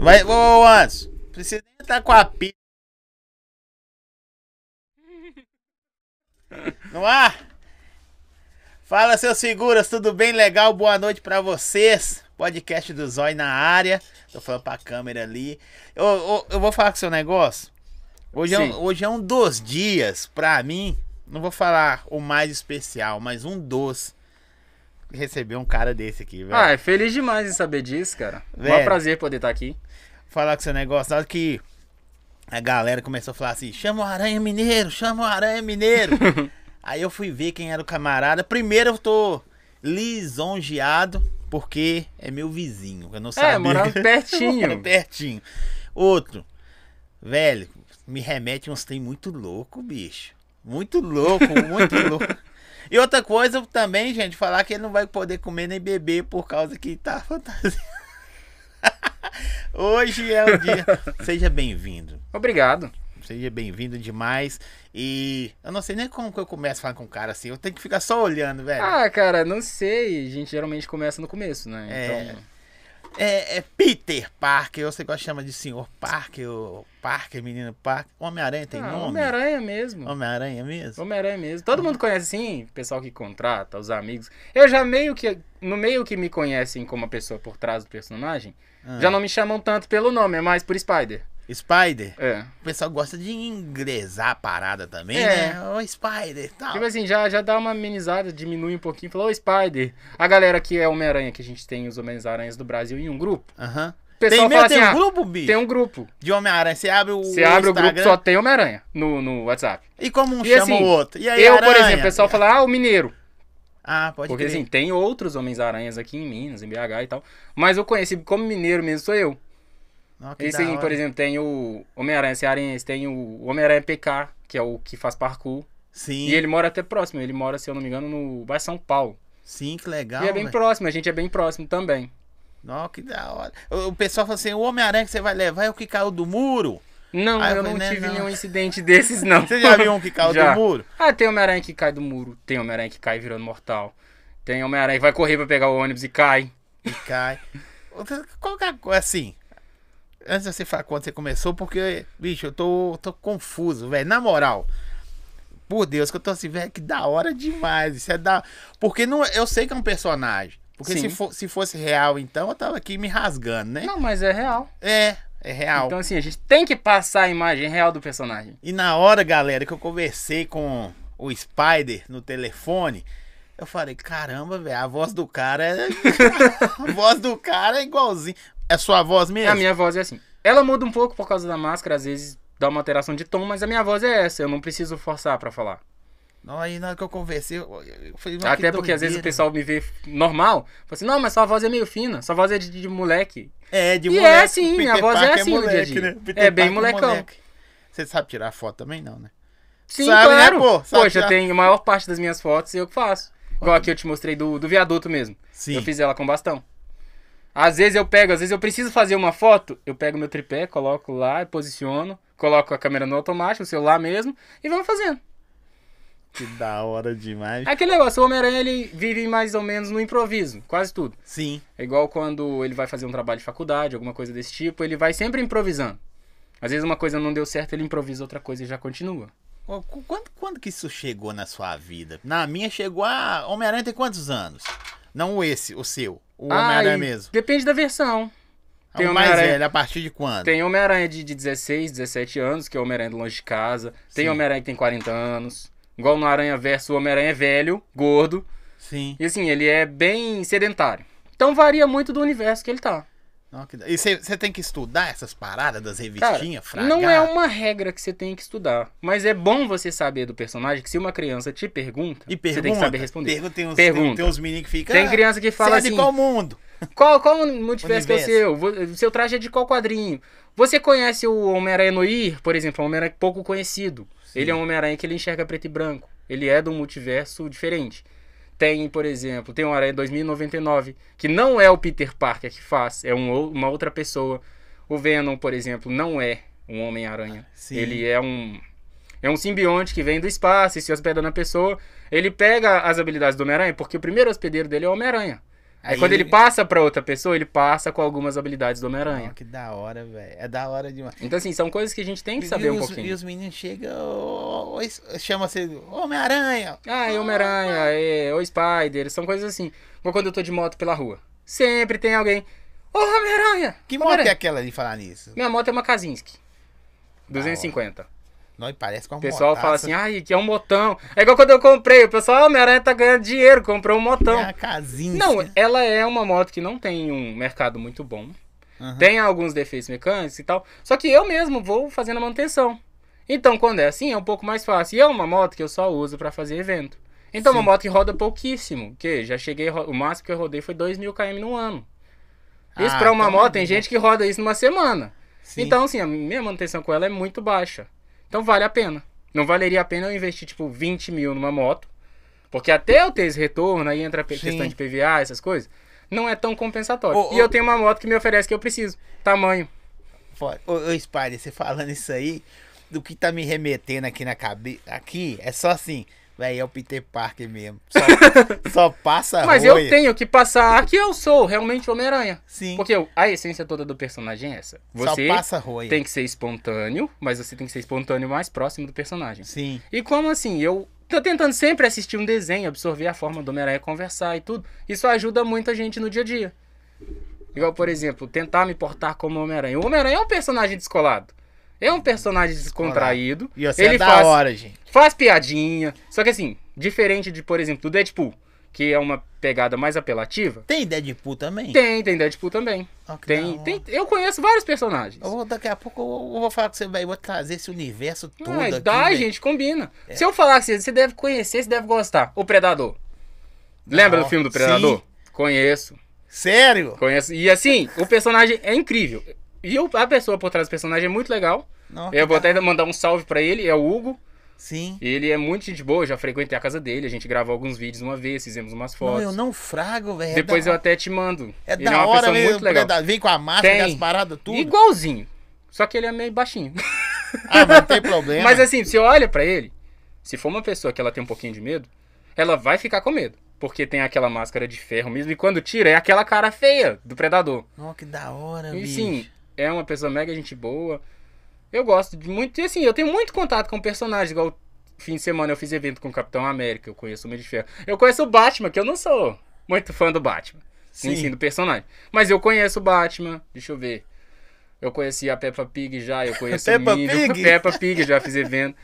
Vai, ô, ô precisa nem estar com a pi. No ar? Fala, seus seguras, tudo bem? Legal? Boa noite pra vocês. Podcast do Zói na área. Tô falando pra câmera ali. Eu, eu, eu vou falar com o seu negócio. Hoje é, um, hoje é um dos dias, pra mim, não vou falar o mais especial, mas um dos. Receber um cara desse aqui, velho. Ah, é feliz demais em saber disso, cara. Velho. Mó prazer poder estar aqui. falar com seu negócio, hora que a galera começou a falar assim, chama o Aranha Mineiro, chama o Aranha Mineiro. Aí eu fui ver quem era o camarada. Primeiro eu tô lisonjeado, porque é meu vizinho. Eu não sabia. É, morava Mora pertinho. pertinho. Outro, velho, me remete a uns trem muito louco, bicho. Muito louco, muito louco. E outra coisa também, gente, falar que ele não vai poder comer nem beber por causa que tá fantasia. Hoje é o dia. Seja bem-vindo. Obrigado. Seja bem-vindo demais. E eu não sei nem como que eu começo a falar com um cara assim. Eu tenho que ficar só olhando, velho. Ah, cara, não sei. A gente geralmente começa no começo, né? É. Então. É, é Peter Parker. Você gosta de chamar de senhor Parker, ou Parker, menino Parker. Homem-Aranha tem Ah, nome? Homem-Aranha mesmo. Homem-Aranha mesmo? Homem-Aranha mesmo. Todo mundo conhece sim, o pessoal que contrata, os amigos. Eu já meio que. No meio que me conhecem como a pessoa por trás do personagem, Ah. já não me chamam tanto pelo nome, é mais por Spider. Spider? É. O pessoal gosta de inglesar a parada também, É. né? Ô, Spider e tal. Tipo assim, já, já dá uma amenizada, diminui um pouquinho. Falou, ô Spider. A galera que é Homem-Aranha, que a gente tem os Homens-Aranhas do Brasil em um grupo. Aham. O pessoal Tem, fala tem assim, um ah, grupo, bicho? Tem um grupo. De Homem-Aranha. Você abre o Você abre o grupo, só tem Homem-Aranha no, no WhatsApp. E como um E chama assim, o outro? E aí, eu, por Aranha? exemplo, o pessoal fala, ah, o Mineiro. Ah, pode Porque crer. assim, tem outros Homens-Aranhas aqui em Minas, em BH e tal. Mas eu conheci como mineiro mesmo, sou eu. Que Esse aí, por exemplo, tem o Homem-Aranha Cearense, tem o Homem-Aranha PK, que é o que faz parkour. Sim, E ele mora até próximo, ele mora, se eu não me engano, no bairro São Paulo. sim, que legal, e é bem velho. próximo, a gente é bem próximo também. Não, que da hora. O, pessoal fala assim, o Homem-Aranha que você vai levar é o que caiu do muro? Não, Ah, eu eu falei, não né, tive não. nenhum incidente desses, não. Você já viu um que caiu Já. do muro? Ah, tem Homem-Aranha que cai do muro, tem Homem-Aranha que cai virando mortal. Tem Homem-Aranha que vai correr pra pegar o ônibus e cai. E cai. Outra- Qualquer coisa, assim... Antes de você falar quando você começou, porque, bicho, eu tô, tô confuso, velho. Na moral, por Deus, que eu tô assim, velho, que da hora demais. Isso é da. Porque não, eu sei que é um personagem. Porque se, for- se fosse real, então, eu tava aqui me rasgando, né? Não, mas é real. É, é real. Então, assim, a gente tem que passar a imagem real do personagem. E na hora, galera, que eu conversei com o Spider no telefone, eu falei, caramba, velho, a voz do cara é. a voz do cara é igualzinho. É sua voz mesmo? A minha voz é assim. Ela muda um pouco por causa da máscara, às vezes dá uma alteração de tom, mas a minha voz é essa. Eu não preciso forçar pra falar. Não, aí na hora que eu conversei, eu, eu falei, "Mas que Até porque às vezes o pessoal me vê normal. Fala assim, não, mas sua voz é meio fina. Sua voz é de, de moleque. É, de E moleque. é assim, Peter a voz é assim no dia a dia. né? É bem Parker molecão. moleque. Você sabe tirar foto também, não, né? Sim, Sabe, né, claro. pô? Sabe Poxa, já. tem a maior parte das minhas fotos eu que faço. Igual aqui eu te mostrei do, do viaduto mesmo. Sim. Eu fiz ela com bastão. Às vezes eu pego, às vezes eu preciso fazer uma foto, eu pego meu tripé, coloco lá, posiciono, coloco a câmera no automático, o celular mesmo, e vamos fazendo. Que da hora demais. É aquele negócio, o Homem-Aranha ele vive mais ou menos no improviso, quase tudo. Sim. É igual quando ele vai fazer um trabalho de faculdade, alguma coisa desse tipo, ele vai sempre improvisando. Às vezes uma coisa não deu certo, ele improvisa outra coisa e já continua. Qu- qu- Quando, quando que isso chegou na sua vida? Na minha chegou a. Homem-Aranha tem quantos anos? Não esse, o seu. O Homem-Aranha Ah, e mesmo. Depende da versão. Tem o mais Homem-Aranha- velho, a partir de quando? Tem Homem-Aranha de, de 16, 17 anos, que é o Homem-Aranha longe de casa. Tem. Homem-Aranha que tem 40 anos. Igual no Aranha Verso, o Homem-Aranha é velho, gordo. Sim. E assim, ele é bem sedentário. Então varia muito do universo que ele tá. Não, que da- E você tem que estudar essas paradas das Cara, revistinhas, fragar? não é uma regra que você tem que estudar. Mas é bom você saber do personagem que se uma criança te pergunta, E pergunta. você tem que saber responder. Pergunta, tem uns, Pergunta. Tem, tem uns meninos que ficam. Tem "Ah, criança que fala você é de assim, qual mundo? Qual, qual multiverso que é o seu? Seu traje é de qual quadrinho? Você conhece o Homem-Aranha Noir, por exemplo, é um Homem-Aranha pouco conhecido. Ele é um Homem-Aranha que ele enxerga preto e branco. Ele é de um multiverso diferente. Tem, por exemplo, tem um Aranha 2099, que não é o Peter Parker que faz, é um uma outra pessoa. O Venom, por exemplo, não é um Homem-Aranha. Sim. Ele é um é um simbionte que vem do espaço e se hospeda na pessoa. Ele pega as habilidades do Homem-Aranha, porque o primeiro hospedeiro dele é o Homem-Aranha. Aí, quando ele... passa pra outra pessoa, ele passa com algumas habilidades do Homem-Aranha. Que da hora, velho. É da hora demais. Então, assim, são coisas que a gente tem que E saber um os- pouquinho. E os meninos chegam, ô, ô, chama-se Homem-Aranha. Ah, é Homem-Aranha, é o Spider, são coisas assim. Igual quando eu tô de moto pela rua. Sempre tem alguém. Ô, Homem-Aranha! Que moto é Homem-Aranha." aquela de falar nisso? Minha moto é uma Kazinski. 250. Não, parece com O uma pessoal fala assim, ai, que é um motão. É igual quando eu comprei, o pessoal, ah, Homem-Aranha tá ganhando dinheiro, comprou um motão. É a casinha. Não, ela é uma moto que não tem um mercado muito bom. Aham. Tem alguns defeitos mecânicos e tal. Só que eu mesmo vou fazendo a manutenção. Então, quando é assim, é um pouco mais fácil. E é uma moto que eu só uso pra fazer evento. Então, é uma Sim. moto que roda pouquíssimo. Que já cheguei, o máximo que eu rodei foi 2 mil km no ano. Isso Ah, pra uma então é moto, tem bom. gente que roda isso numa semana. Sim. Então, assim, a minha manutenção com ela é muito baixa. Então, vale a pena. Não valeria a pena eu investir, tipo, 20 mil numa moto. Porque até eu ter esse retorno, aí entra a questão de PVA, essas coisas, não é tão compensatório. Ô, e ô. eu tenho uma moto que me oferece que eu preciso. Tamanho. Foda. Ô, ô Spider, você falando isso aí, do que tá me remetendo aqui na cabeça. Aqui é só assim, velho, é o Peter Parker mesmo. Só, só passa Mas rolha. eu tenho que passar que eu sou realmente Homem-Aranha. Sim. Porque a essência toda do personagem é essa. Você Só passa rolha. tem que ser espontâneo, mas você tem que ser espontâneo mais próximo do personagem. Sim. E como assim, eu tô tentando sempre assistir um desenho, absorver a forma do Homem-Aranha, conversar e tudo. Isso ajuda muito a gente no dia a dia. Igual, por exemplo, tentar me portar como Homem-Aranha. O Homem-Aranha é um personagem descolado. É um personagem descontraído. E você ele é da faz, hora, gente. faz piadinha. Só que assim, diferente de, por exemplo, do Deadpool, que é uma pegada mais apelativa. Tem Deadpool também? Tem, tem Deadpool também. Da Tem, tem, eu conheço vários personagens. Eu vou, daqui a pouco eu, eu vou falar com você, velho. Vou trazer esse universo todo Ah, aqui. dá, velho. gente, combina. Se eu falar que você, você deve conhecer, você deve gostar. O Predador. Lembra Não, do filme do Predador? sim. Conheço, Sério? conheço. E assim, o personagem é incrível. E o- a pessoa por trás do personagem é muito legal. Não, Eu vou até mandar um salve pra ele, é o Hugo. Sim. Ele é muito gente boa, eu já frequentei a casa dele, a gente gravou alguns vídeos uma vez, fizemos umas Não, fotos. eu não frago, velho. Depois é eu da, até te mando. É ele da é uma hora pessoa mesmo. muito legal. Vem com a máscara, Tem. as paradas, tudo. Igualzinho. Só que ele é meio baixinho. Ah, não tem problema. Mas assim, você olha pra ele, se for uma pessoa que ela tem um pouquinho de medo, ela vai ficar com medo. Porque tem aquela máscara de ferro mesmo, e quando tira, é aquela cara feia do predador. Nossa, que da hora, E bicho. sim, é uma pessoa mega gente boa. Eu gosto de muito. E assim, eu tenho muito contato com personagens, igual fim de semana eu fiz evento com o Capitão América, eu conheço o Homem de Ferro. Eu conheço o Batman, que eu não sou muito fã do Batman. Sim, Sim. do personagem. Mas eu conheço o Batman, deixa eu ver. Eu conheci a Peppa Pig já, eu conheço Peppa o Minion. Pig? Peppa Pig, já fiz evento.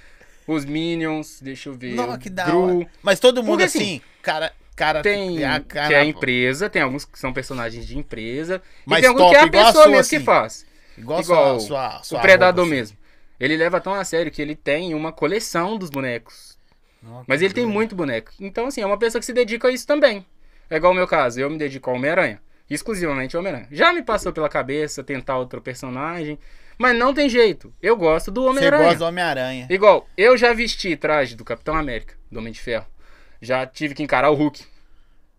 Os Minions, deixa eu ver. Nossa, o que da Gru. hora. Mas todo mundo Porque, assim, assim, cara, cara Tem a que cara- é a empresa, tem alguns que são personagens de empresa. Mas e tem alguns top, que é a pessoa mesmo que assim. faz. Igual, igual sua, sua, sua o Predador roupa, assim. mesmo. Ele leva tão a sério que ele tem uma coleção dos bonecos. Nossa, Mas ele tem doido. muito boneco. Então, assim, é uma pessoa que se dedica a isso também. É igual o meu caso, eu me dedico ao Homem-Aranha. Exclusivamente ao Homem-Aranha. Já me passou pela cabeça tentar outro personagem. Mas não tem jeito. Eu gosto do Você Homem-Aranha. gosta do Homem-Aranha. Igual, eu já vesti traje do Capitão América, do Homem de Ferro. Já tive que encarar o Hulk.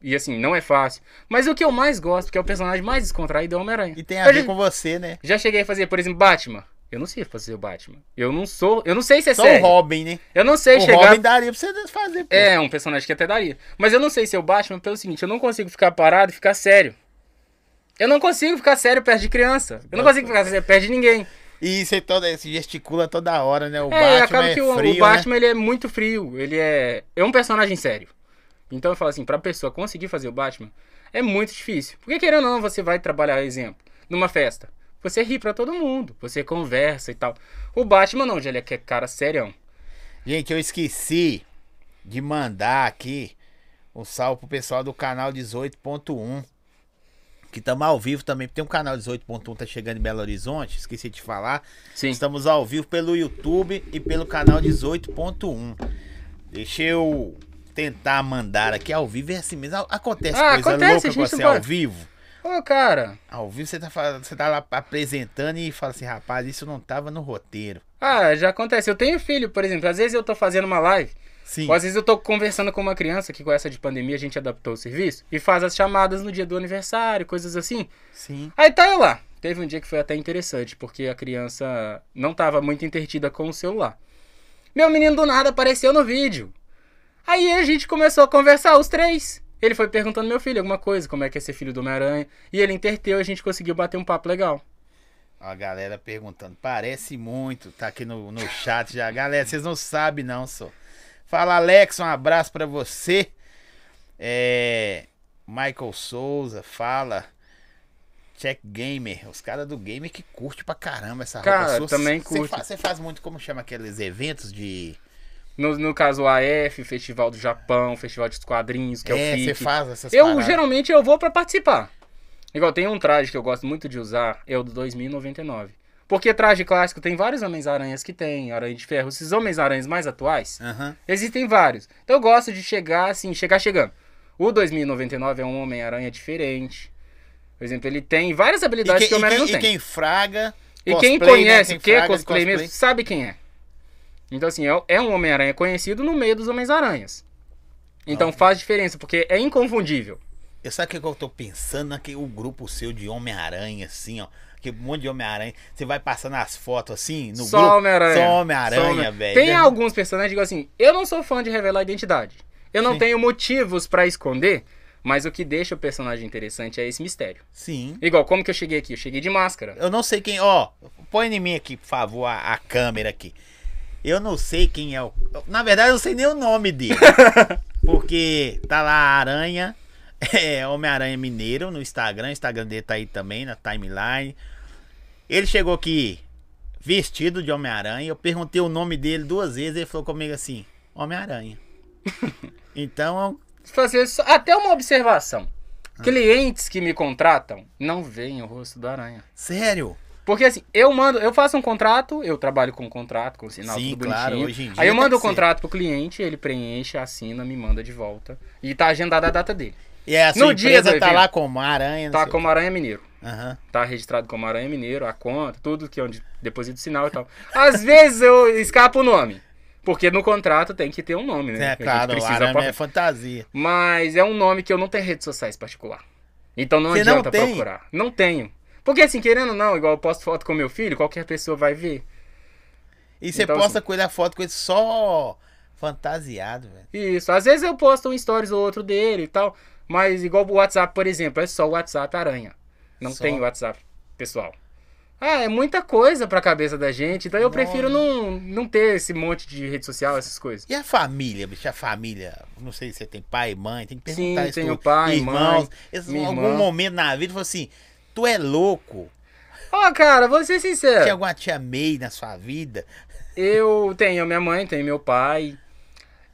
E assim, não é fácil. Mas o que eu mais gosto, que é o personagem mais descontraído, é o Homem-Aranha. E tem a Eu ver já- com você, né? Já cheguei a fazer, por exemplo, Batman. Eu não sei fazer o Batman. Eu não sou. Eu não sei se é Só sério. o Robin, né? Eu não sei o chegar. Robin daria pra você fazer, pô. É, um personagem que até daria. Mas eu não sei ser o Batman pelo seguinte: eu não consigo ficar parado e ficar sério. Eu não consigo ficar sério perto de criança. Eu não consigo ficar sério perto de ninguém. E você toda, se gesticula toda hora, né? O é, Batman acaba é que o, frio, o Batman ele é muito frio. Ele é. É um personagem sério. Então eu falo assim: pra pessoa conseguir fazer o Batman, é muito difícil. Porque querendo ou não, você vai trabalhar, exemplo, numa festa. Você ri pra todo mundo. Você conversa e tal. O Batman não, já ele é que é cara serião. Gente, eu esqueci de mandar aqui um salve pro pessoal do canal 18.1. Que estamos ao vivo também. Tem um canal 18.1 tá chegando em Belo Horizonte. Esqueci de falar. Sim. Estamos ao vivo pelo YouTube e pelo canal 18.1. Deixa eu tentar mandar aqui ao vivo. É assim mesmo. Acontece Ah, coisa acontece, louca com você ao vivo. Ô, cara. Ao vivo você tá, falando- você tá lá apresentando e fala assim, rapaz, isso não tava no roteiro. Ah, já acontece. Eu tenho filho, por exemplo. Às vezes eu tô fazendo uma live. Sim. Ou às vezes eu tô conversando com uma criança que com essa de pandemia a gente adaptou o serviço e faz as chamadas no dia do aniversário, coisas assim. Sim. Aí tá eu lá. Teve um dia que foi até interessante, porque a criança não tava muito intertida com o celular. Meu menino do nada apareceu no vídeo. Aí a gente começou a conversar, os três. Ele foi perguntando meu filho alguma coisa, como é que é ser filho do Homem-Aranha. E ele interteu e a gente conseguiu bater um papo legal. A galera perguntando, parece muito, tá aqui no, no chat já. Galera, vocês não sabem não, só. Fala, Alex, um abraço pra você. É, Michael Souza, fala. Check Gamer, os caras do Gamer que curte pra caramba essa Cara, roupa. também Você curte. Você faz muito, como chama aqueles eventos de... No, no caso, o AF, Festival do Japão, Festival de quadrinhos, que é, é, o você faz essas Eu, paradas. geralmente, eu vou pra participar. Igual, tem um traje que eu gosto muito de usar, é o do 2099. Porque traje clássico tem vários Homens-Aranhas que tem, Aranha de Ferro. Esses Homens-Aranhas mais atuais, Aham. existem vários. Então eu gosto de chegar assim, chegar chegando. O 2099 é um Homem-Aranha diferente. Por exemplo, ele tem várias E, habilidades quem, que o e, Homem-Aranha não e tem. quem fraga... E quem cosplay, né? conhece Quem o que é de cosplay, mesmo, sabe quem é. Então, assim, é, é um Homem-Aranha conhecido no meio dos Homens-Aranhas. Então faz diferença, porque é inconfundível. Eu sabe o que eu tô pensando? Aqui, o grupo seu de Homem-Aranha, assim, ó. Que um monte de Homem-Aranha. Você vai passando as fotos assim no Só grupo. Homem-Aranha. Só Homem-Aranha, Homem- velho. Tem Né? alguns personagens que digo assim, eu não sou fã de revelar identidade. Eu não Sim. tenho motivos pra esconder, mas o que deixa o personagem interessante é esse mistério. Sim. Igual, como que eu cheguei aqui? Eu cheguei de máscara. Eu não sei quem. Ó, põe em mim aqui, por favor, a, a câmera aqui. Eu não sei quem é o. Na verdade, eu não sei nem o nome dele. porque tá lá a Aranha. É Homem-Aranha Mineiro no Instagram. O Instagram dele tá aí também, na timeline. Ele chegou aqui vestido de Homem-Aranha. Eu perguntei o nome dele duas vezes. Ele falou comigo assim: Homem-Aranha. então, até uma observação. Ah. Clientes que me contratam não veem o rosto da aranha. sério. Porque assim, eu mando, eu faço um contrato, eu trabalho com um contrato, com sinal Sim, tudo claro, bonitinho. hoje em dia Aí eu mando o ser. contrato pro cliente, ele preenche, assina, me manda de volta. E tá agendada a data dele. E a sua No dia tá evento. lá como Aranha. não Tá como Aranha Mineiro. Aham. Tá registrado como Aranha Mineiro, a conta, tudo que é onde deposito o sinal e tal. Às vezes eu escapo o nome. Porque no contrato tem que ter um nome, né? É, claro, precisa pra- é fantasia. Mas é um nome que eu não tenho redes sociais particular. Então não Você não adianta tem? procurar. Não tenho. Porque assim, querendo ou não, igual eu posto foto com meu filho, qualquer pessoa vai ver. E você Então, posta assim- coisa foto com ele só fantasiado, velho. Isso. Às vezes eu posto um stories ou outro dele e tal. Mas igual o WhatsApp, por exemplo, é só o WhatsApp Aranha. Não Só? tem WhatsApp pessoal. Ah, é muita coisa pra cabeça da gente. Então eu Nossa. prefiro não, não ter esse monte de rede social, essas coisas. E a família, bicho? A família, não sei se você tem pai mãe, tem que Sim, perguntar isso. tenho tudo. pai, irmãos. mãe, em algum momento na vida, falou assim: tu é louco. Ó, cara, vou ser Tinha sincero. alguma tia May na sua vida? Eu tenho minha mãe, tenho meu pai.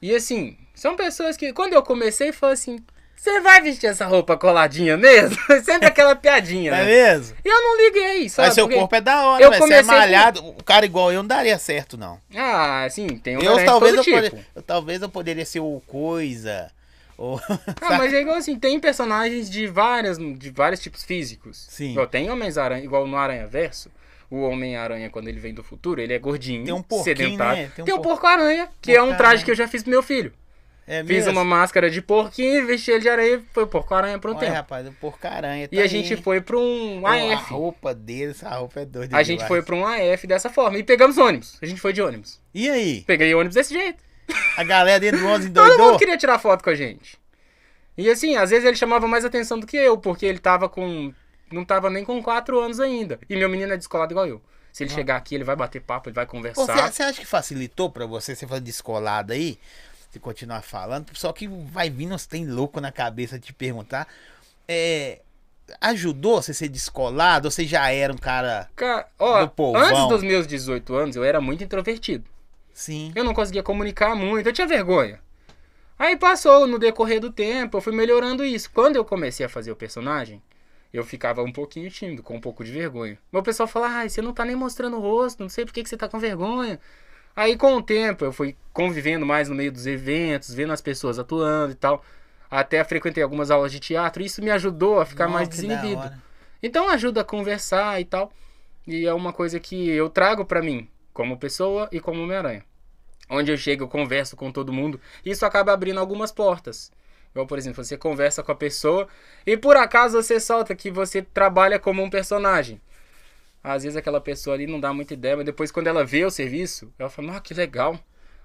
E assim, são pessoas que, quando eu comecei, falou assim: você vai vestir essa roupa coladinha mesmo? Sempre aquela piadinha, é né? mesmo? E eu não liguei, sabe? Mas seu Porque- corpo é da hora, eu velho. Você é comecei com- malhado. O cara igual eu não daria certo, não. Ah, sim, tem um eu, talvez, eu, tipo. poder- eu- talvez eu poderia ser o coisa. Ou... Ah, mas é igual assim, tem personagens de várias, de vários tipos físicos. Sim. Igual tem Homens-Aranha, igual no Aranha Verso. O Homem-Aranha, quando ele vem do futuro, ele é gordinho, Tem um porquinho, sedentário. né? Tem um um, por- porco-aranha, que é um Porco-aranha. traje que eu já fiz pro meu filho. É Fiz mesmo? uma máscara de porquinho, vesti ele de areia e foi porco-aranha por um Olha, tempo. rapaz, o porcaranha. E a gente foi pra um A AF. roupa dele, essa roupa é doida. A gente foi pra um AF dessa forma. E pegamos ônibus. A gente foi de ônibus. E aí? Peguei ônibus desse jeito. A galera dentro do 11 Todo mundo queria tirar foto com a gente. E assim, às vezes ele chamava mais atenção do que eu, porque ele tava com. Não tava nem com 4 anos ainda. E meu menino é descolado igual eu. Se ele chegar aqui, ele vai bater papo, ele vai conversar. Você você acha que facilitou pra você, você fazer descolado aí? Você continuar falando? Só que vai vindo uns tem louco na cabeça de te perguntar. É, ajudou você ser descolado? Ou você já era um cara. Ca- ó, do povão. antes dos meus 18 anos, eu era muito introvertido. Sim. Eu não conseguia comunicar muito, eu tinha vergonha. Aí passou, no decorrer do tempo, eu fui melhorando isso. Quando eu comecei a fazer o personagem, eu ficava um pouquinho tímido, com um pouco de vergonha. Meu pessoal fala, ai, você não tá nem mostrando o rosto, não sei por que, que você tá com vergonha. Aí com o tempo eu fui convivendo mais no meio dos eventos, vendo as pessoas atuando e tal. Até frequentei algumas aulas de teatro, e isso me ajudou a ficar mais Nossa, da desinibido. Então ajuda a conversar e tal. E é uma coisa que eu trago pra mim, como pessoa e como Homem-Aranha. Onde eu chego, eu converso com todo mundo. Isso acaba abrindo algumas portas. Igual, por exemplo, você conversa com a pessoa e por acaso você solta que você trabalha como um personagem. Às vezes aquela pessoa ali não dá muita ideia, mas depois quando ela vê o serviço, ela fala, ah, que legal.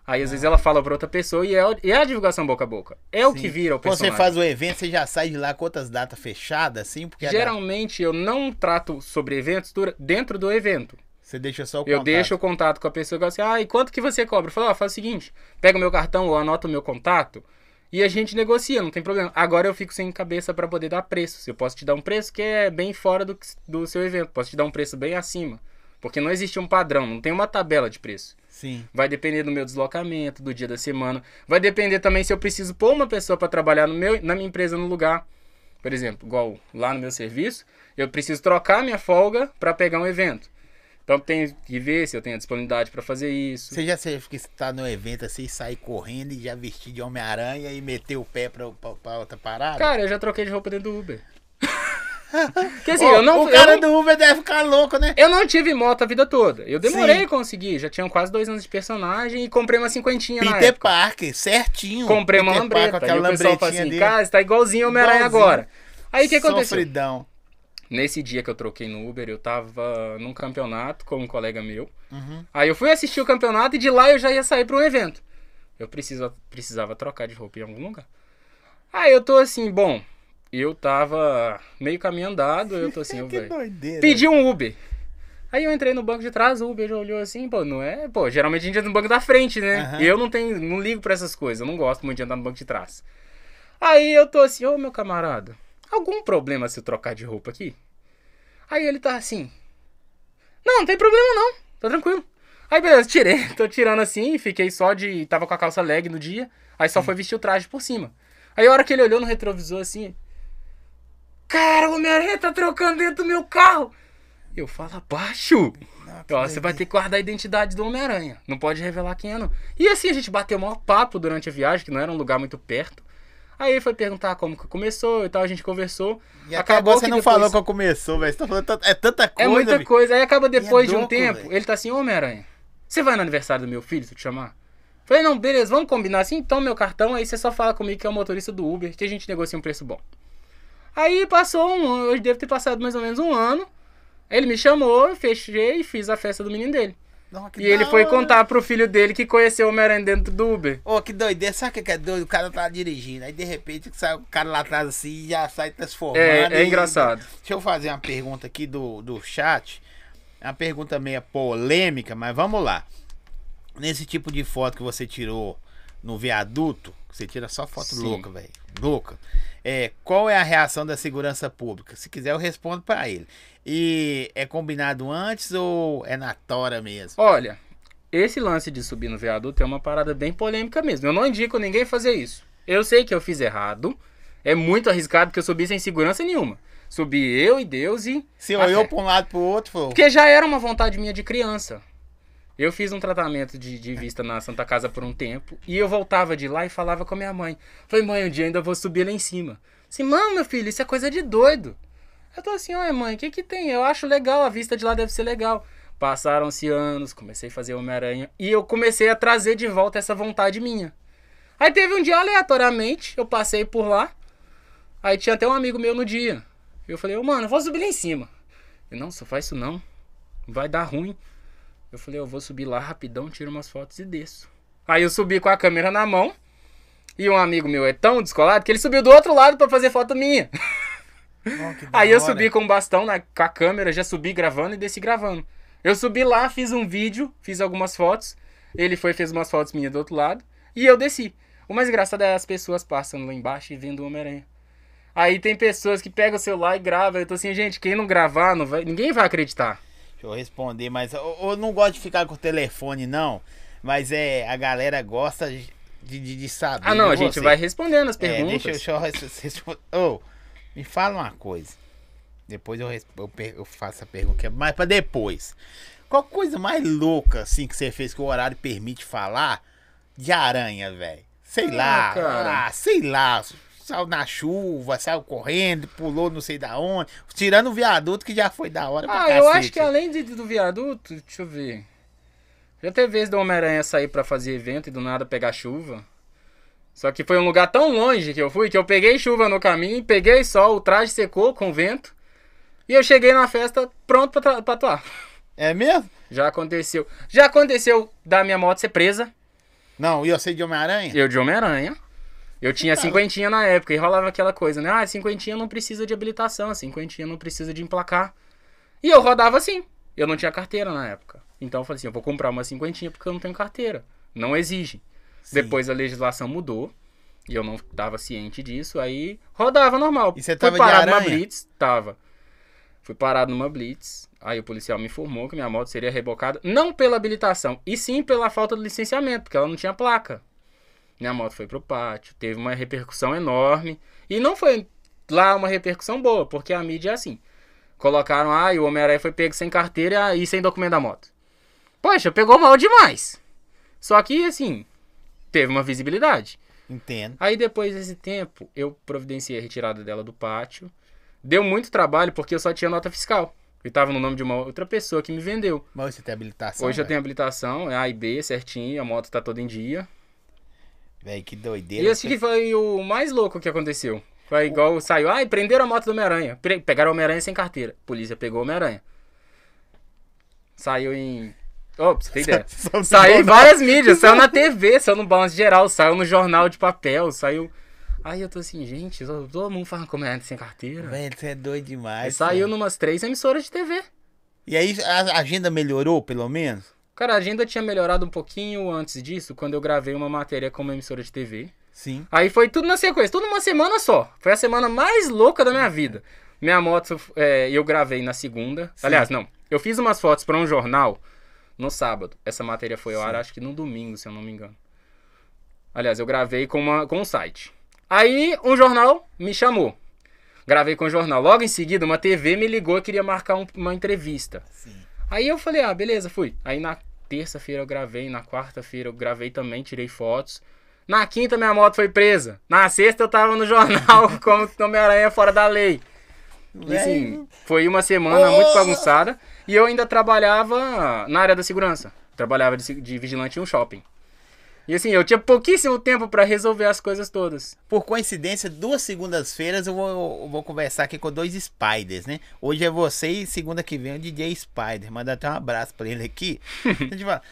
Aí às vezes ela fala pra outra pessoa e é, o- e é a divulgação boca a boca. É o Sim. que vira o Quando você personagem. faz o evento, você já sai de lá com outras datas fechadas, assim? Porque data- Geralmente eu não trato sobre eventos dentro do evento. Você deixa só o Eu contato. deixo o contato com a pessoa e falo assim, ah, e quanto que você cobra? Eu falo, ó, faz o seguinte, pega o meu cartão ou anota o meu contato e a gente negocia, não tem problema. Agora eu fico sem cabeça pra poder dar preços. Eu posso te dar um preço que é bem fora do, que- do seu evento, posso te dar um preço bem acima. Porque não existe um padrão, não tem uma tabela de preço. Sim. Vai depender do meu deslocamento, do dia da semana. Vai depender também se eu preciso pôr uma pessoa para trabalhar no meu, na minha empresa no lugar. Por exemplo, igual lá no meu serviço, eu preciso trocar minha folga para pegar um evento. Então tem que ver se eu tenho a disponibilidade para fazer isso. Você já você fica tá no evento assim, sair correndo e já vestir de Homem-Aranha e meter o pé pra, pra, pra outra parada? Cara, eu já troquei de roupa dentro do Uber. Porque assim, Ô, eu não, o cara não- do Uber deve ficar louco, né? eu não tive moto a vida toda. Eu demorei Sim. a conseguir. Já tinham quase dois anos de personagem e comprei uma cinquentinha na Peter época. Parker, certinho. Comprei uma Peter Parker lambreta. E aquela o pessoal fala assim, dele. cara, você tá igualzinho Homem-Aranha agora. Aí o que aconteceu? Sofridão. Nesse dia que eu troquei no Uber, eu tava num campeonato com um colega meu. Uhum. Aí eu fui assistir o campeonato e de lá eu já ia sair pra um evento. Eu preciso, precisava trocar de roupa em algum lugar. Aí eu tô assim, bom, eu tava meio caminho andado, eu tô assim, que doideira. Pedi um Uber. Aí eu entrei no banco de trás, o Uber já olhou assim, pô, não é? Pô, geralmente a gente entra no banco da frente, né? E eu não tenho, não ligo pra essas coisas, eu não gosto muito de andar no banco de trás. Aí eu tô assim, ô meu camarada, algum problema se eu trocar de roupa aqui? Aí ele tá assim, não, não tem problema não, tá tranquilo. Aí beleza, tirei, tô tirando assim, fiquei só de, tava com a calça leg no dia, aí só foi vestir o traje por cima. Aí a hora que ele olhou no retrovisor assim, cara, o Homem-Aranha tá trocando dentro do meu carro. Eu falo abaixo. Você vai ter que guardar a identidade do Homem-Aranha. Não pode revelar quem é, não. E assim, a gente bateu o maior papo durante a viagem, que não era um lugar muito perto. Aí ele foi perguntar como que começou e tal, a gente conversou. E acabou, você que não depois- falou que começou, velho. Você tá falando é tanta coisa. É muita coisa. Aí acaba depois de um tempo, velho. ele tá assim, ô Homem-Aranha, você vai no aniversário do meu filho, se eu te chamar? Falei, não, beleza, vamos combinar assim, então meu cartão, aí você só fala comigo que é o motorista do Uber, que a gente negocia um preço bom. Aí passou um ano, hoje deve ter passado mais ou menos um ano. Ele me chamou, eu fechei e fiz a festa do menino dele. Não, E ele foi hora. contar pro filho dele que conheceu o Homem-Aranha dentro do Uber. Ô, que doideira. Sabe o que é doido? O cara tá dirigindo. Aí de repente sai o cara lá atrás assim e já sai transformando. É, é e- engraçado. Deixa eu fazer uma pergunta aqui do, do chat. É uma pergunta meio polêmica, mas vamos lá. Nesse tipo de foto que você tirou no viaduto, você tira só foto Sim. louca, velho. Louca. É, qual é a reação da segurança pública? Se quiser, eu respondo pra ele. E é combinado antes ou é na tora mesmo? Olha, esse lance de subir no viaduto é uma parada bem polêmica mesmo. Eu não indico ninguém fazer isso. Eu sei que eu fiz errado. É muito arriscado que eu subi sem segurança nenhuma. Subi eu e Deus e. Se olhou pra um lado pro outro, falou. Porque já era uma vontade minha de criança. Eu fiz um tratamento de, de vista na Santa Casa por um tempo. E eu voltava de lá e falava com a minha mãe. Falei, mãe, um dia ainda vou subir lá em cima. Assim, mano, meu filho, isso é coisa de doido. Eu tô assim, olha, mãe, o que que tem? Eu acho legal, a vista de lá deve ser legal. Passaram-se anos, comecei a fazer Homem-Aranha. E eu comecei a trazer de volta essa vontade minha. Aí teve um dia, aleatoriamente, eu passei por lá. Aí tinha até um amigo meu no dia. Eu falei, ô, mano, eu vou subir lá em cima. Ele, não, só faz isso não. Vai dar ruim. Eu falei, eu vou subir lá rapidão, tiro umas fotos e desço. Aí eu subi com a câmera na mão. E um amigo meu é tão descolado que ele subiu do outro lado pra fazer foto minha. "Ó, que da Aí eu hora." subi com o bastão na, com a câmera, já subi gravando e desci gravando. Eu subi lá, fiz um vídeo, fiz algumas fotos. Ele foi fez umas fotos minhas do outro lado. E eu desci. O mais engraçado é as pessoas passando lá embaixo e vendo o Homem-Aranha. Aí tem pessoas que pegam o celular e gravam. Eu tô assim, gente, quem não gravar, não vai, ninguém vai acreditar. Deixa eu responder, mas eu, eu não gosto de ficar com o telefone, não. Mas é, a galera gosta de, de, de saber. Ah, não, a gente você. vai respondendo as É, perguntas. deixa, eu- deixa eu res- responder. Ô, me fala uma coisa. Depois eu, eu, eu faço a pergunta, que é mais pra depois. Qual coisa mais louca, assim, que você fez que o horário permite falar de aranha, velho? Sei Ah, lá, cara. ah, sei lá. Saiu na chuva, saiu correndo, pulou não sei da onde. Tirando o viaduto que já foi da hora pra Ah, eu cacete. acho que além de, do viaduto, deixa eu ver. Já teve vez do Homem-Aranha sair pra fazer evento e do nada pegar chuva. Só que foi um lugar tão longe que eu fui que eu peguei chuva no caminho, peguei sol, o traje secou com vento. E eu cheguei na festa pronto pra, pra atuar. É mesmo? Já aconteceu. Já aconteceu da minha moto ser presa. Não, e você de Homem-Aranha? Eu de Homem-Aranha. Eu tinha Tá. cinquentinha na época e rolava aquela coisa, né? Ah, cinquentinha não precisa de habilitação, cinquentinha não precisa de emplacar. E eu rodava assim. Eu não tinha carteira na época. Então eu falei assim, eu vou comprar uma cinquentinha porque eu não tenho carteira. Não exige. Sim. Depois a legislação mudou. E eu não estava ciente disso. Aí rodava normal. E você Fui tava de parado numa blitz. Tava. Fui parado numa blitz. Aí o policial me informou que minha moto seria rebocada. Não pela habilitação. E sim pela falta de licenciamento. Porque ela não tinha placa. Minha moto foi pro pátio. Teve uma repercussão enorme. E não foi lá uma repercussão boa. Porque a mídia é assim. Colocaram, ah, e o Homem-Aranha foi pego sem carteira e sem documento da moto. Poxa, pegou mal demais. Só que, assim, teve uma visibilidade. Entendo. Aí depois desse tempo, eu providenciei a retirada dela do pátio. Deu muito trabalho porque eu só tinha nota fiscal. E tava no nome de uma outra pessoa que me vendeu. Mas você tem habilitação? Hoje eu velho? tenho habilitação, é A e B certinho, a moto tá toda em dia. Velho, que doideira. E esse que foi o mais louco que aconteceu. Foi igual saiu, ai, prenderam a moto do Homem-Aranha. Pegaram o Homem-Aranha sem carteira. Polícia pegou o Homem-Aranha. Saiu em. Ô, pra você ter ideia. Saiu em várias mídias, saiu na TV, saiu no Balance Geral, saiu no jornal de papel, saiu. Aí eu tô assim, gente, todo mundo falando como é sem carteira. Velho, você é doido demais. saiu velho. numas três emissoras de TV. E aí a agenda melhorou, pelo menos? Cara, a agenda tinha melhorado um pouquinho antes disso, quando eu gravei uma matéria com uma emissora de TV. Sim. Aí foi tudo na sequência, tudo numa semana só. Foi a semana mais louca da minha vida. Minha moto, é, eu gravei na segunda. Sim. Aliás, não. Eu fiz umas fotos pra um jornal no sábado. Essa matéria foi ao ar, acho que no domingo, se eu não me engano. Aliás, eu gravei com, uma, com um site. Aí um jornal me chamou. Gravei com o jornal. Logo em seguida, uma TV me ligou e queria marcar um- uma entrevista. Sim. Aí eu falei, ah, beleza, fui. Aí na terça-feira eu gravei, na quarta-feira eu gravei também, tirei fotos. Na quinta minha moto foi presa. Na sexta eu tava no jornal como Homem-Aranha fora da lei. E assim, foi uma semana muito bagunçada. E eu ainda trabalhava na área da segurança. Trabalhava de, de vigilante em um shopping. E assim, eu tinha pouquíssimo tempo pra resolver as coisas todas. Por coincidência, duas segundas-feiras eu vou, eu vou conversar aqui com dois Spiders, né? Hoje é você e segunda que vem é o DJ Spider. Manda até um abraço pra ele aqui. Eu te falar,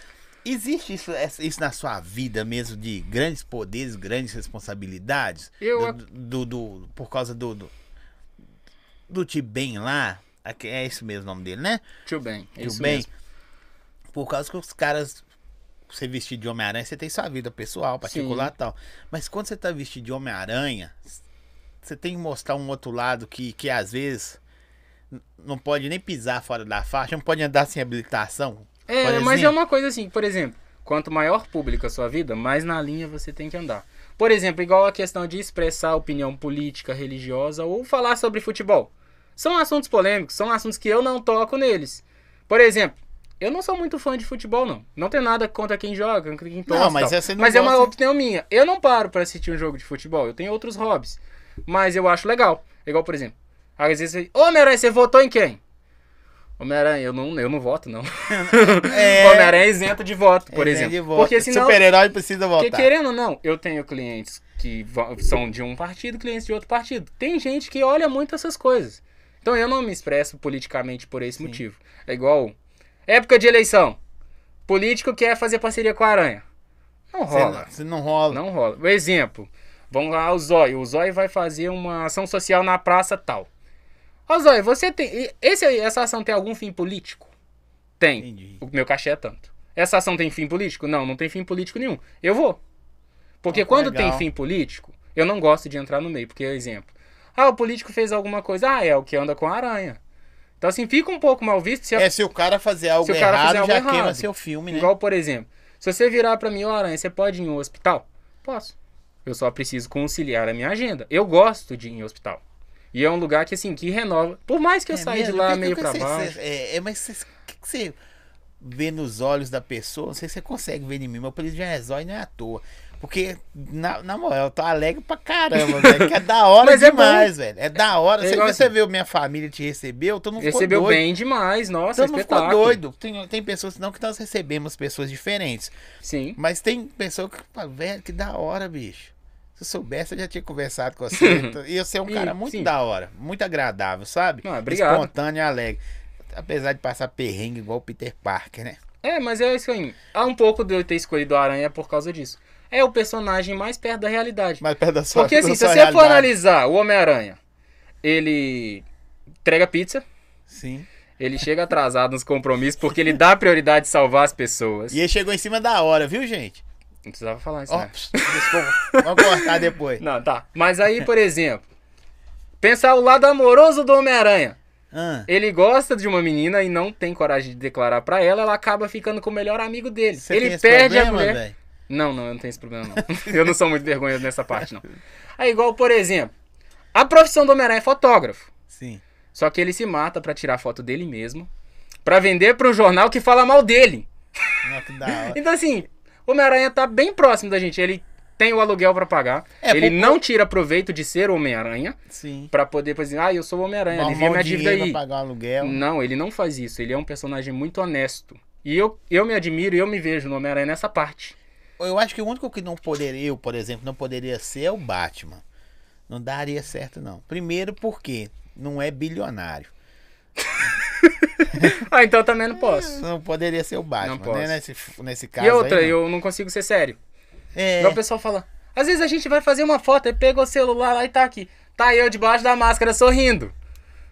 Existe isso, isso na sua vida mesmo de grandes poderes, grandes responsabilidades? Eu do, do, do- por causa do do, do Tibem lá, é isso mesmo o nome dele, né? Tio Ben, é Tio Ben. mesmo. Por causa que os caras. Você vestir de Homem-Aranha, você tem sua vida pessoal, particular e tal. Mas quando você tá vestido de Homem-Aranha, você tem que mostrar um outro lado que, que às vezes não pode nem pisar fora da faixa, não pode andar sem habilitação. É, mas é uma coisa assim, por exemplo, quanto maior público a sua vida, mais na linha você tem que andar. Por exemplo, igual a questão de expressar opinião política, religiosa ou falar sobre futebol. São assuntos polêmicos, são assuntos que eu não toco neles. Por exemplo, eu não sou muito fã de futebol, não. Não tem nada contra quem joga, contra quem torce. Não, mas você não mas é uma opinião minha. Eu não paro pra assistir um jogo de futebol, eu tenho outros hobbies. Mas eu acho legal. Igual, por exemplo, às vezes você. Ô, Homem-Aranha, você votou em quem? Homem-Aranha, eu não, eu não voto, não. É. Homem-Aranha é isento de voto, por É, exemplo. volta. Porque senão. Super-herói precisa Porque voltar. querendo ou não, eu tenho clientes que são de um partido, clientes de outro partido. Tem gente que olha muito essas coisas. Então eu não me expresso politicamente por esse motivo. É igual. Época de eleição. Político quer fazer parceria com a Aranha. Não rola. não, você não rola. Não rola. O exemplo. Vamos lá, o Zóio. O Zóio vai fazer uma ação social na praça tal. Ô Zóio, você tem. Esse, essa ação tem algum fim político? Tem. Entendi. O meu cachê é tanto. Essa ação tem fim político? Não, não tem fim político nenhum. Eu vou. Porque Ah, quando legal. tem fim político, eu não gosto de entrar no meio. Porque, exemplo. Ah, o político fez alguma coisa. Ah, é o que anda com a aranha. Então, assim, fica um pouco mal visto se a É, se o cara fazer algo Se errado, fizer algo já errado. queima seu filme, né? Igual, por exemplo, se você virar pra mim, ô Aranha, você pode ir em um hospital? Posso. Eu só preciso conciliar a minha agenda. Eu gosto de ir em hospital. E é um lugar que, assim, que renova. Por mais que eu É saia de lá meio pra baixo. É, é, mas o que, você vê nos olhos da pessoa? Não sei se você consegue ver em mim, isso já é zóio não é à toa. Porque, na, na moral, eu tô alegre pra caramba, velho. Que é da hora Mas é demais, velho. É da hora. É você, assim. vê minha família te recebeu, todo mundo ficou Recebeu doido. bem demais, nossa, Todo mundo ficou espetáculo. doido. Tem, tem pessoas, não que nós recebemos pessoas diferentes. Sim. Mas tem pessoa que fala, velho, que da hora, bicho. Se eu soubesse, eu já tinha conversado com você. e você é um cara muito sim. da hora, muito agradável, sabe? Ah, obrigado. Espontâneo e alegre. Apesar de passar perrengue igual o Peter Parker, né? É, mas é isso aí. Há um pouco de eu ter escolhido o Aranha por causa disso. É o personagem mais perto da realidade. Mais perto da sua Porque assim, se você for realidade. analisar o Homem-Aranha, ele entrega pizza, Sim. ele chega atrasado nos compromissos porque ele dá prioridade de salvar as pessoas. E ele chegou em cima da hora, viu, gente? Não precisava falar isso, né? desculpa. Vamos cortar depois. Não, tá. Mas aí, por exemplo, pensar o lado amoroso do Homem-Aranha. Ah, Ele gosta de uma menina e não tem coragem de declarar pra ela, ela acaba ficando com o melhor amigo dele. você ele perde a problema, mulher. velho? Não, não, eu não tenho esse problema, não. eu não sou muito vergonhoso nessa parte, não. Aí, igual, por exemplo, a profissão do Homem-Aranha é fotógrafo. Sim. Só que ele se mata pra tirar foto dele mesmo, pra vender pra um jornal que fala mal dele. Hora. Então, assim, o Homem-Aranha tá bem próximo da gente. Ele tem o aluguel pra pagar. É, ele por- não tira proveito de ser o Homem-Aranha Sim. pra poder, por exemplo, ah, eu sou o Homem-Aranha, arrumar minha dívida aí. pagar aluguel. Não, ele não faz isso. Ele é um personagem muito honesto. E eu, eu me admiro e eu me vejo no Homem-Aranha nessa parte. Eu acho que o único que não poderia, eu, por exemplo, não poderia ser é o Batman. Não daria certo, não. Primeiro porque não é bilionário. Ah, então eu também não posso. Não poderia ser o Batman, Não posso. né? Nesse, nesse caso E outra, aí, não. eu não consigo ser sério. É, Igual o pessoal fala. Às vezes a gente vai fazer uma foto e pega o celular lá e tá aqui. Tá eu debaixo da máscara sorrindo.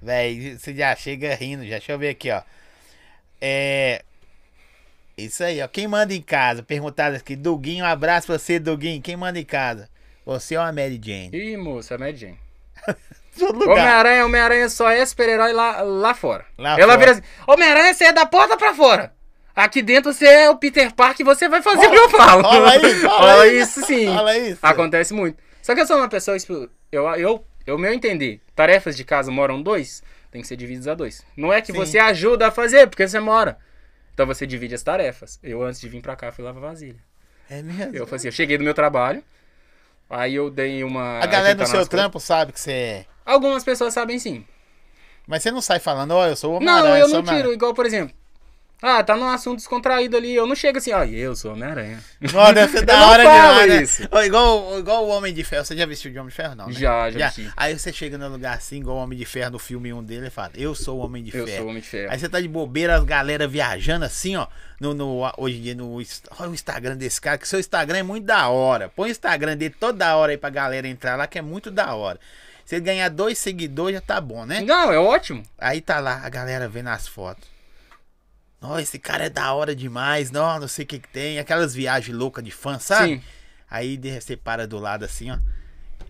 Véi, você já chega rindo, já. Deixa eu ver aqui, ó. É. Isso aí, ó. Quem manda em casa? Perguntaram aqui. Duguinho, um abraço pra você, Duguinho. Quem manda em casa? Você ou a Mary Jane? Ih, moça, é Mad Jane. Homem-Aranha, Homem-Aranha só é super-herói lá, lá fora. Lá Ela fora. vira assim: Homem-Aranha, você é da porta pra fora. Aqui dentro você é o Peter Parker e você vai fazer o que eu falo. Olha isso, olha isso. sim. Olha isso. Acontece muito. Só que eu sou uma pessoa. expo- Eu, eu, eu, meu entender, tarefas de casa moram dois, tem que ser divididas a dois. Não é que Sim. você ajuda a fazer, porque você mora. Então você divide as tarefas. Eu, antes de vir pra cá, fui lavar vasilha. É mesmo. Eu, falei assim, eu cheguei do meu trabalho, aí eu dei uma. A galera do seu nas coisas. trampo sabe que você é. Algumas pessoas sabem sim. Mas você não sai falando, ó, eu sou o Não, Homem-Aranha. eu sou não tiro. Igual, por exemplo. Ah, tá num assunto descontraído ali. Eu não chego assim, ó, eu sou Homem-Aranha. Não, deve ser Eu da hora demais, né? isso. Ó, igual, igual o Homem de Ferro. Você já vestiu de Homem de Ferro, não? né? Já, já vesti. Aí você chega num lugar assim, igual o Homem de Ferro no filme 1 dele, e fala, eu sou o Homem de Eu Ferro. sou Homem de Ferro. Aí você tá de bobeira, as galera viajando assim, ó. No, no, hoje em dia, no olha o Instagram desse cara, que seu Instagram é muito da hora. Põe o Instagram dele toda hora aí pra galera entrar lá, que é muito da hora. Se ele ganhar dois seguidores, já tá bom, né? Não, é ótimo. Aí tá lá, a galera vendo as fotos. Nossa, esse cara é da hora demais, não, não sei o que que tem. Aquelas viagens loucas de fã, sabe? Sim. Aí de- você para do lado assim, ó.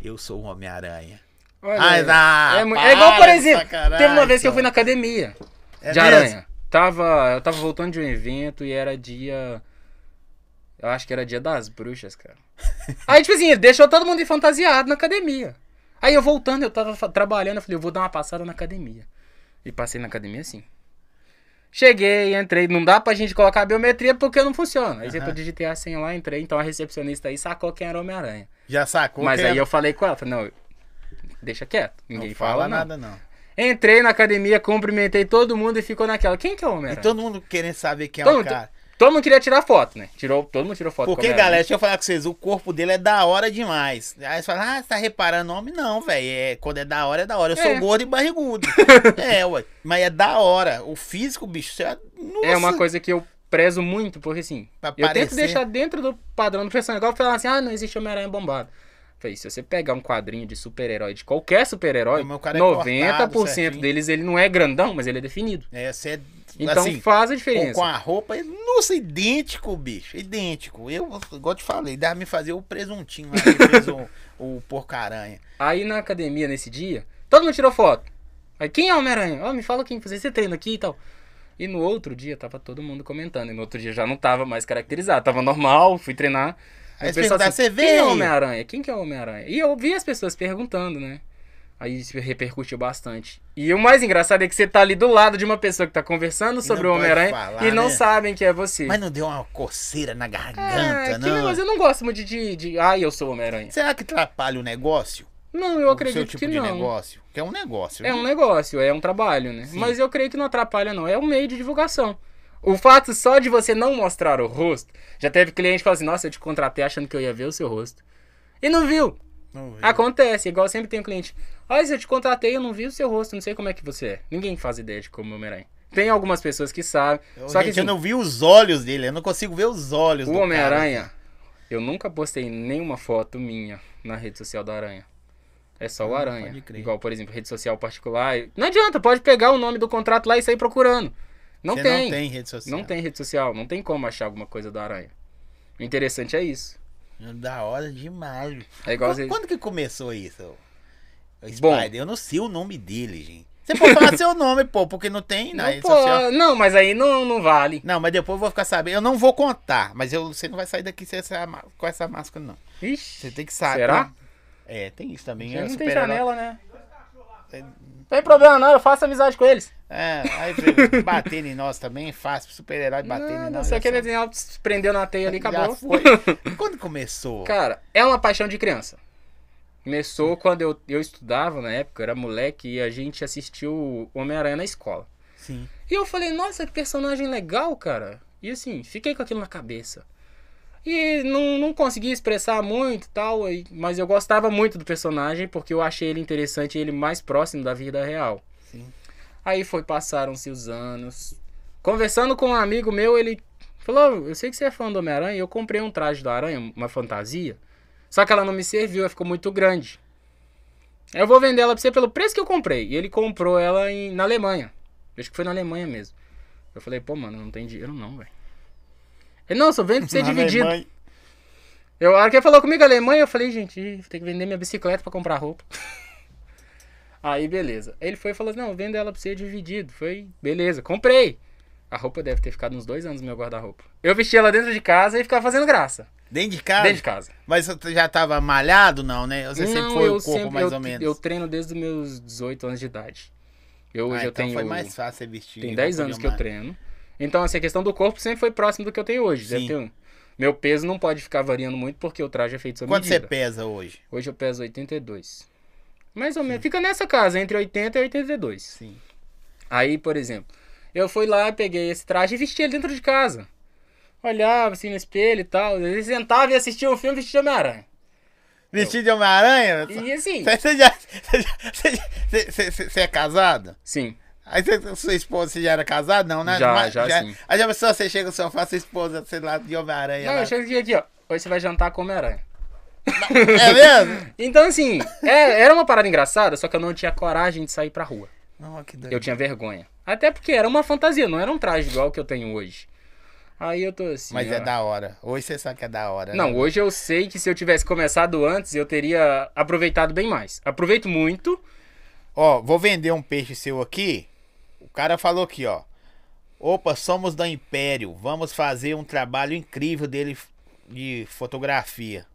Eu sou o Homem-Aranha. Ah, é, para é igual, por exemplo, sacanagem, teve uma vez que eu fui na academia É de mesmo? aranha. Tava, eu tava voltando de um evento e era dia. Eu acho que era dia das bruxas, cara. Aí, tipo assim, deixou todo mundo fantasiado na academia. Aí eu voltando, eu tava trabalhando, eu falei, eu vou dar uma passada na academia. E passei na academia assim. Cheguei, entrei. Não dá pra gente colocar a biometria porque não funciona. Aí Aham. eu digitei a senha lá, entrei. Então a recepcionista aí sacou quem era o Homem-Aranha. Já sacou? Mas aí é- eu falei com ela, falei, não, deixa quieto. não Ninguém fala, fala, não. nada, não. Entrei na academia, cumprimentei todo mundo e ficou naquela. Quem que é o E Homem-Aranha? todo mundo querendo saber quem é o cara. Todo mundo queria tirar foto, né? Tirou, todo mundo tirou foto Porque, galera, deixa eu falar com vocês, o corpo dele é da hora demais. Aí você fala, ah, você tá reparando nome? Não, velho. É, quando é da hora, é da hora. Eu sou É. gordo e barrigudo. é, ué. Mas é da hora. O físico, bicho, você é. Nossa. É uma coisa que eu prezo muito, porque assim, Pra eu tento parecer. deixar dentro do padrão do personagem. Igual falar assim, ah, não existe Homem-Aranha bombado. Falei, se você pegar um quadrinho de super-herói, de qualquer super-herói, O meu cara é 90% cortado deles ele não é grandão, mas ele é definido. É, você é. Então assim, faz a com, diferença. com a roupa, nossa, idêntico, bicho. Idêntico. Eu, igual te falei, dava me fazer o presuntinho lá que fez o, o porco-aranha. Aí na academia, nesse dia, todo mundo tirou foto. Aí, quem é o Homem-Aranha? Ó, me fala quem você, você treina aqui e tal. E no outro dia tava todo mundo comentando. E no outro dia já não tava mais caracterizado. Tava normal, fui treinar. Aí o pessoal assim, "Você Quem é o veio?" Homem-Aranha? Quem que é o Homem-Aranha? E eu vi as pessoas perguntando, né? Aí isso repercutiu bastante. E o mais engraçado é que você tá ali do lado de uma pessoa que tá conversando sobre o não Homem-Aranha e não né? sabem que é você. Mas não deu uma coceira na garganta, é, que não? negócio, eu não gosto muito de, de, de ai, eu sou o Homem-Aranha. Será que atrapalha o negócio? Não, eu o acredito seu tipo que de não. negócio? Que é um negócio. É né? um negócio, é um trabalho, né? Sim. Mas eu creio que não atrapalha, não. É um meio de divulgação. O fato só de você não mostrar o rosto, já teve cliente que falou assim, nossa, eu te contratei achando que eu ia ver o seu rosto. E não viu. Não vi. Acontece, igual sempre tem um cliente. Olha, se eu te contratei, eu não vi o seu rosto, não sei como é que você é. Ninguém faz ideia de como é o Homem-Aranha. Tem algumas pessoas que sabem. Eu, só que gente, eu assim, não vi os olhos dele, eu não consigo ver os olhos o do Homem-Aranha, eu nunca postei nenhuma foto minha na rede social da Aranha. É só o Ah, Aranha. Igual, por exemplo, rede social particular. Não adianta, pode pegar o nome do contrato lá e sair procurando. Não Você tem. não tem rede social. Não tem rede social, não tem como achar alguma coisa do Aranha. O interessante é isso. Da hora demais. É igual Quando, você... quando que começou isso? Bom. Spider, eu não sei o nome dele, gente. Você pode falar seu nome, pô, porque não tem na Não, rede pô, social. não, mas aí não, não vale. Não, mas depois eu vou ficar sabendo. Eu não vou contar, mas eu, você não vai sair daqui sem essa, com essa máscara, não. Ixi, Você tem que saber. Será? É, tem isso também. é não tem janela, né? Tem problema não, eu faço amizade com eles. É, aí bater em nós também, fácil. Super-herói bater em Não, nós. você quer se prendeu na teia ali, Já acabou. foi. Quando começou? Cara, é uma paixão de criança. Começou quando eu, eu estudava na época, eu era moleque e a gente assistiu Homem-Aranha na escola. Sim. E eu falei, nossa, que personagem legal, cara. E assim, fiquei com aquilo na cabeça. E não, não consegui expressar muito e tal, mas eu gostava muito do personagem porque eu achei ele interessante e ele mais próximo da vida real. Sim. Aí foi, passaram-se os anos. Conversando com um amigo meu, ele falou: Eu sei que você é fã do Homem-Aranha, eu comprei um traje do Aranha, uma fantasia. Só que ela não me serviu, ela ficou muito grande. Eu vou vender ela pra você pelo preço que eu comprei. E ele comprou ela em, na Alemanha. Acho que foi na Alemanha mesmo. Eu falei, pô, mano, não tem dinheiro não, velho. Ele, não, só vende pra você Na dividido. Alemanha. Eu, a hora que ele falou comigo Alemanha, eu falei, gente, ter que vender minha bicicleta pra comprar roupa. Aí, beleza. Ele foi e falou, não, vendo ela pra você dividido. Foi, beleza, comprei. A roupa deve ter ficado uns dois anos no meu guarda-roupa. Eu vesti ela dentro de casa e ficava fazendo graça. Dentro de casa? Dentro de casa. Mas você já tava malhado, não, né? Você sempre foi o corpo, mais eu, ou menos. Eu treino desde os meus 18 anos de idade. Eu, hoje Ah, eu então tenho... foi mais fácil você vestir. Tem 10 roupa anos que eu treino. Então, assim, a questão do corpo sempre foi próximo do que eu tenho hoje. Sim. um- Meu peso não pode ficar variando muito porque o traje é feito sob Quanto você medida. pesa hoje? Hoje eu peso 82. Mais ou menos. Fica nessa casa, entre 80 e 82. Sim. Aí, por exemplo, eu fui lá, peguei esse traje e vesti ele dentro de casa. Olhava assim no espelho e tal. Ele sentava e assistia o filme vestido de Homem-Aranha. Vestido de Homem-Aranha? E assim. Você já. Você, já- é casado? Sim. Aí você, sua esposa, você já era casado? Não, né? Já, já sim. Aí já pensou, você chega no sofá, sua esposa, sei lá, de Homem-Aranha. Não, lá. eu cheguei aqui, ó. Hoje você vai jantar com Homem-Aranha. É mesmo? Então, assim, é- era uma parada engraçada, só que eu não tinha coragem de sair pra rua. Não, que doido. Eu tinha vergonha. Até porque era uma fantasia, não era um traje igual que eu tenho hoje. Aí eu tô assim. Mas ó. é da hora. Hoje você sabe que é da hora. Não, né? hoje eu sei que se eu tivesse começado antes, eu teria aproveitado bem mais. Aproveito muito. Ó, vou vender um peixe seu aqui. O cara falou aqui, ó. Opa, somos da Império. Vamos fazer um trabalho incrível dele de fotografia.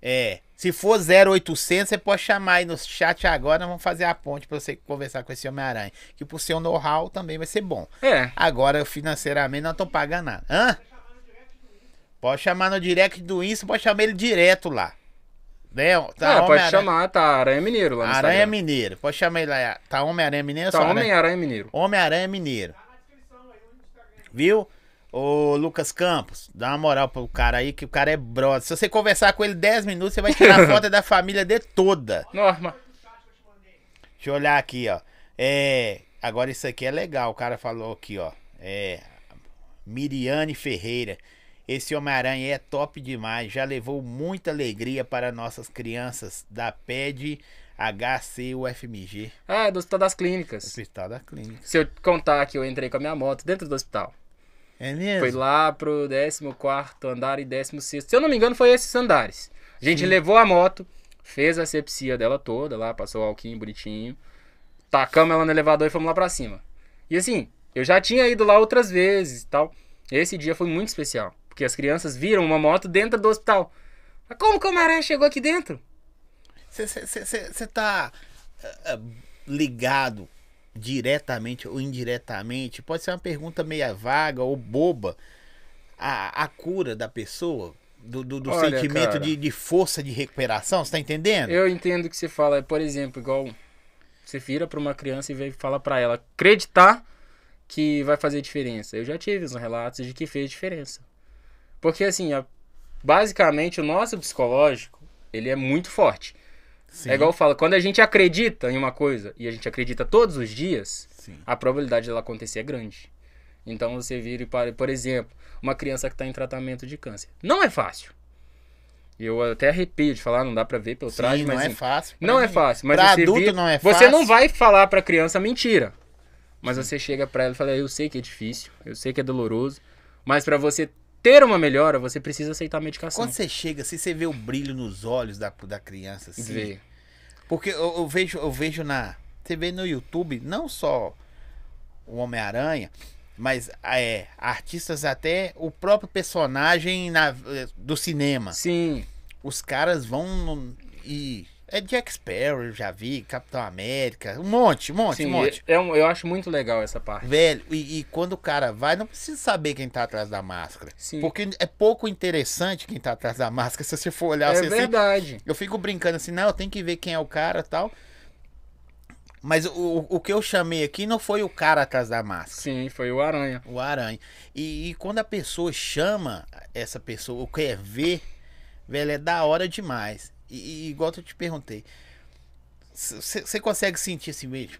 É, se for 0800, você pode chamar aí no chat agora. Nós vamos fazer a ponte pra você conversar com esse Homem-Aranha. Que por seu know-how também vai ser bom. É. Agora, financeiramente, não estão pagando nada. Hã? Pode chamar no direct do Insta, pode chamar ele direto lá. Né? é, pode chamar, tá Aranha Mineiro lá no Aranha. Mineiro. Pode chamar ele lá. Tá Homem-Aranha Mineiro? Tá só Aranha- Homem-Aranha Mineiro. Homem-Aranha Mineiro. Viu? Ô Lucas Campos, dá uma moral pro cara aí, que o cara é brother. Se você conversar com ele 10 minutos, você vai tirar foto da família de toda. Norma. Deixa eu olhar aqui, ó. É. Agora isso aqui é legal. O cara falou aqui, ó. É. Miriane Ferreira. Esse Homem-Aranha é top demais. Já levou muita alegria para nossas crianças da PED HCUFMG. Ah, do Hospital das Clínicas. Hospital da Clínica. Se eu contar que eu entrei com a minha moto dentro do hospital. É mesmo? Foi lá pro 14 andar e 16. Se eu não me engano, foi esses andares. A gente levou a moto, fez a sepsia dela toda lá, passou o alquinho bonitinho. Tacamos ela no elevador e fomos lá pra cima. E assim, eu já tinha ido lá outras vezes e tal. Esse dia foi muito especial. Porque as crianças viram uma moto dentro do hospital. Mas como que o Homem-Aranha chegou aqui dentro? Você tá ah, ah, ligado diretamente ou indiretamente? Pode ser uma pergunta meia vaga ou boba. A, a cura da pessoa, do, do, do Olha, sentimento cara. de, de força de recuperação, você tá entendendo? Eu entendo que você fala, por exemplo, igual você vira pra uma criança e fala pra ela acreditar que vai fazer diferença. Eu já tive uns relatos de que fez diferença. Porque assim, a- basicamente o nosso psicológico, ele é muito forte. Sim, É igual eu falo, quando a gente acredita em uma coisa e a gente acredita todos os dias, Sim. a probabilidade dela acontecer é grande. Então você vira, e para- por exemplo, uma criança que está em tratamento de câncer. Não é fácil. Eu até arrepio de falar, não dá pra ver pelo Sim, traje, não mas é assim, fácil. pra não é mim. fácil. Mas Pra você adulto vê- não é Você não fácil. vai falar pra criança mentira. Mas você chega pra ela e fala: Eu sei que é difícil, eu sei que é doloroso, mas pra você ter uma melhora, você precisa aceitar a medicação. Quando você chega, assim, você vê o brilho nos olhos da, da criança, assim. Vê. Porque eu, eu vejo, eu vejo na. Você vê no YouTube, não só o Homem-Aranha, mas é, artistas até o próprio personagem na- do cinema. Sim, Os caras vão no- e. É Jack Sparrow, eu já vi, Capitão América, um monte, um monte, sim um monte. é um- eu acho muito legal essa parte. Velho, e, e quando o cara vai, não precisa saber quem tá atrás da máscara. Sim. Porque é pouco interessante quem tá atrás da máscara, se você for olhar É assim, assim, verdade. eu fico brincando assim, não, eu tenho que ver quem é o cara e tal. Mas o, o que eu chamei aqui não foi o cara atrás da máscara, Sim, foi o Aranha. o aranha. E, e quando a pessoa chama essa pessoa, ou quer ver, velho, é da hora demais. E, e igual eu te perguntei, você consegue sentir assim mesmo?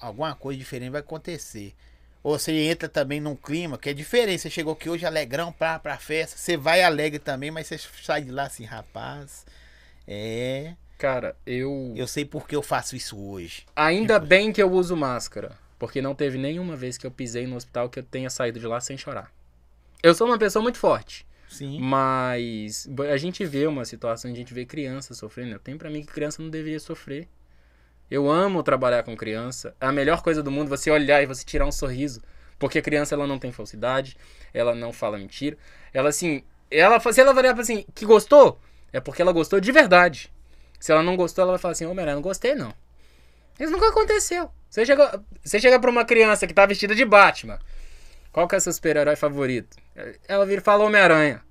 Alguma coisa diferente vai acontecer. Ou você entra também num clima que é diferente. Você chegou aqui hoje alegrão pra, pra festa. Você vai alegre também, mas você sai de lá assim, rapaz. É. Cara, eu. Eu sei porque eu faço isso hoje. Ainda bem que eu uso máscara. Porque não teve nenhuma vez que eu pisei no hospital que eu tenha saído de lá sem chorar. Eu sou uma pessoa muito forte. Sim. Mas a gente vê uma situação, a gente vê criança sofrendo. Eu tenho pra mim que criança não deveria sofrer. Eu amo trabalhar com criança. É a melhor coisa do mundo você olhar e você tirar um sorriso. Porque a criança ela não tem falsidade, ela não fala mentira. Ela assim, ela se ela vai assim, que gostou, é porque ela gostou de verdade. Se ela não gostou, ela vai falar assim: Ô, Meré, não gostei não. Isso nunca aconteceu. Você chega, você chega pra uma criança que tá vestida de Batman. Qual que é seu super-herói favorito? Ela vira e fala Homem-Aranha.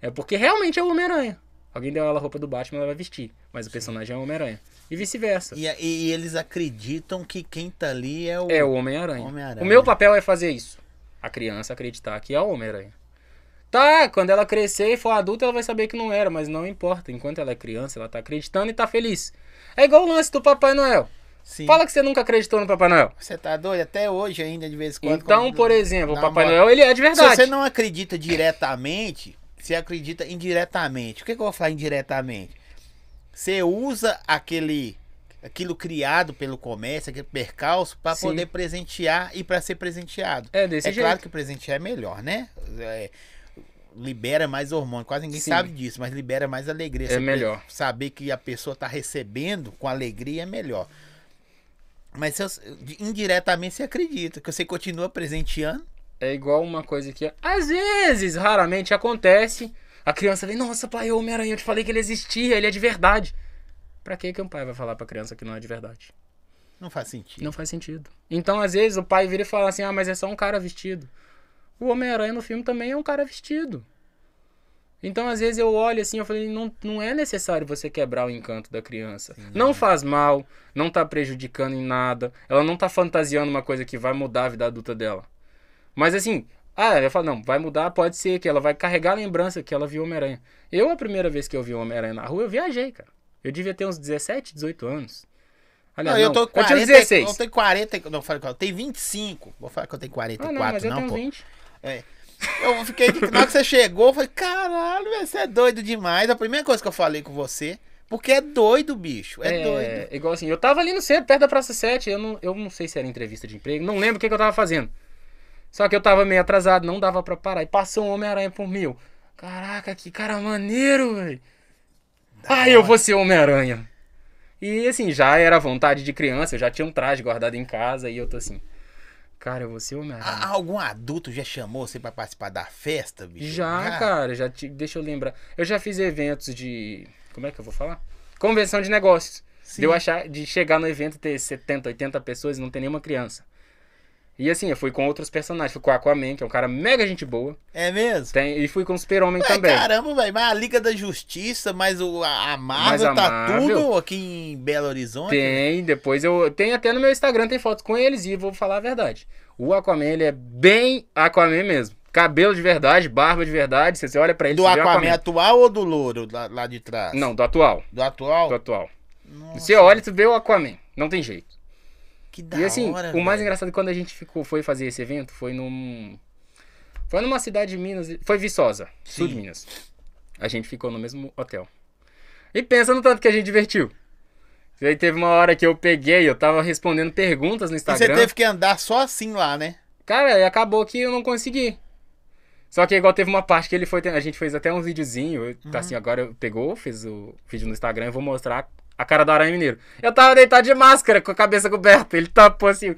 É porque realmente é o Homem-Aranha. Alguém deu ela a roupa do Batman, ela vai vestir. Mas o personagem é o Homem-Aranha. E vice-versa. E, e eles acreditam que quem tá ali é o. É o Homem-Aranha. Homem-Aranha. o meu papel é fazer isso. A criança acreditar que é o Homem-Aranha. Tá, quando ela crescer e for adulta, ela vai saber que não era, mas não importa. Enquanto ela é criança, ela tá acreditando e tá feliz. É igual o lance do Papai Noel. Sim. Fala que você nunca acreditou no Papai Noel. Você tá doido? Até hoje ainda, de vez em quando. Então, quando- por exemplo, o Papai uma- Noel, ele é de Se verdade. você não acredita diretamente, você acredita indiretamente. O que, que eu vou falar indiretamente? Você usa aquele aquilo criado pelo comércio, aquele percalço, para poder presentear e para ser presenteado. É desse é jeito. claro que presentear é melhor, né? É, libera mais hormônio. Quase ninguém Sim. sabe disso, mas libera mais alegria. É Você melhor. Saber que a pessoa tá recebendo com alegria é melhor. Mas eu- indiretamente você acredita, que você continua presenteando. É igual uma coisa que às vezes, raramente acontece. A criança vem, nossa, pai, o Homem-Aranha, eu te falei que ele existia, ele é de verdade. Pra que que um pai vai falar pra criança que não é de verdade? Não faz sentido. Não faz sentido. Então, às vezes, o pai vira e fala assim: ah, mas é só um cara vestido. O Homem-Aranha no filme também é um cara vestido. Então, às vezes, eu olho assim, eu falei, não, não é necessário você quebrar o encanto da criança. Não faz mal, não tá prejudicando em nada. Ela não tá fantasiando uma coisa que vai mudar a vida adulta dela. Mas assim, ah, eu falo, não, vai mudar, pode ser que ela vai carregar a lembrança que ela viu Homem-Aranha. Eu, a primeira vez que eu vi Homem-Aranha na rua, eu viajei, cara. Eu devia ter uns 17, 18 anos. Aliás, Não, eu não, tô eu 40, tinha uns 16. Eu tenho 40, não, falei, eu tenho 25. Vou falar que eu tenho Ah, 44, não, mas eu não, tenho pô. 20. Eu fiquei, na hora que você chegou, eu falei, caralho, você é doido demais. A primeira coisa que eu falei com você, porque é doido, bicho, é, doido. Igual assim, eu tava ali no centro, perto da Praça 7, eu não, eu não sei se era entrevista de emprego, não lembro o que, que eu tava fazendo. Só que eu tava meio atrasado, não dava pra parar. E passou um Homem-Aranha por mil. Caraca, que cara maneiro, velho. Ah, eu vou ser Homem-Aranha. E assim, já era vontade de criança, eu já tinha um traje guardado em casa e eu tô assim. Cara, eu vou ser Homem-Aranha. A- Algum adulto já chamou você pra participar da festa, bicho? Já, cara, já te, deixa eu lembrar. Eu já fiz eventos de. Como é que eu vou falar? Convenção de negócios. Sim. De eu achar, de chegar no evento e ter 70, 80 pessoas e não ter nenhuma criança. E assim, eu fui com outros personagens. Fui com o Aquaman, que é um cara mega gente boa. É mesmo? Tem, e fui com o Super-Homem também. caramba, velho, mas a Liga da Justiça, mas o, a, Marvel Mas a tá Marvel- tudo aqui em Belo Horizonte. Tem, depois eu. Tem até no meu Instagram, tem fotos com eles e vou falar a verdade. O Aquaman, ele é bem Aquaman mesmo. Cabelo de verdade, barba de verdade. Você olha pra ele, Do o Aquaman atual ou do Louro, lá, lá de trás? Não, do atual. Do atual? Do atual. Nossa. Você olha e tu vê o Aquaman. Não tem jeito. Que da E assim, hora, o mais velho. engraçado é quando a gente ficou, foi fazer esse evento, foi num. Foi numa cidade de Minas. Foi Viçosa, sul de Sim. Minas. A gente ficou no mesmo hotel. E pensa no tanto que a gente divertiu. E aí teve uma hora que eu peguei, eu tava respondendo perguntas no E Instagram. você teve que andar só assim lá, né? Cara, e acabou que eu não consegui. Só que igual teve uma parte que ele foi. A gente fez até um videozinho. eu- Uhum. Assim, agora eu pegou, fez o vídeo no Instagram e vou mostrar a cara do Aranha Mineiro. Eu tava deitado de máscara, com a cabeça coberta. Ele tapou assim.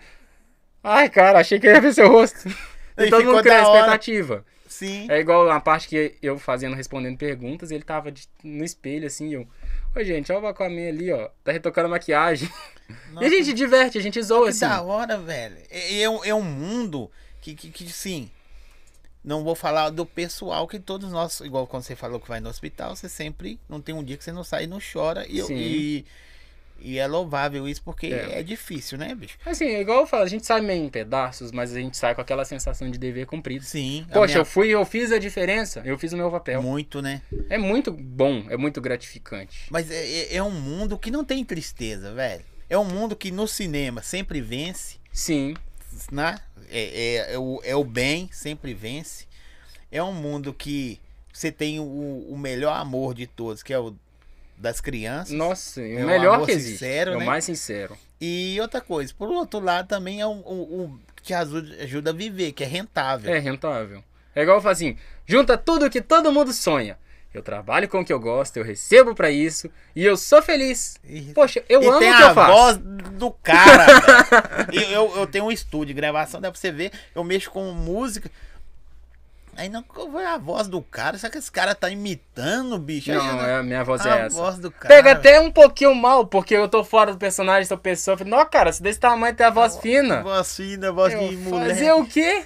Ai, cara, achei que ia ver seu rosto. E E todo mundo hora. expectativa. Sim. É igual a parte que eu fazendo, respondendo perguntas, ele tava de- no espelho, assim, eu. Oi, gente, olha o Aquaman ali, ó. Tá retocando a maquiagem. E a gente diverte, a gente zoa, Que assim. da hora, velho. É, é um, é um mundo que, que, que, sim. Não vou falar do pessoal que todos nós, igual quando você falou que vai no hospital, você sempre não tem um dia que você não sai e não chora. E, e, e é louvável isso porque É. é. difícil, né, bicho? Assim, é igual eu falo, a gente sai meio em pedaços, mas a gente sai com aquela sensação de dever cumprido. Sim. Poxa, minha- eu fui, eu fiz a diferença, eu fiz o meu papel. Muito, né? É muito bom, é muito gratificante. Mas é, é- é um mundo que não tem tristeza, velho. É um mundo que no cinema sempre vence. Sim, né? É, é, é o, é o bem, sempre vence. É um mundo que você tem o, o melhor amor de todos, que é o das crianças. nossa, É o melhor amor que existe. sincero, é o né? mais sincero. E outra coisa, por outro lado, também é o, o, o que te ajuda, ajuda a viver, que é rentável. É rentável. É igual eu falo assim, junta tudo que todo mundo sonha. Eu trabalho com o que eu gosto, eu recebo pra isso e eu sou feliz. Poxa, eu e amo o que a eu faço. voz do cara, eu, eu, eu tenho um estúdio de gravação, dá pra você ver. Eu mexo com música. Aí não foi a voz do cara. Será que esse cara tá imitando, bicho? Não, eu- é, a minha voz a é essa. voz do cara. Pega até um pouquinho mal, porque eu tô fora do personagem, sou pessoa. Falei, Não, cara, se desse tamanho tem a voz fina. Voz fina, voz Eu de mulher. fazer o quê?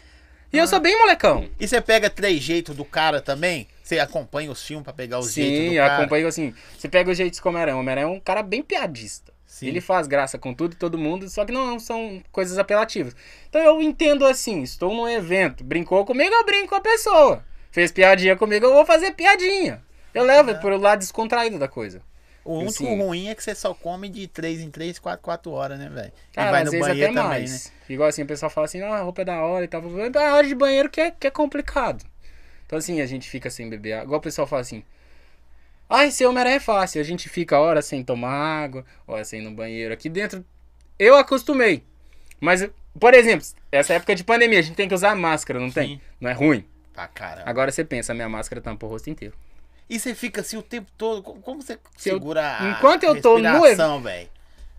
E eu sou bem molecão. E você pega três jeitos do cara também? Você acompanha os filmes pra pegar os jeitos do Sim, cara? acompanho assim. Você pega os jeitos como Homem-Aranha. O Homem-Aranha é um cara bem piadista. Sim. Ele faz graça com tudo e todo mundo, só que não são coisas apelativas. Então eu entendo assim, estou num evento, brincou comigo, eu brinco com a pessoa. Fez piadinha comigo, eu vou fazer piadinha. Eu levo pro lado descontraído da coisa. O único Sim. ruim é que você só come de 3 em 3, 4, 4 horas, né, velho? Cara, vai às no vezes banheiro até também, mais. né? Igual assim, o pessoal fala assim, ah, a roupa é da hora e tal. A hora de banheiro que é, que é complicado. Então assim, a gente fica sem beber água. Igual o pessoal fala assim, ai, ser Homem-Aranha é fácil. A gente fica hora sem tomar água, hora sem ir no banheiro. Aqui dentro, eu acostumei. Mas, por exemplo, essa época de pandemia, a gente tem que usar máscara, não tem? Sim. Não é ruim? Pra caramba. Agora você pensa, minha máscara tampa o rosto inteiro. E você fica assim o tempo todo. co- Como você Se eu- segura a enquanto eu tô no velho?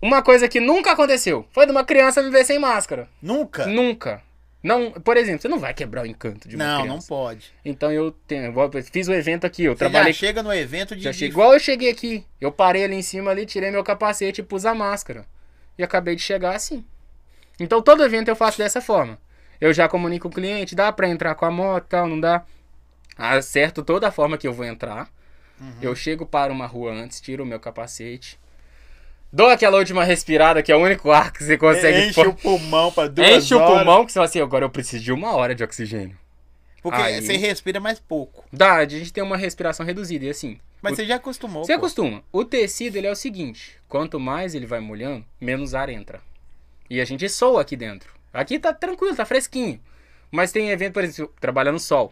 Uma coisa que nunca aconteceu foi de uma criança me ver sem máscara. Nunca? Nunca. Não, por exemplo, você não vai quebrar o encanto de uma Não, criança. não pode. Então eu tenho, eu fiz o evento aqui, eu Você trabalhei. já chega no evento de. já de- igual eu cheguei aqui. Eu parei ali em cima ali, tirei meu capacete e pus a máscara. E acabei de chegar assim. Então todo evento eu faço dessa forma. Eu já comunico com o cliente, dá pra entrar com a moto, tal, não dá. Acerto toda a forma que eu vou entrar. Uhum. Eu chego para uma rua antes, tiro o meu capacete. Dou aquela última respirada, que é o único ar que você consegue Enche pôr- o pulmão pra duas Enche o horas. pulmão, que você fala assim, agora eu preciso de uma hora de oxigênio. Porque Aí- você respira mais pouco. Dá, a gente tem uma respiração reduzida, e assim. Mas o- você já acostumou. Você pô. acostuma. O tecido, ele é o seguinte, quanto mais ele vai molhando, menos ar entra. E a gente soa aqui dentro. Aqui tá tranquilo, tá fresquinho. Mas tem evento, por exemplo, trabalhar no sol.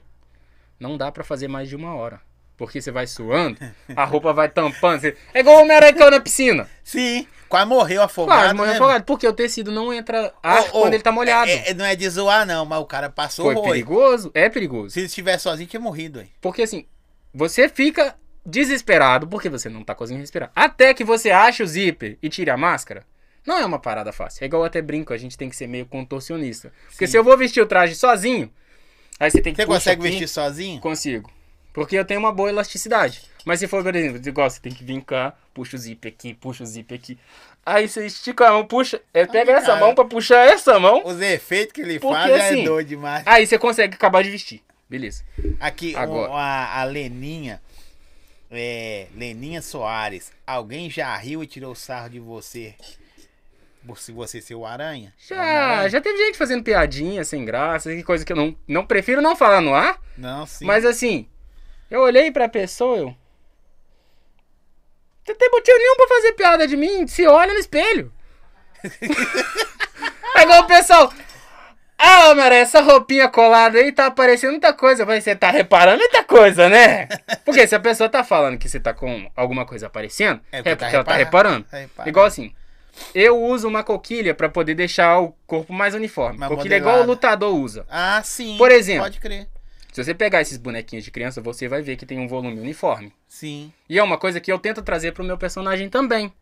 Não dá pra fazer mais de uma hora. Porque você vai suando, a roupa vai tampando. você- É igual o Homem-Aranha caiu na piscina. Sim, quase morreu afogado. Quase morreu né, afogado. Porque o tecido não entra ar Ô, ô, quando ele tá molhado. é- é- não é de zoar, não, mas o cara passou Foi horror. perigoso? É perigoso. Se ele estivesse sozinho, tinha morrido, aí. Porque assim, você fica desesperado porque você não tá conseguindo respirar. Até que você ache o zíper e tire a máscara. Não é uma parada fácil. É igual eu até brinco, a gente tem que ser meio contorcionista. Porque Sim. se eu vou vestir o traje sozinho, aí você tem que Você consegue aqui, vestir sozinho? Consigo. Porque eu tenho uma boa elasticidade. Mas se for, por exemplo, igual você tem que vir cá, puxa o zíper aqui, puxa o zíper aqui. Aí você estica a mão, puxa, é, pega essa mão pra puxar essa mão. Os efeitos que ele Porque, faz já assim, é doido demais. Aí você consegue acabar de vestir. Beleza. Aqui, Agora. a, a Leninha, é, Leninha Soares, alguém já riu e tirou sarro de você? Por se você ser o aranha? Já, Homem-Aranha? já teve gente fazendo piadinha, sem graça, que coisa que eu não, não prefiro não falar no ar. Não, sim. Mas assim, eu olhei pra pessoa, eu. Você tem motivo nenhum pra fazer piada de mim? Se olha no espelho. Pegou o pessoal. Ah, mano, essa roupinha colada aí tá aparecendo muita coisa. Mas você tá reparando muita coisa, né? Porque se a pessoa tá falando que você tá com alguma coisa aparecendo, é porque, ela tá reparando. Tá reparando. Igual assim, eu uso uma coquilha pra poder deixar o corpo mais uniforme. Mais coquilha é igual o modelada. lutador usa. Ah, sim. Por exemplo. Pode crer. Se você pegar esses bonequinhos de criança, você vai ver que tem um volume uniforme. Sim. E é uma coisa que eu tento trazer pro meu personagem também.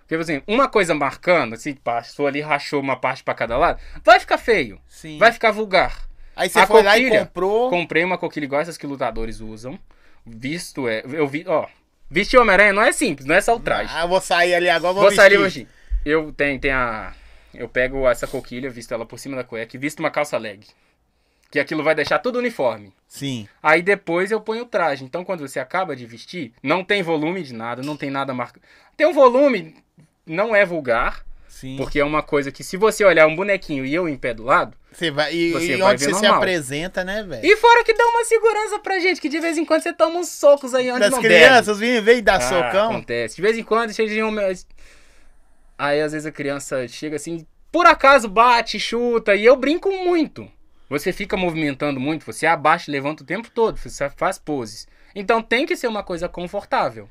Porque, por exemplo, uma coisa marcando, assim, passou ali, rachou uma parte pra cada lado, vai ficar feio. Sim. Vai ficar vulgar. Aí você A foi lá e coquilha, comprou. Comprei uma coquilha igual essas que lutadores usam. Visto é. Eu vi, ó. Vestir Homem-Aranha não é simples, não é só o traje. Ah, eu vou sair ali agora, vou, Vou sair ali vestir. hoje. Eu tenho, tem a. Eu pego essa coquilha, visto ela por cima da cueca e visto uma calça leg. Que aquilo vai deixar tudo uniforme. Sim. Aí depois eu ponho o traje. Então quando você acaba de vestir, não tem volume de nada, não tem nada marcado. Tem um volume, não é vulgar, Sim. porque é uma coisa que se você olhar um bonequinho e eu em pé do lado. Você vai, e, Você e vai onde você se normal. apresenta, né, velho? E fora que dá uma segurança pra gente, que de vez em quando você toma uns socos aí onde Das não crianças, vem, vem dar deve. Ah, socão. Acontece. De vez em quando chega de um... Aí às vezes a criança chega assim, por acaso bate, chuta, e eu brinco muito. Você fica movimentando muito, você abaixa e levanta o tempo todo, você faz poses. Então tem que ser uma coisa confortável.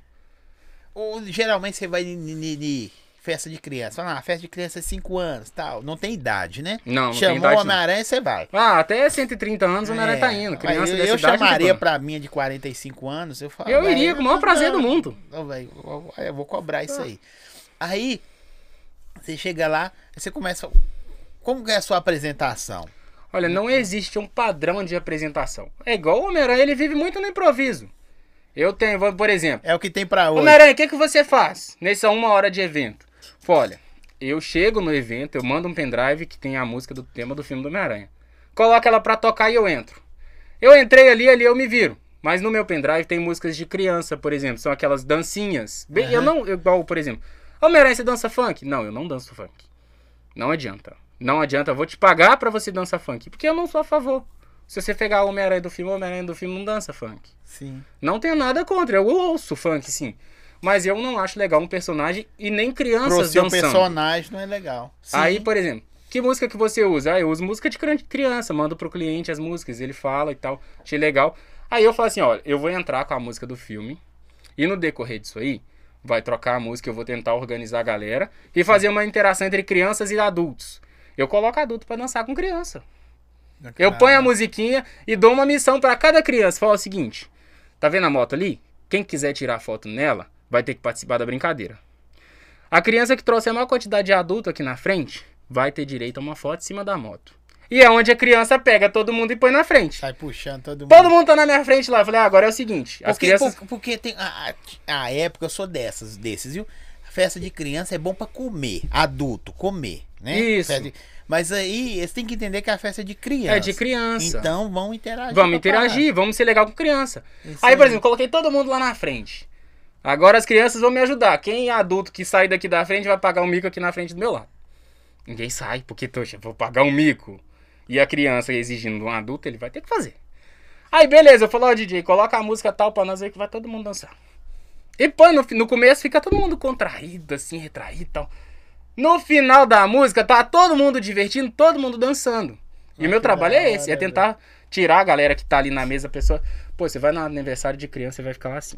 Ou, geralmente você vai em festa de criança. Fala, ah, festa de criança é 5 anos tal. Não tem idade, né? Não, não tem Chamou idade, o não. Homem-Aranha, você vai. Ah, até 130 anos o Homem-Aranha tá indo. É, Criança eu, dessa eu idade, chamaria não tem pra minha de 45 anos, eu falo. Eu "Véi, iria com o maior tô prazer do dando." mundo. Ô, véi, eu, vou cobrar isso aí. Aí, você chega lá, você começa. Como é a sua apresentação? Olha, não existe um padrão de apresentação. É igual o Homem-Aranha, ele vive muito no improviso. Eu tenho, por exemplo, É o que tem pra hoje. Homem-Aranha, o que, que você faz nessa uma hora de evento? Olha, eu chego no evento, eu mando um pendrive que tem a música do tema do filme do Homem-Aranha. Coloco ela pra tocar e eu entro. Eu entrei ali, ali eu me viro. Mas no meu pendrive tem músicas de criança, por exemplo. São aquelas dancinhas. Bem, Eu não, igual, por exemplo. Homem-Aranha, você dança funk? Não, eu não danço funk. Não adianta. Não adianta, eu vou te pagar pra você dançar funk. Porque eu não sou a favor. Se você pegar o Homem-Aranha do filme, o Homem-Aranha do filme não dança funk. Sim. Não tenho nada contra, eu ouço funk sim. Mas eu não acho legal um personagem e nem Pro crianças seu dançando. personagem não é legal. Sim. Aí, por exemplo, que música que você usa? Ah, eu uso música de cri- criança, mando pro cliente as músicas, ele fala e tal. Achei legal. Aí eu falo assim, olha, eu vou entrar com a música do filme e no decorrer disso aí, vai trocar a música, eu vou tentar organizar a galera e fazer uma interação entre crianças e adultos. Eu coloco adulto pra dançar com criança. Eu ponho a musiquinha e dou uma missão pra cada criança. Fala o seguinte: tá vendo a moto ali? Quem quiser tirar foto nela, vai ter que participar da brincadeira. A criança que trouxer a maior quantidade de adulto aqui na frente, vai ter direito a uma foto em cima da moto. E é onde a criança pega todo mundo e põe na frente. Sai puxando todo mundo. Todo mundo tá na minha frente lá. Eu falei, ah, agora é o seguinte: as Porque, crianças. por- porque tem. A, a, a época eu sou dessas, desses, viu? Festa de criança é bom pra comer. Adulto, comer, né? Isso. De- mas aí, eles têm que entender que a festa é de criança. É de criança. Então vão interagir. Vamos interagir, vamos ser legal com criança. Isso Aí, por exemplo, coloquei todo mundo lá na frente. Agora as crianças vão me ajudar. Quem é adulto que sair daqui da frente vai pagar um mico aqui na frente do meu lado. Ninguém sai, porque, poxa, vou pagar um mico. E a criança exigindo de um adulto, ele vai ter que fazer. Aí, beleza, eu falo, ó, DJ, coloca a música tal pra nós aí que vai todo mundo dançar. E põe no, no começo fica todo mundo contraído, assim, retraído e tal. No final da música, tá todo mundo divertindo, todo mundo dançando. E Ah, o meu trabalho é esse, é tentar tirar a galera que tá ali na mesa, a pessoa. Pô, você vai no aniversário de criança, você vai ficar lá assim.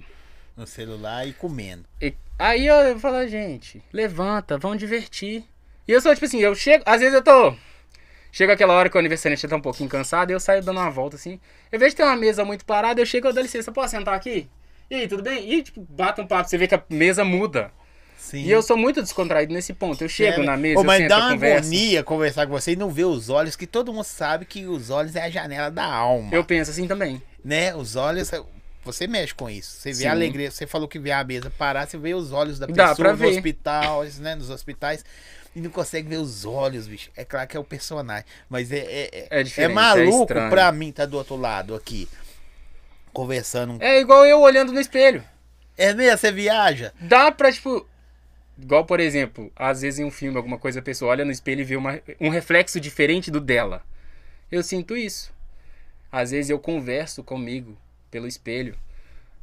No celular e comendo. E aí eu, falo, gente, levanta, vamos divertir. E eu sou tipo assim, eu chego, às vezes eu tô. Chega aquela hora que o aniversariante tá um pouquinho cansado, e eu saio dando uma volta assim. Eu vejo que tem uma mesa muito parada, eu chego, eu dou licença, posso sentar aqui? E aí, tudo bem? E tipo, bate um papo, você vê que a mesa muda. Sim. E eu sou muito descontraído nesse ponto. Eu chego É, na mesa, Ô, mas eu sento, dá uma converso. agonia conversar com você e não ver os olhos, que todo mundo sabe que os olhos é a janela da alma. Eu penso assim também. Né? Os olhos. Você mexe com isso. Você vê Sim. a alegria. Você falou que vê a mesa parar, você vê os olhos da Dá pessoa pra no ver. hospital, né? Nos hospitais. E não consegue ver os olhos, bicho. É claro que é o personagem. Mas é, é, é, É é é maluco estranho. pra mim tá do outro lado aqui. Conversando. É igual eu olhando no espelho. É mesmo? Você viaja? Dá pra, tipo. Igual, por exemplo, às vezes em um filme, alguma coisa, a pessoa olha no espelho e vê uma, um reflexo diferente do dela. Eu sinto isso. Às vezes eu converso comigo pelo espelho.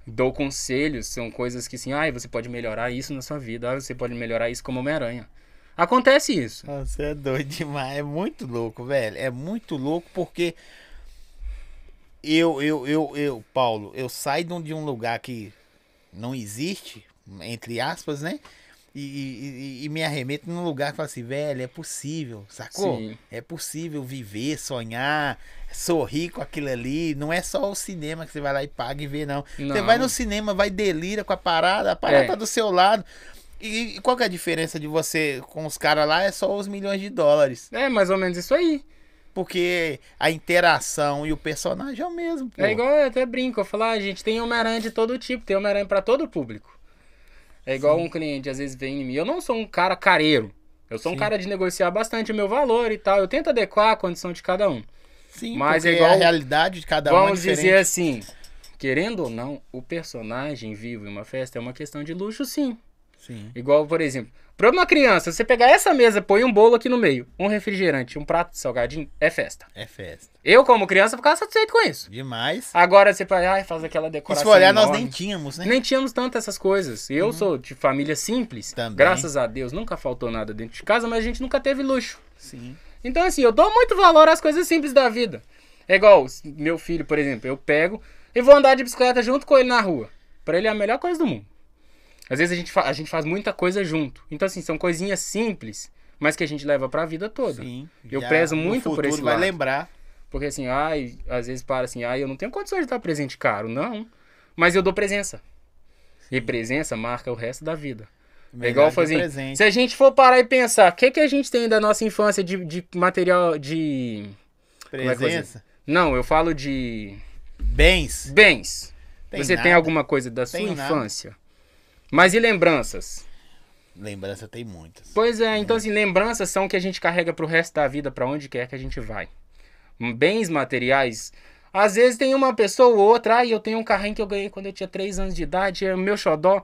Dou conselhos, são coisas que assim, ah, você pode melhorar isso na sua vida, ah, você pode melhorar isso como Homem-Aranha. Acontece isso. Você é doido demais. É muito louco, velho. É muito louco porque eu, eu, eu, eu, Paulo, eu saio de um- lugar que não existe, entre aspas, né? E, e- e- me arremeto num lugar que fala assim, velho, é possível, sacou? Sim. É possível viver, sonhar, sorrir com aquilo ali. Não é só o cinema que você vai lá e paga e vê, não. Você Não. vai no cinema, vai delira com a parada, a parada É. tá do seu lado. E, e qual que é a diferença de você com os caras lá? É só os milhões de dólares. É mais ou menos isso aí. Porque a interação e o personagem é o mesmo, pô. É igual eu até brinco, eu falo, ah, gente, tem Homem-Aranha de todo tipo, tem Homem-Aranha pra todo público. É igual um cliente às vezes vem em mim. Eu não sou um cara careiro. Eu sou um Sim. cara de negociar bastante o meu valor e tal. Eu tento adequar a condição de cada um. Sim, Mas é igual- a realidade de cada um é Vamos diferente. dizer assim, querendo ou não, o personagem vivo em uma festa é uma questão de luxo, sim. Sim. Igual, por exemplo, pra uma criança, você pegar essa mesa, põe um bolo aqui no meio, um refrigerante, um prato de salgadinho, é festa. É festa. Eu, como criança, ficava satisfeito com isso. Demais. Agora você ai, faz aquela E decoração. se for olhar, nós enorme. nem tínhamos, né? Nem tínhamos tanto essas coisas. Eu sou de família simples. Também. Graças a Deus, nunca faltou nada dentro de casa, mas a gente nunca teve luxo. Sim. Então, assim, eu dou muito valor às coisas simples da vida. É igual, meu filho, por exemplo, eu pego e vou andar de bicicleta junto com ele na rua. Pra ele é a melhor coisa do mundo. Às vezes a gente, a gente faz muita coisa junto. Então, assim, são coisinhas simples, mas que a gente leva pra vida toda. Sim. Eu prezo muito por esse vai lado. lembrar. Porque assim, ai, às vezes para assim, ai, eu não tenho condições de dar presente caro, não. Mas eu dou presença. E presença marca o resto da vida. É igual fazer. presente. Se a gente for parar e pensar, o que, que a gente tem da nossa infância de, de material de. é? Presença. Não, eu falo de Bens. bens. Tem Você tem nada. alguma coisa da sua Tenho nada. infância? Mas e lembranças? Lembrança tem muitas. Pois é, então assim, lembranças são o que a gente carrega pro resto da vida, pra onde quer que a gente vai. Bens materiais. Às vezes tem uma pessoa ou outra, ah, eu tenho um carrinho que eu ganhei quando eu tinha 3 anos de idade, é o meu xodó.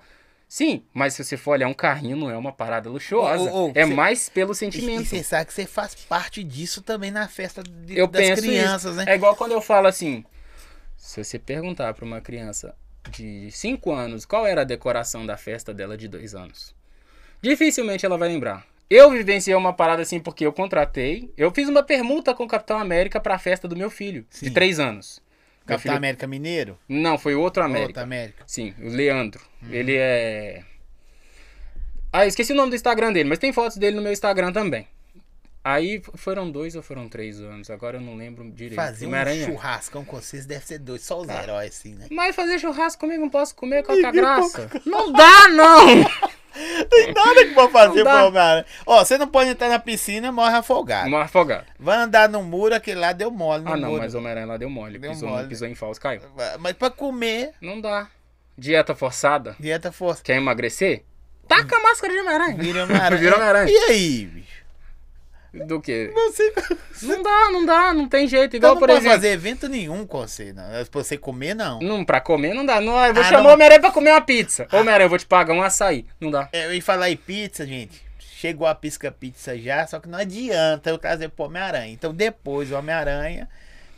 Sim, mas se você for olhar, um carrinho não é uma parada luxuosa. Ô, ô, é cê- mais pelo E, sentimento. e você sabe que você faz parte disso também na festa de- eu das crianças, isso. né? É igual quando eu falo assim, se você perguntar pra uma criança de 5 anos qual era a decoração da festa dela de 2 anos, dificilmente ela vai lembrar. Eu vivenciei uma parada assim porque eu contratei, eu fiz uma permuta com o Capitão América pra festa do meu filho, Sim. de 3 anos. Capitão filho- América Mineiro? Não, foi outro América. Outra América. Sim, o Leandro. Uhum. Ele é. Ah, esqueci o nome do Instagram dele, mas tem fotos dele no meu Instagram também. Aí foram dois ou foram três anos, agora eu não lembro direito. Fazer um churrascão com vocês deve ser doido. Só os Ah. heróis, assim, né? Mas fazer churrasco comigo não posso comer qual que é a graça? Não dá, não! Tem nada que pode fazer pro. Ó, você não pode entrar na piscina, morre afogado. Uma afogada. Vai andar no muro, aquele lá deu mole no Ah, não, muro. mas o Homem-Aranha lá deu mole. Deu pisou, mole. pisou em falso, caiu. Mas pra comer, Não dá. Dieta forçada. dieta força. Quer emagrecer? Taca a máscara de Homem-Aranha. Vira Homem-Aranha. Vira Homem-Aranha. E aí, bicho? Do que? Não sei. Não dá, não dá, não tem jeito. Então Igual, não por exemplo. fazer evento nenhum com você, não. É Pra você comer, não. Não, pra comer não dá. Não, eu vou Ah, chamar não. o Homem-Aranha pra comer uma pizza. Ô, Homem-Aranha, eu vou te pagar um açaí. Não dá. É, Eu ia falar em pizza, gente. Chegou a pisca pizza já, só que não adianta eu trazer pro Homem-Aranha. Então depois o Homem-Aranha,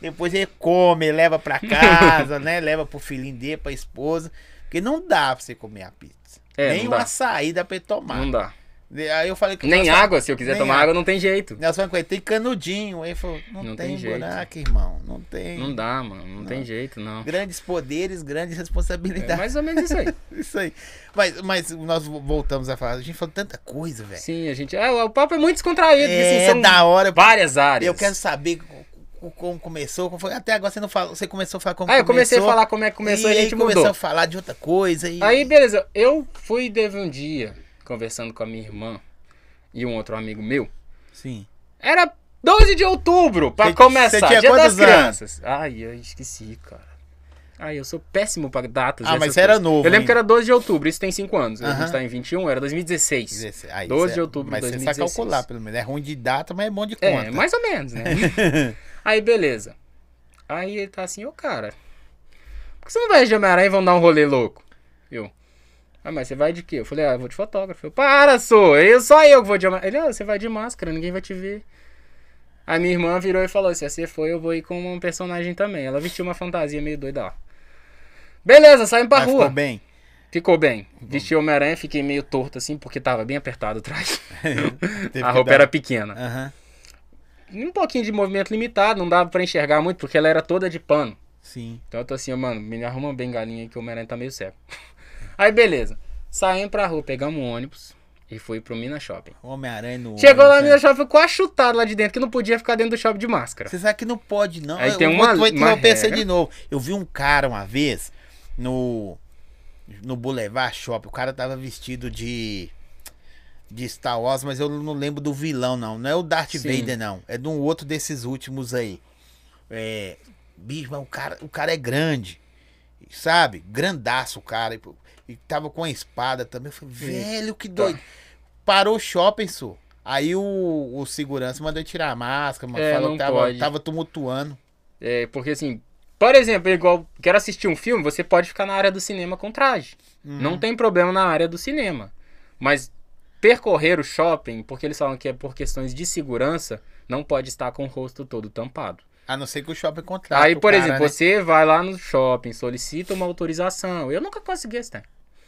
depois ele come, leva pra casa, né? Leva pro filhinho dele, pra esposa. Porque não dá pra você comer a pizza. É, Nem não uma dá. saída pra ele tomar. Não dá. Aí eu falei que Nem nós- água, se eu quiser tomar água. água, não tem jeito. Com ele, tem canudinho. Aí falou, não, Não tem, tem jeito. buraco, irmão. Não tem. Não dá, mano. Não, tem jeito, não. Grandes poderes, grandes É responsabilidades. mais ou menos isso aí. Isso aí. Mas, mas nós voltamos a falar. A gente falou tanta coisa, velho. Sim, a gente. É, o papo é muito descontraído. É assim, são da hora. várias áreas. Eu quero saber co- co- como começou. como foi. Até agora você não falou. Você começou a falar como Ah, eu comecei a começou, falar como é que começou e, e a gente começou mudou. a falar de outra coisa. E... Aí, beleza. Eu fui, teve um dia, conversando com a minha irmã e um outro amigo meu. Sim. Era 12 de outubro, pra Você- começar. você tinha Dia das anos? crianças. Ai, eu esqueci, cara. Ai, eu sou péssimo pra datas. Ah, mas você era coisas. novo Eu lembro ainda. que era 12 de outubro, isso tem 5 anos. A Aham. gente tá em 21, era 2016. Dezesse- aí, 12 você- de outubro de Mas você 2016. sabe calcular, pelo menos. É ruim de data, mas é bom de conta. É, mais ou menos, né? Aí, beleza. Aí ele tá assim, ô cara, por que você não vai de Homem-Aranha e vão dar um rolê louco? Eu. Ah, mas você vai de quê? Eu falei, ah, eu vou de fotógrafo. Eu, para, sou, eu, só eu que vou de Homem-Aranha. Ele, ah, você vai de máscara, ninguém vai te ver. Aí minha irmã virou e falou, se você for, eu vou ir com um personagem também. Ela vestiu uma fantasia meio doida lá. Beleza, saímos pra Mas rua. ficou bem. Ficou bem. Vesti Homem-Aranha, fiquei meio torto assim, porque tava bem apertado atrás. A roupa dar- era pequena. Aham, Um pouquinho de movimento limitado, não dava pra enxergar muito, porque ela era toda de pano. sim. Então eu tô assim, mano, me arruma uma bengalinha aí que o Homem-Aranha tá meio cego. Aí beleza. Saímos pra rua, pegamos um ônibus e fui pro Minas Shopping. Homem-Aranha no Chegou lá no ônibus, Minas Shopping, ficou quase chutado lá de dentro, que não podia ficar dentro do shopping de máscara. Você sabe que não pode, não. Aí eu tem uma- vou interromper você de novo. Eu vi um cara uma vez no. No Boulevard Shopping. O cara tava vestido de. De Star Wars, mas eu não lembro do vilão, não. Não é o Darth Sim. Vader, não. É de um outro desses últimos aí. É. Bicho, mas o cara, o cara é grande. Sabe? Grandaço o cara. E, tava com a espada também. Eu falei, velho, que doido. Parou o shopping, su. Aí o, o segurança mandou tirar a máscara, mano. É, falou não que tava, pode. tava tumultuando. É, porque assim, por exemplo, igual quero assistir um filme, você pode ficar na área do cinema com traje. Uhum. Não tem problema na área do cinema. Mas percorrer o shopping, porque eles falam que é por questões de segurança, não pode estar com o rosto todo tampado. A não ser que o shopping contrate. Aí, o por cara, exemplo, né? você vai lá no shopping, solicita uma autorização. Eu nunca consegui esse tempo.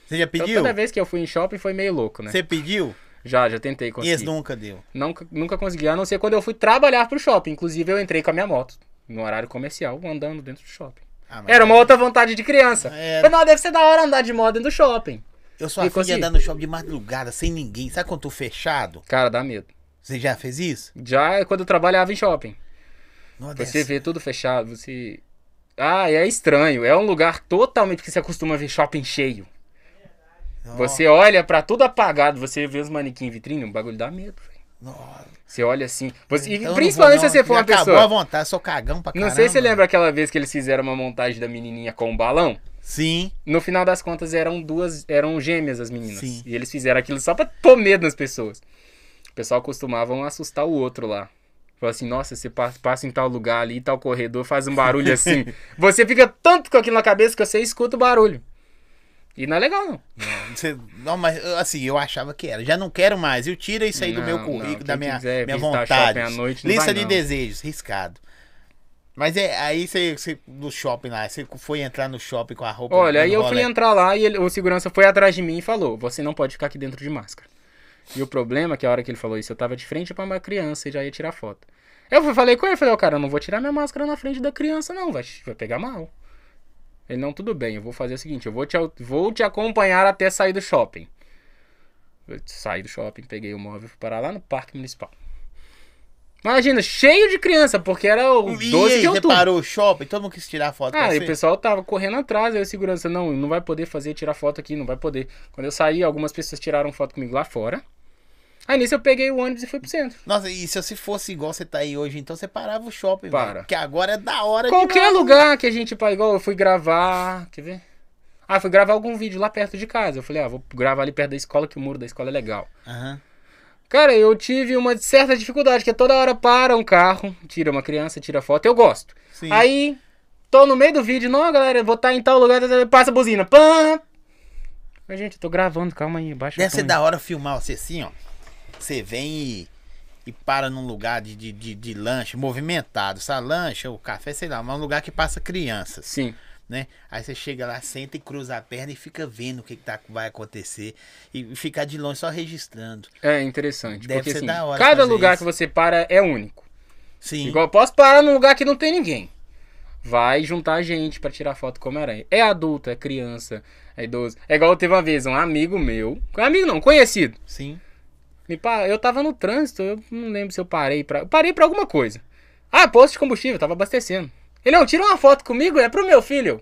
Você já Então, pediu? toda vez que eu fui em shopping foi meio louco, né? Você pediu? Já, já tentei E conseguir. esse nunca deu. Nunca, nunca consegui, a não ser quando eu fui trabalhar pro shopping. Inclusive, eu entrei com a minha moto, no horário comercial, andando dentro do shopping. Ah, mas Era uma outra vontade de criança. Era. Falei, não, deve ser da hora andar de moto dentro do shopping. Eu E afim de andar no shopping de madrugada, sem ninguém. Sabe quando tô fechado? Cara, dá medo. Você já fez isso? Já é quando eu trabalhava em shopping. Não, Você vê tudo fechado, você. Ah, é estranho. É um lugar totalmente. Porque você acostuma ver shopping cheio. Você olha pra tudo apagado, você vê os manequins em vitrine, o bagulho dá medo, velho. Você olha assim. Você... Então não principalmente vou, se não. você for uma acabou pessoa. a vontade, sou cagão pra Não caramba. sei se você lembra aquela vez que eles fizeram uma montagem da menininha com o balão. Sim. No final das contas eram duas, eram gêmeas as meninas. Sim. E eles fizeram aquilo só pra pôr medo nas pessoas. O pessoal costumavam assustar o outro lá. Falou assim, nossa, você pa- passa em tal lugar ali, tal corredor, faz um barulho assim. você fica tanto com aquilo na cabeça que você escuta o barulho. E não é legal, não. Não, você- não, mas assim, eu achava que era. Já não quero mais. Eu tiro isso aí do Não, meu currículo, da minha, quiser minha vontade. noite, Lista vai, de desejos, riscado. Mas é, aí você, você no shopping lá, você foi entrar no shopping com a roupa. Olha, aí eu fui entrar lá e ele- o segurança foi atrás de mim e falou: Você não pode ficar aqui dentro de máscara. E o problema é que a hora que ele falou isso, eu tava de frente pra uma criança e já ia tirar foto. Eu falei com ele, falei, ó, cara, eu não vou tirar minha máscara na frente da criança, não, vai, vai pegar mal. Ele, não, tudo bem, eu vou fazer o seguinte, eu vou te, vou te acompanhar até sair do shopping. Eu saí do shopping, peguei o móvel e fui parar lá no Parque Municipal. Imagina, cheio de criança, porque era o 12 E de aí, você outubro. parou o shopping, todo mundo quis tirar foto Ah, e o pessoal tava correndo atrás, aí o segurança, não, não vai poder fazer, tirar foto aqui, não vai poder. Quando eu saí, algumas pessoas tiraram foto comigo lá fora. Aí nisso eu peguei o ônibus e fui pro centro. Nossa, e se você fosse igual você tá aí hoje, então você parava o shopping, Para. velho. Porque agora é da hora Qualquer demais. lugar que a gente, pá, igual eu fui gravar, quer ver? Ah, fui gravar algum vídeo lá perto de casa. Eu falei, ah, vou gravar ali perto da escola, que o muro da escola é legal. Aham. Cara, eu tive uma certa dificuldade, que toda hora para um carro, tira uma criança, tira foto, eu gosto. Sim. Aí, tô no meio do vídeo, não, galera, vou estar em tal lugar, passa a buzina, pam! Mas, gente, eu tô gravando, calma aí, baixa Deve ser da hora filmar você assim, ó. Você vem e, e para num lugar de, de, de, de lanche movimentado. Essa lancha, o café, sei lá, mas um lugar que passa crianças, Sim. né? Aí você chega lá, senta e cruza a perna e fica vendo o que, que tá, vai acontecer. E ficar de longe só registrando. É interessante. Deve porque ser assim, da hora cada lugar isso. que você para é único. Sim. Igual eu posso parar num lugar que não tem ninguém. Vai juntar gente pra tirar foto como aranha. É adulto, é criança, é idoso. É igual teve uma vez um amigo meu, amigo não, conhecido. Sim. Me Eu tava no trânsito, eu não lembro se eu parei pra. Eu parei pra alguma coisa. Ah, posto de combustível, eu tava abastecendo. Ele, não, tira uma foto comigo, é pro meu filho.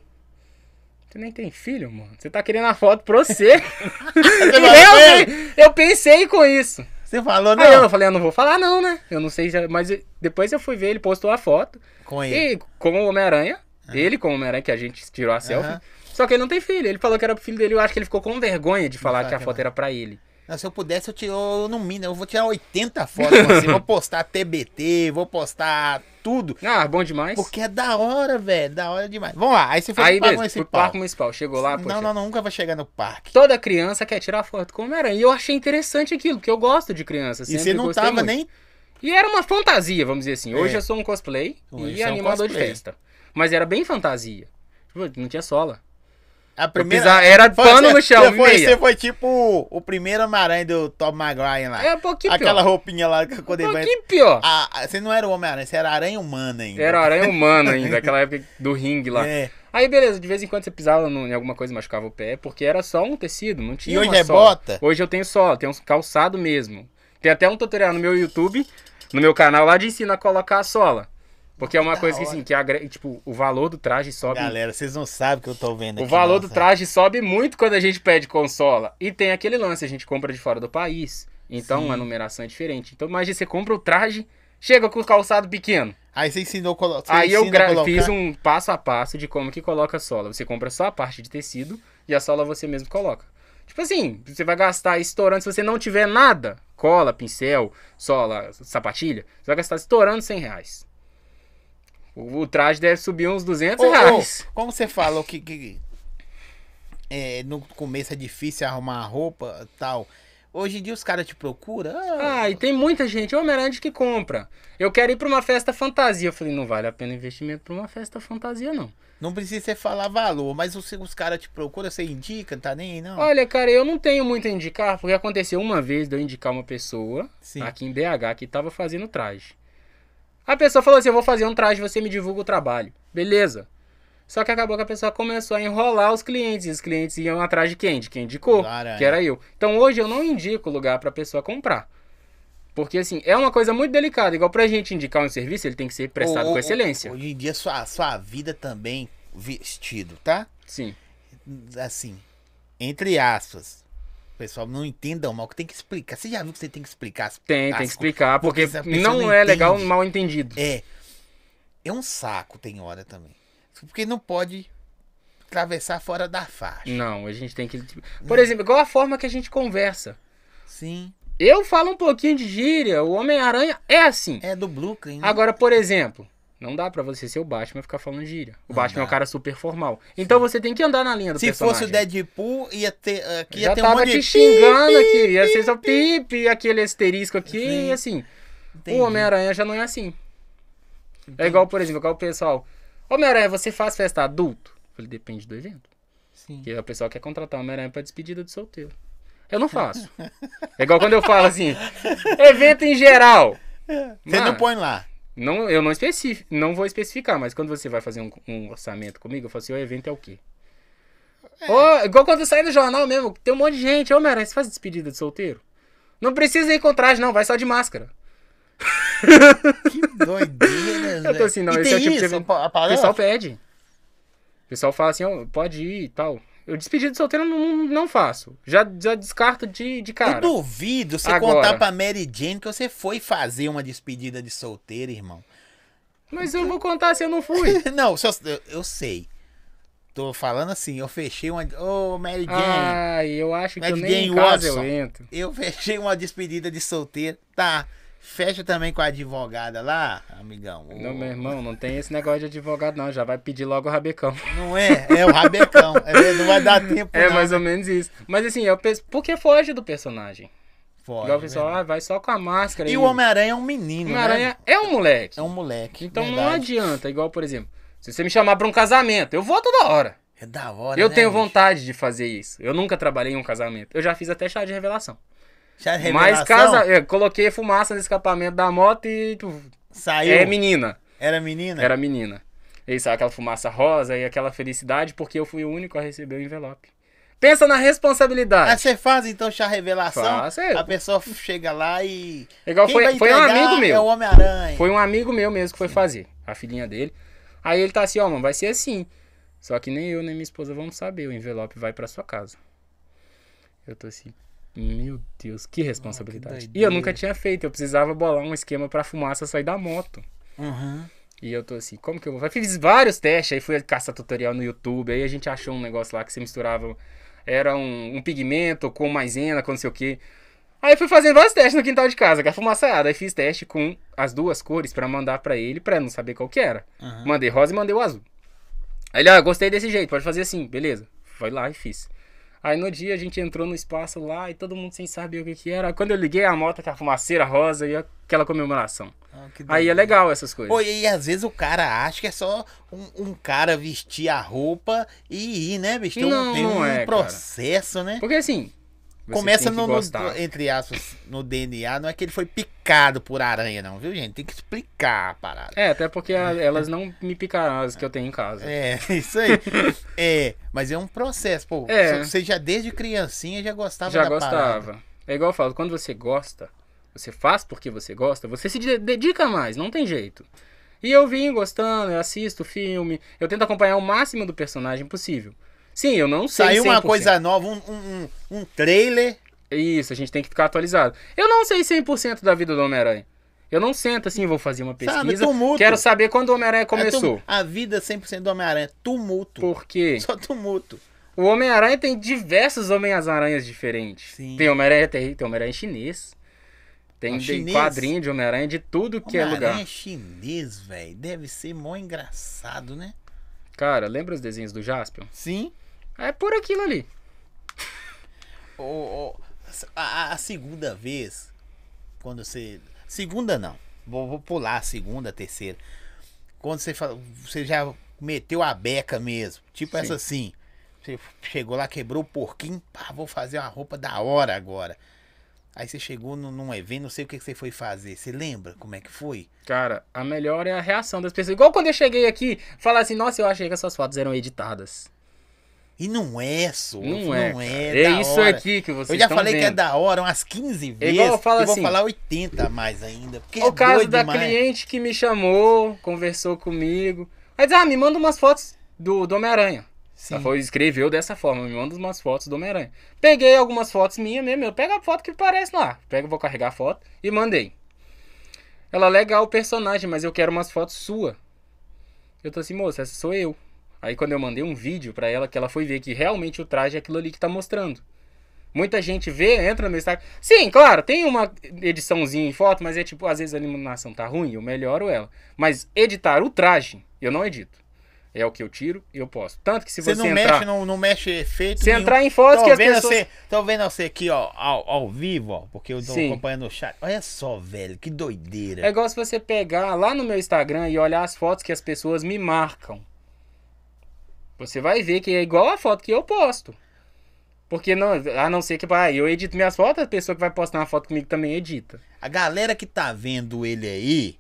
Você nem tem filho, mano. Você tá querendo a foto pra você. Você E realmente, eu pensei com isso. Você falou, não? Aí eu falei, eu não vou falar não, né? Eu não sei, se- mas depois eu fui ver, ele postou a foto. Com ele. E com o Homem-Aranha, ele com o Homem-Aranha, que a gente tirou a selfie. Aham. Só que ele não tem filho. Ele falou que era pro filho dele. Eu acho que ele ficou com vergonha de falar fala que a foto era pra ele. Não, se eu pudesse, eu, tiro, eu não mina, eu vou tirar 80 fotos com você. vou postar TBT, vou postar tudo. Ah, bom demais. Porque é da hora, velho. Da hora demais. Vamos lá, aí você foi Aí, pro Parque Municipal. Parque Municipal. Chegou lá, poxa. Não, não, não, nunca vai chegar no parque. Toda criança quer tirar foto com o Homem-Aranha. E eu achei interessante aquilo, porque eu gosto de criança. E você não tava muito. nem. E era uma fantasia, vamos dizer assim. Hoje É. eu sou um cosplay Hoje e é um animador de cosplay. festa. Mas era bem fantasia. Tipo, não tinha sola. A primeira. pisava- era Foi- pano você- no chão, Você foi, meia. você foi tipo o, primeiro Homem-Aranha do Tom Maguire lá. É um pouquinho Aquela pior. roupinha lá que quando Um ele pouquinho pior. Ah, ah, você não era o Homem-Aranha, você era aranha humana ainda. Era aranha humana ainda, aquela época do ringue lá. É. Aí beleza, de vez em quando você pisava no- em alguma coisa e machucava o pé, porque era só um tecido, não tinha E hoje uma é sola. bota? Hoje eu tenho sola, tenho um calçado mesmo. Tem até um tutorial no meu YouTube, no meu canal lá de ensino a colocar a sola. Porque é uma Da coisa que assim, que agrega, tipo, o valor do traje sobe. Galera, vocês não sabem o que eu tô vendo o aqui. valor do traje sobe muito quando a gente pede consola. E tem aquele lance, a gente compra de fora do país. Então Sim. a numeração é diferente. Então imagina, você compra o traje, chega com o calçado pequeno. Aí você ensinou colo- você Aí eu ensina a gra- colocar? fiz um passo a passo de como que coloca a sola. Você compra só a parte de tecido e a sola você mesmo coloca. Tipo assim, você vai gastar estourando, se você não tiver nada, cola, pincel, sola, sapatilha, você vai gastar estourando 100 reais. O, o traje deve subir uns 200 Ô, ô, reais. como você falou que, que é, no começo é difícil arrumar roupa e tal. Hoje em dia os caras te procuram. Ah, Ah, e tem muita gente, Homem-Aranha que compra. Eu quero ir pra uma festa fantasia. Eu falei, não vale a pena investimento pra uma festa fantasia, não. Não precisa você falar valor, mas os, os caras te procuram, você indica, tá nem aí, não? Olha, cara, eu não tenho muito a indicar, porque aconteceu uma vez de eu indicar uma pessoa Sim. aqui em BH que tava fazendo traje. A pessoa falou assim: Eu vou fazer um traje, você me divulga o trabalho. Beleza. Só que acabou que a pessoa começou a enrolar os clientes. E os clientes iam atrás de quem? De quem indicou, Do Aranha. que era eu. Então hoje eu não indico lugar pra pessoa comprar. Porque assim, é uma coisa muito delicada. Igual pra gente indicar um serviço, ele tem que ser prestado Ô, ô, com excelência. Hoje em dia sua, sua vida também vestido, tá? Sim. Assim, entre aspas. Pessoal não entenda mal, que tem que explicar. Você já viu que você tem que explicar? as- Tem, as tem que explicar, porque, essa pessoa não, é legal entende. mal entendido. É. É um saco, tem hora também. Porque não pode atravessar fora da faixa. Não, a gente tem que. Por exemplo, igual a forma que a gente conversa. Sim. Eu falo um pouquinho de gíria, o Homem-Aranha é assim. É do Brooklyn, né? Agora, por exemplo, não dá pra você ser o Batman e ficar falando gíria. O Não Batman é um dá. cara super formal. Então você tem que andar na linha do Se personagem. fosse o Deadpool, ia ter. Aqui ia Já ter um tava monte te de. xingando pi, aqui. Ia ser só pi. pipe, aquele asterisco aqui, Sim. e assim. Entendi. O Homem-Aranha já não é assim. É igual, por exemplo, igual o pessoal. Homem-Aranha, você faz festa adulto? Eu falei, depende do evento. Sim. Que a pessoa quer contratar o Homem-Aranha pra despedida de solteiro. Eu não faço. É igual quando eu falo assim, evento em geral. Você não põe lá. Não, eu não especifico, não vou especificar, mas quando você vai fazer um, um orçamento comigo, eu falo assim, o evento é o quê? Ô, igual quando sai no jornal mesmo, tem um monte de gente, ô Homem-Aranha, você faz despedida de solteiro? Não precisa ir com traje, não, vai só de máscara. Que doideira, Eu tô assim, não, e esse tem é o tipo de isso, evento- a O pessoal pede. O pessoal fala assim, ó, pode ir e tal. Eu despedida de solteiro eu não, não faço. Já, já descarto de, de Eu cara. duvido você Agora. contar pra Mary Jane que você foi fazer uma despedida de solteiro, irmão. Mas eu vou contar se eu não fui. não, se eu, eu- eu sei. Tô falando assim, eu fechei uma. Ô, Mary Jane. Ai, eu acho que Mad eu nem em Jane casa Watson. eu entro. Eu fechei uma despedida de solteiro. Tá. Fecha também com a advogada lá, amigão. Não, meu irmão, não tem esse negócio de advogado, não. Já vai pedir logo o rabecão. Não é? É o rabecão. É, não vai dar tempo. É não, mais né? ou menos isso. Mas assim, eu penso, porque foge do personagem. Pode, Igual o pessoal, verdade. ah, vai só com a máscara. E o Homem-Aranha é um menino, O né? Homem-Aranha é um moleque. É um moleque. Então não verdade. adianta. Igual, por exemplo, se você me chamar pra um casamento, eu vou toda hora. É da hora, Eu né, tenho bicho? vontade de fazer isso. Eu nunca trabalhei em um casamento. Eu já fiz até chá de revelação. É Mas casa, eu coloquei fumaça no escapamento da moto e tu, Saiu. é menina. Era menina? Era menina. E aí saiu aquela fumaça rosa e aquela felicidade porque eu fui o único a receber o envelope. Pensa na Ah, responsabilidade. você faz então chá revelação? Faço, é. A pessoa chega lá e. Igual foi, foi um amigo É meu. o Homem-Aranha. Foi um amigo meu mesmo que foi fazer. A filhinha dele. Aí ele tá assim, ó, mano, vai ser assim. Só que nem eu nem minha esposa vamos saber. O envelope vai pra sua casa. Eu tô assim, meu Deus, que responsabilidade. e eu nunca tinha feito. Eu precisava bolar um esquema pra fumaça sair da moto. Uhum. E eu tô assim, como que eu vou? Fiz vários testes, aí fui caçar tutorial no YouTube, aí a gente achou um negócio lá que você misturava. Era um, um pigmento com maisena, com não sei o que. Aí fui fazendo vários testes no quintal de casa, com a fumaçaiada. Aí fiz teste com as duas cores pra mandar pra ele, pra não saber qual que era. Uhum. Mandei rosa e mandei o azul. Aí ele, ah, gostei desse jeito, pode fazer assim, beleza. Foi lá e fiz. Aí no dia a gente entrou no espaço lá e todo mundo sem saber o que, que era. Quando eu liguei a moto, com a fumaceira rosa e aquela comemoração. Ah, Aí é legal essas coisas. Pô, e às vezes o cara acha que é só um, um cara vestir a roupa e ir, né, bicho? Tem um, Não, tem não um é, cara. processo, né? Porque assim. Você Começa no, no- entre aspas, no DNA, não é que ele foi picado por aranha, não, viu, gente? Tem que explicar a parada. É, até porque a- elas não me picaram as que eu tenho em casa. É, isso aí. é, mas é um processo, pô. É. Você já desde criancinha já gostava Já da gostava. parada. É igual eu falo, quando você gosta, você faz porque você gosta, você se de- dedica mais, não tem jeito. E eu vim gostando, eu assisto o filme, eu tento acompanhar o máximo do personagem possível. Sim, eu não sei Saiu uma 100%. coisa nova, um, um, um- trailer. Isso, a gente tem que ficar atualizado. Eu não sei 100% da vida do Homem-Aranha. Eu não sento assim, vou fazer uma pesquisa. tumulto. quero saber quando o Homem-Aranha É começou. tum- a vida 100% do Homem-Aranha. Tumulto. Porque Só tumulto. o Homem-Aranha tem diversos Homens-Aranhas diferentes. Sim. Tem Homem-Aranha tem, tem Homem-Aranha chinês. Tem de chinês? quadrinho de Homem-Aranha de tudo que é Homem-Aranha lugar. chinês, velho. Deve ser mó engraçado, né? Cara, lembra os desenhos do Jaspion? Sim. É por aquilo ali. O, o- a, a segunda vez, quando você. Segunda não. Vou, vou pular a segunda, a terceira. Quando você fala, você já meteu a beca mesmo. Tipo Sim. essa assim. Você chegou lá, quebrou o porquinho. Pá, vou fazer uma roupa da hora agora. Aí você chegou num, num evento, não sei o que, que você foi fazer. Você lembra como é que foi? Cara, a melhor é a reação das pessoas. Igual quando eu cheguei aqui, falar assim, nossa, eu achei que essas fotos eram editadas. E não é, só. Não, é. Não é. É da isso hora. aqui que vocês Eu já falei que é vendo. da hora umas 15 vezes. igual eu falo e vou assim- falar 80 a mais ainda. Porque O é caso da demais. cliente que me chamou, conversou comigo. Mas, ah, me manda umas fotos do, do Homem-Aranha. Ela foi, escreveu dessa forma, me manda umas fotos do Homem-Aranha. Peguei algumas fotos minhas mesmo, eu pego a foto que parece lá. Pego, vou carregar a foto e mandei. Ela, legal o personagem, mas eu quero umas fotos sua. Eu tô assim, moça, essa sou eu. Aí quando eu mandei um vídeo pra ela, que ela foi ver que realmente o traje é aquilo ali que tá mostrando. Muita gente vê, entra no meu Instagram. Sim, claro, tem uma ediçãozinha em foto, mas é tipo, às vezes a iluminação tá ruim, eu melhoro ela. Mas editar o traje, eu não edito. É o que eu tiro e eu posto. Tanto que se Você você, não entrar, mexe, não, não mexe efeito. se entrar em fotos que as vendo, pessoas... você, tô vendo você aqui, ó, ao, ao vivo, ó, porque eu tô Sim. acompanhando o chat. Olha só, velho, que doideira. É igual se você pegar lá no meu Instagram e olhar as fotos que as pessoas me marcam. Você vai ver que é igual a foto que eu posto. Porque não, a não ser que ah, eu edito minhas fotos, a pessoa que vai postar uma foto comigo também edita. A galera que tá vendo ele aí,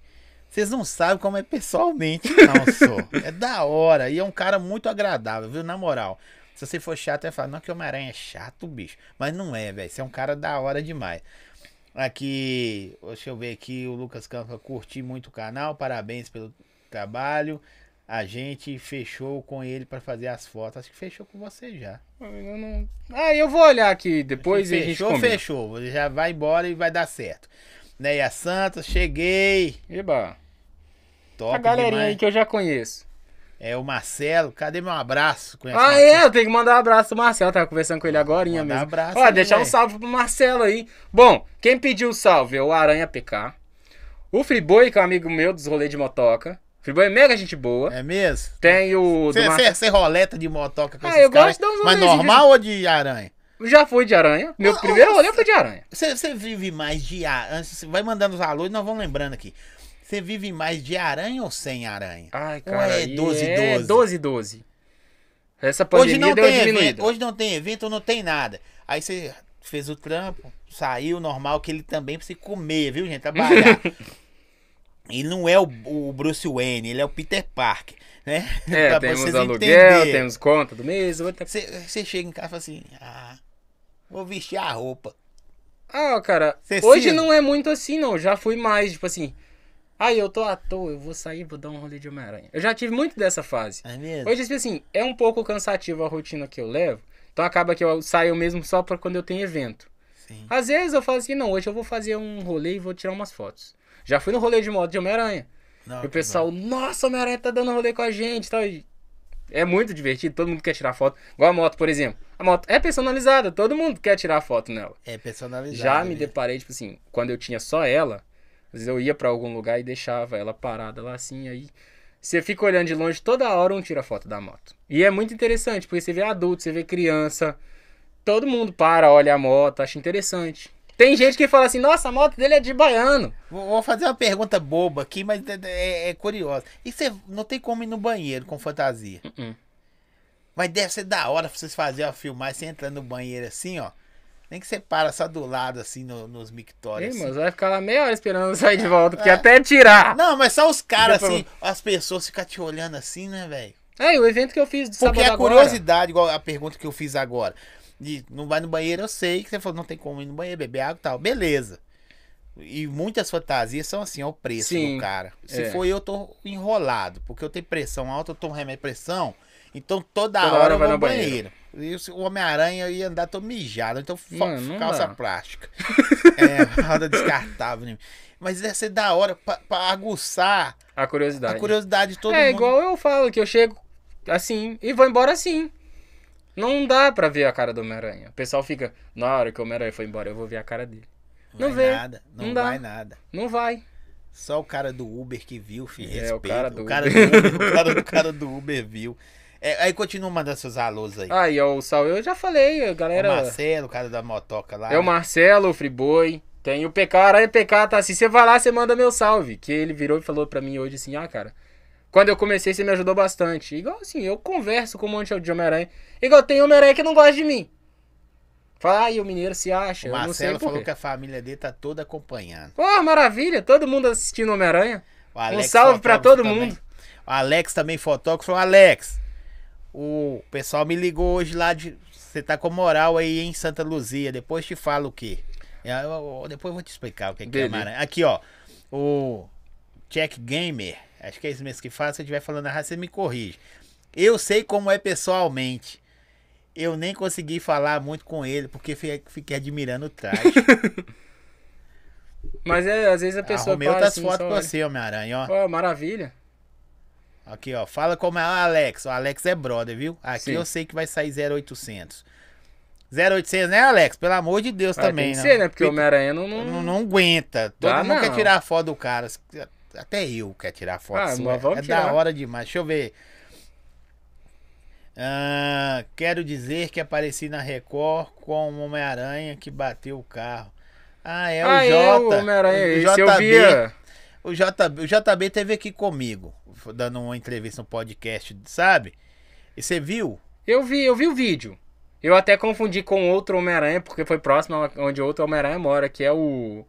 vocês não sabem como é pessoalmente, não, só. É da hora. E é um cara muito agradável, viu? Na moral. Se você for chato, vai falar, não que o Homem-Aranha é chato, bicho. Mas não é, velho. Você é um cara da hora demais. Aqui, deixa eu ver aqui, o Lucas Campos, curti muito o canal, parabéns pelo trabalho. A gente fechou com ele pra fazer as fotos. Acho que fechou com você já. Eu não... Ah, eu vou olhar aqui depois e a gente fechou, combina. fechou. Você já vai embora e vai dar certo. Neia Santos, cheguei. Eba, Top a galerinha demais. aí que eu já conheço. É o Marcelo. Cadê meu abraço? Conhece Ah, é? Eu tenho que mandar um abraço pro Marcelo. Tava conversando com ele agora mesmo. abraço Ó, aí, deixar um velho. salve pro Marcelo aí. Bom, quem pediu o salve é o Aranha PK. O Friboi, que é um amigo meu dos rolês de motoca. Friboi é mega gente boa. É mesmo? Tem o. do Mar- Você roleta de motoca com Ah, eu caras, gosto de dar uns Mas normal ou de aranha? Já fui de aranha. Meu primeiro rolê foi de aranha. Você, você vive mais de aranha? Vai mandando os valores, nós vamos lembrando aqui. Você vive mais de aranha ou sem aranha? Ai, Ou cara. é e 12, é 12? 12, 12. Essa pandemia Hoje não deu tem diminuída. evento, hoje não tem evento, não tem nada. Aí você fez o trampo, saiu normal que ele também precisa comer, viu, gente? Trabalhar. ele não é o, o Bruce Wayne, ele é o Peter Parker, né? É, Pra temos aluguel, entenderem. temos conta do mês. Você, chega em casa e fala assim, ah, vou vestir a roupa. Ah, cara, Cê hoje cisma? não é muito assim, não. Já fui mais, tipo assim. Ah, eu tô à toa, eu vou sair, vou dar um rolê de Homem-Aranha. Eu já tive muito dessa fase. É mesmo? Hoje, tipo assim, é um pouco cansativo a rotina que eu levo. Então acaba que eu saio mesmo só pra quando eu tenho evento. Sim. Às vezes eu falo assim, não, hoje eu vou fazer um rolê e vou tirar umas fotos. Já fui no rolê de moto de Homem-Aranha. Não, E o pessoal, nossa, Homem-Aranha tá dando rolê com a gente. E É muito divertido, todo mundo quer tirar foto. Igual a moto, por exemplo. A moto é personalizada, todo mundo quer tirar foto nela. É personalizado. Já me né? deparei, tipo assim, quando eu tinha só ela, às vezes eu ia pra algum lugar e deixava ela parada lá assim, aí você fica olhando de longe, toda hora um tira foto da moto. E é muito interessante, porque você vê adulto, você vê criança. todo mundo para, olha a moto, acha interessante. Tem gente que fala assim, nossa, a moto dele é de baiano. Vou fazer uma pergunta boba aqui, mas é, é- é curiosa. E você não tem como ir no banheiro com fantasia? Uh-uh. Mas deve ser da hora pra vocês fazerem uma filmagem, você entra no banheiro assim, ó. Nem que você para só do lado, assim, no- nos mictórios. assim. mas vai ficar lá meia hora esperando sair de volta, porque É. até tirar. Não, mas só os caras, assim, as pessoas ficam te olhando assim, né, velho? É, o evento que eu fiz de Porque sábado a agora. curiosidade, igual a pergunta que eu fiz agora. De não vai no banheiro, eu sei que você falou, não tem como ir no banheiro, beber água e tal. Beleza. E muitas fantasias são assim, ó, o preço Sim, do cara. Se é. for eu, tô enrolado. Porque eu tenho pressão alta, eu tomo remédio de pressão. Então toda, Toda hora, hora eu vou no banheiro. banheiro. E o Homem-Aranha ia andar todo mijado. Então Mano, calça plástica. é, roda descartável. né? Mas deve ser da hora pra, pra aguçar A curiosidade. a curiosidade de todo é mundo. igual eu falo, que eu chego assim e vou embora assim. Não dá pra ver a cara do Homem-Aranha. O pessoal fica, na hora que o Homem-Aranha foi embora, eu vou ver a cara dele. Não vai vê. nada. Não, Não vai nada. Não vai. Só o cara do Uber que viu, filho. É, Respeita. o cara do o cara Uber. do Uber. o, cara, o cara do Uber viu. É, aí continua mandando seus alôs aí. Aí, ó, o Sal, eu já falei, a o galera. Marcelo, o cara da motoca lá. É o Marcelo, o Friboi. Tem o PK, Aranha PK, tá assim. Você vai lá, você manda meu salve. Que ele virou e falou pra mim hoje assim: ah, cara. Quando eu comecei, você me ajudou bastante. Igual assim, eu converso com um monte de Homem-Aranha. Igual tem Homem-Aranha que não gosta de mim. Fala, ai, o mineiro se acha. O eu Marcelo falou que a família dele tá toda acompanhando. Pô, maravilha, todo mundo assistindo Homem-Aranha. Um salve pra fotógrafo todo também. mundo. O Alex também, fotógrafo. Falou, Alex, o pessoal me ligou hoje lá de... Você tá com moral aí em Santa Luzia. Depois te falo o quê? É, eu- eu- Depois eu vou te explicar o que, que é. Maranhão. Aqui, ó. O Check Gamer. Acho que é isso mesmo que fala. Se eu estiver falando errado, você me corrige. Eu sei como é pessoalmente. Eu nem consegui falar muito com ele, porque fi- fiquei admirando o traje. Mas é, às vezes a pessoa Arrumei outras assim, fotos pra olha. você, Homem-Aranha, ó. Pô, maravilha. Aqui, ó. Fala como é o Alex. O Alex é brother, viu? Aqui Sim. eu sei que vai sair 0800. 0800, né, Alex? Pelo amor de Deus Ah, também, tem que né? ser, né? Porque o Homem-Aranha não... não, não... não aguenta. Todo mundo quer não. tirar foto do cara. Até eu quero tirar foto. Ah, sua. mas vamos é tirar. da hora demais. Deixa eu ver. Ah, quero dizer que apareci na Record com o Homem-Aranha que bateu o carro. Ah, é o ah, é, o Homem-Aranha. o eu via... o JB, o JB teve aqui comigo, dando uma entrevista no podcast, sabe? E você viu? Eu vi, eu vi o vídeo. Eu até confundi com outro Homem-Aranha, porque foi próximo onde outro Homem-Aranha mora, que é o.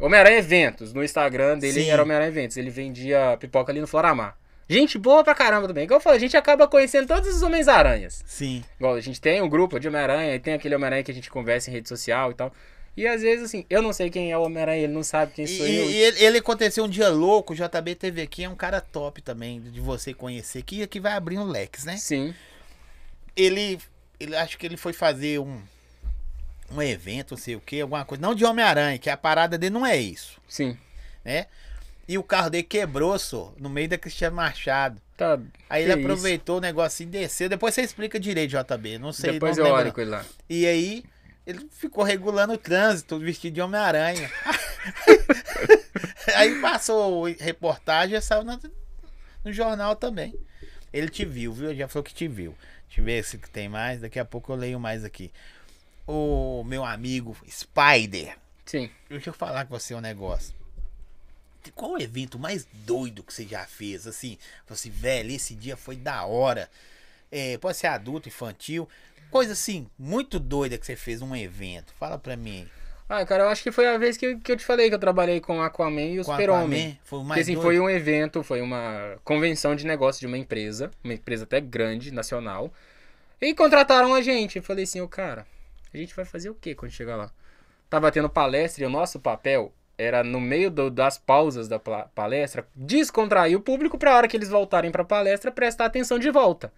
Homem-Aranha Eventos. No Instagram dele Sim. era Homem-Aranha Eventos. Ele vendia pipoca ali no Floramar. Gente boa pra caramba também. Igual eu falei, a gente acaba conhecendo todos os Homens-Aranhas. Sim. Igual a gente tem um grupo de Homem-Aranha, e tem aquele Homem-Aranha que a gente conversa em rede social e tal. E às vezes, assim, eu não sei quem é o Homem-Aranha, ele não sabe quem E, sou eu. e ele, ele aconteceu um dia louco, o JB teve aqui, é um cara top também, de você conhecer, que, que vai abrir um leques, né? Sim. Ele, ele acho que ele foi fazer um, um evento, não sei o que, alguma coisa, não de Homem-Aranha, que a parada dele não é isso, Sim. né? E o carro dele quebrou, só, no meio da Cristiano Machado. Tá. Aí ele isso. aproveitou o negocinho e desceu. Depois você explica direito, JB. Não sei. Depois não eu olho com ele lá. E aí, ele ficou regulando o trânsito, vestido de Homem-Aranha. aí passou reportagem e saiu na- no jornal também. Ele te viu, viu? Ele já falou que te viu. Deixa eu ver se tem mais. Daqui a pouco eu leio mais aqui. O meu amigo Spider. Sim. Deixa eu falar com você um negócio. Qual o evento mais doido que você já fez? Assim, você, velho, esse dia foi da hora. É, pode ser adulto, infantil. Coisa assim, muito doida que você fez um evento. Fala pra mim. Ah, cara, eu acho que foi a vez que, eu- que eu te falei que eu trabalhei com Aquaman e o Super-Homem. Aquaman, Foi o Porque mais assim, foi um evento, foi uma convenção de negócio de uma empresa, uma empresa até grande, nacional. E contrataram a gente. Eu falei assim, ô cara, a gente vai fazer o que quando chegar lá? Tava tendo palestra e o nosso papel era no meio do- das pausas da palestra, descontrair o público pra hora que eles voltarem pra palestra prestar atenção de volta.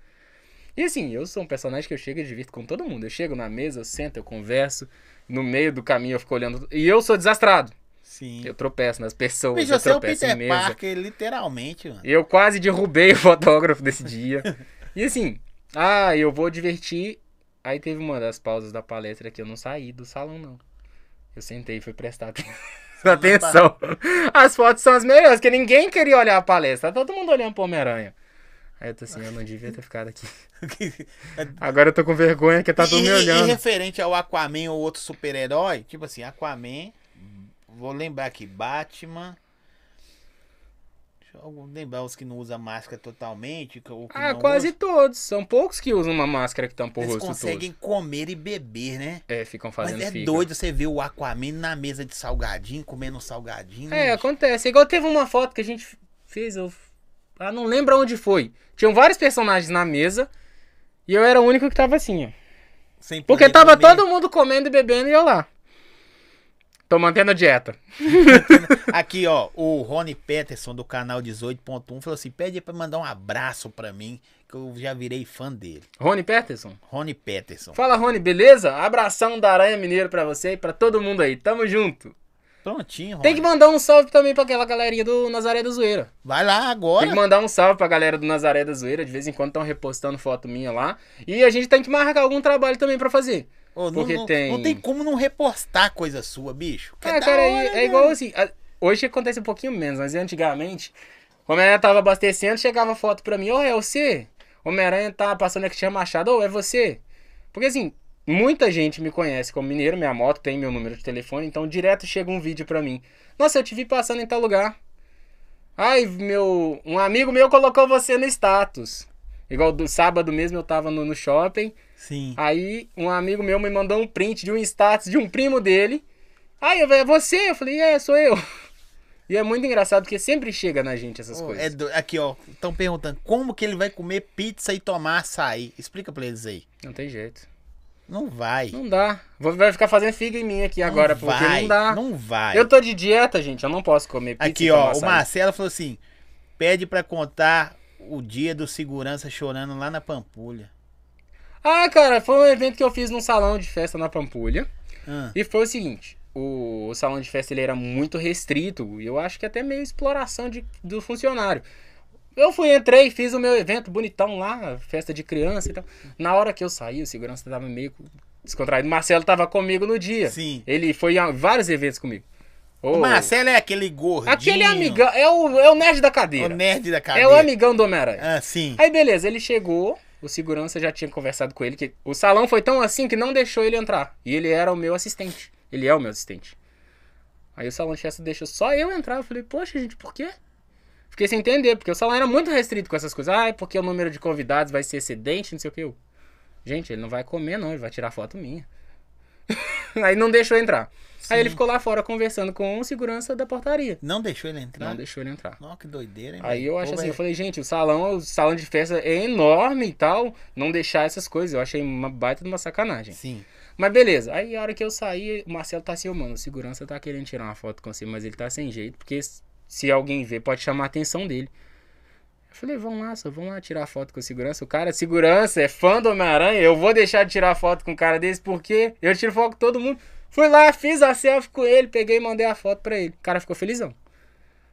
E assim, eu sou um personagem que eu chego e divirto com todo mundo. Eu chego na mesa, eu sento, eu converso, no meio do caminho eu fico olhando. E eu sou desastrado. Sim. Eu tropeço nas pessoas, Bicho, eu você é o tropeço em Peter mesa. Parker, literalmente, mano. Eu quase derrubei o fotógrafo desse dia. E assim, ah, eu vou divertir. Aí teve uma das pausas da palestra que eu não saí do salão, não. Eu sentei e fui prestar aten- atenção. As fotos são as melhores, porque ninguém queria olhar a palestra. Tá todo mundo olhando pro Homem-Aranha. Aí eu tô assim, eu não devia ter ficado aqui. Agora eu tô com vergonha que tá todo e, me e olhando. referente ao Aquaman ou outro super-herói, tipo assim, Aquaman, vou lembrar aqui, Batman. Lembrar os que não usam máscara totalmente. que- que Ah, quase usam. todos. São poucos que usam uma máscara que tampa o Eles rosto conseguem comer e beber, né? todo. É, ficam Mas fazendo é figa. doido você ver o Aquaman na mesa de salgadinho, comendo um salgadinho. É, né? acontece. Igual teve uma foto que a gente fez, eu. Ah, não lembro onde foi. Tinham vários personagens na mesa e eu era o único que tava assim, ó. Sem Porque tava comer. todo mundo comendo e bebendo e eu lá. Tô mantendo a dieta. Aqui, ó, o Rony Peterson do canal 18.1 falou assim: pede pra mandar um abraço pra mim, que eu já virei fã dele. Rony Peterson. Rony Peterson. Fala, Rony, beleza? Abração da Aranha Mineiro pra você e pra todo mundo aí. Tamo junto. Prontinho, Rony. Tem que mandar um salve também pra aquela galerinha do Nazaré da Zoeira. Vai lá agora. Tem que mandar um salve pra galera do Nazaré da Zoeira. De vez em quando estão repostando foto minha lá. E a gente tem que marcar algum trabalho também pra fazer. Ô, não, porque não, tem- não tem como não repostar coisa sua, bicho. Que é Ah, da cara, hora, é, é né? igual assim. Hoje acontece um pouquinho menos, mas antigamente, Homem-Aranha tava abastecendo, chegava foto pra mim, ô, é você? Homem-Aranha tá passando aqui, tinha Machado, ô, é você? Porque assim, muita gente me conhece como mineiro, minha moto tem meu número de telefone, então direto chega um vídeo pra mim. Nossa, eu te vi passando em tal lugar. Ai, meu. Um amigo meu colocou você no status. Igual do sábado mesmo eu tava no, no shopping. Sim. Aí um amigo meu me mandou um print de um status de um primo dele. Aí eu falei, é você? Eu falei, é, sou eu. E é muito engraçado porque sempre chega na gente essas Ô, coisas. é do- Aqui, ó. Estão perguntando como que ele vai comer pizza e tomar açaí. Explica pra eles aí. Não tem jeito. Não vai. Não dá. Vou, vai ficar fazendo figa em mim aqui agora, não porque vai, não dá. Não vai. Eu tô de dieta, gente, eu não posso comer pizza Aqui, ó. O açaí. Marcelo falou assim: pede pra contar o dia do segurança chorando lá na Pampulha. Ah, cara, foi um evento que eu fiz num salão de festa na Pampulha. Ah, E foi o seguinte, o, o salão de festa ele era muito restrito, e eu acho que até meio exploração de, do funcionário. Eu fui, entrei, fiz o meu evento bonitão lá, festa de criança e tal. Na hora que eu saí, o segurança tava meio descontraído. Marcelo tava comigo no dia. Sim. Ele foi a vários eventos comigo. O Marcelo é aquele gordinho. aquele amigão, é o, é o nerd da O cadeira. nerd da É cadeira. o amigão do Homem-Aranha. Ah, sim. Aí beleza, ele chegou, o segurança já tinha conversado com ele, que o salão foi tão assim que não deixou ele entrar. E ele era o meu assistente. Ele é o meu assistente. Aí o salão festa deixou só eu entrar. Eu falei, poxa, gente, por quê? Fiquei sem entender, porque o salão era muito restrito com essas coisas. Ah, é porque o número de convidados vai ser excedente, não sei o que. Eu, Gente, ele não vai comer, não, ele vai tirar foto minha. Aí não deixou entrar. Aí ele ficou lá fora conversando com o segurança da portaria. Não deixou ele entrar? Não deixou ele entrar. Nossa, que doideira, hein? Aí eu acho Pô, assim, velho. eu falei, gente, o salão, o salão de festa é enorme e tal, não deixar essas coisas. Eu achei uma baita de uma sacanagem. Sim. Mas beleza, aí a hora que eu saí, o Marcelo tá assim, mano, o segurança tá querendo tirar uma foto com você, mas ele tá sem jeito, porque se alguém ver, pode chamar a atenção dele. Eu falei, vamos lá, só vamos lá tirar foto com segurança. O cara, segurança, é fã do Homem-Aranha, eu vou deixar de tirar foto com um cara desse, porque eu tiro foto com todo mundo. Fui lá, fiz a selfie com ele, peguei e mandei a foto pra ele. O cara ficou felizão.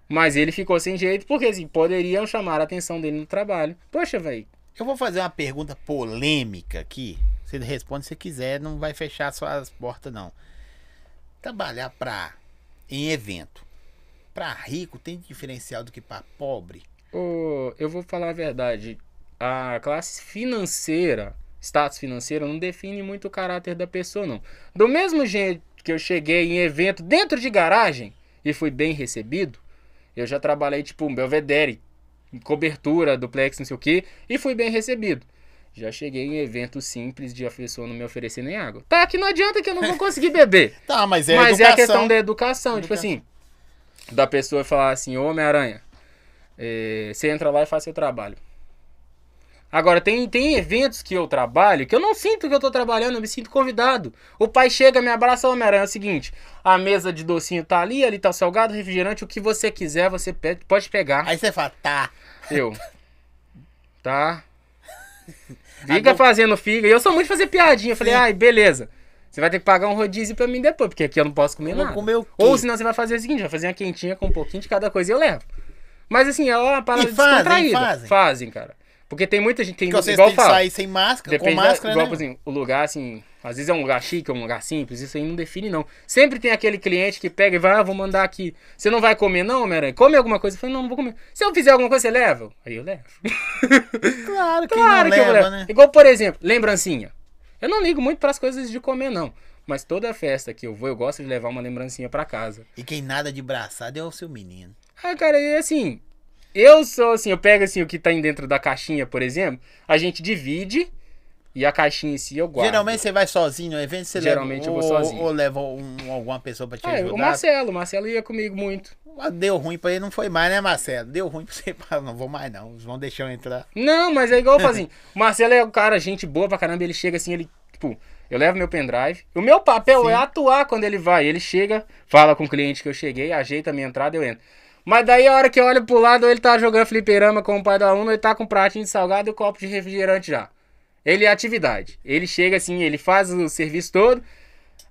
Mas ele ficou sem jeito, porque assim, poderiam chamar a atenção dele no trabalho. Poxa, velho, Eu vou fazer uma pergunta polêmica aqui. Você responde se quiser, não vai fechar suas portas, não. Trabalhar pra, em evento. Pra rico tem diferencial do que pra pobre? Ô, eu vou falar a verdade. A classe financeira, status financeiro, não define muito o caráter da pessoa, não. Do mesmo jeito que eu cheguei em evento dentro de garagem e fui bem recebido, eu já trabalhei tipo um Belvedere, em cobertura, duplex, não sei o que, e fui bem recebido. Já cheguei em evento simples de a pessoa não me oferecer nem água. Tá, que não adianta que eu não vou conseguir beber. Tá, mas é Mas é educação. a questão da educação, tipo Educação. assim, da pessoa falar assim, ô Homem-Aranha, é, você entra lá e faz seu trabalho. Agora, tem, tem eventos que eu trabalho que eu não sinto que eu tô trabalhando, eu me sinto convidado. O pai chega, me abraça, Homem-Aranha, é o seguinte, a mesa de docinho tá ali, ali tá o salgado, refrigerante, o que você quiser, você pede, pode pegar. Aí você fala, tá. Eu. Tá. Fica fazendo figa. E eu sou muito de fazer piadinha. Eu falei, ai, beleza. Você vai ter que pagar um rodízio pra mim depois, porque aqui eu não posso comer Eu nada. comer o quê? Ou senão você vai fazer o seguinte, vai fazer uma quentinha com um pouquinho de cada coisa e eu levo. Mas assim, é uma parada E fazem, descontraída. fazem? Fazem, cara. Porque tem muita gente, tem Porque vocês igual têm que fala, sair sem máscara, com da- máscara, igual, né? exemplo, o lugar, assim, Às vezes é um lugar chique, é um lugar simples, isso aí não define, não. Sempre tem aquele cliente que pega e vai, ah, vou mandar aqui. Você não vai comer, não, Homem-Aranha? Come alguma coisa? Eu falei, não, não vou comer. Se eu fizer alguma coisa, você leva? Aí eu levo. Claro que Claro que eu leva, levo. né? Igual, por exemplo, lembrancinha. Eu não ligo muito pras coisas de comer, não. Mas toda festa que eu vou, eu gosto de levar uma lembrancinha pra casa. E quem nada de braçada é o seu menino. Ah, cara, e assim, eu sou assim, eu pego assim o que tá dentro da caixinha, por exemplo, a gente divide e a caixinha em si eu guardo. Geralmente você vai sozinho no evento, você Geralmente leva, eu vou ou, sozinho. Ou leva um- alguma pessoa pra te Ah, ajudar. o Marcelo, o Marcelo ia comigo muito. Deu ruim pra ele, não foi mais, né, Marcelo? Deu ruim pra você, fala, não vou mais não, eles vão deixar eu entrar. Não, mas é igual eu assim, o Marcelo é um cara, gente boa pra caramba, ele chega assim, ele, tipo, eu levo meu pendrive. O meu papel Sim. é atuar quando ele vai. Ele chega, fala com o cliente que eu cheguei, ajeita a minha entrada, eu entro. Mas daí a hora que eu olho pro lado, ele tá jogando fliperama com o pai do aluno, ele tá com um pratinho de salgado e um copo de refrigerante já. Ele é atividade. Ele chega assim, ele faz o serviço todo,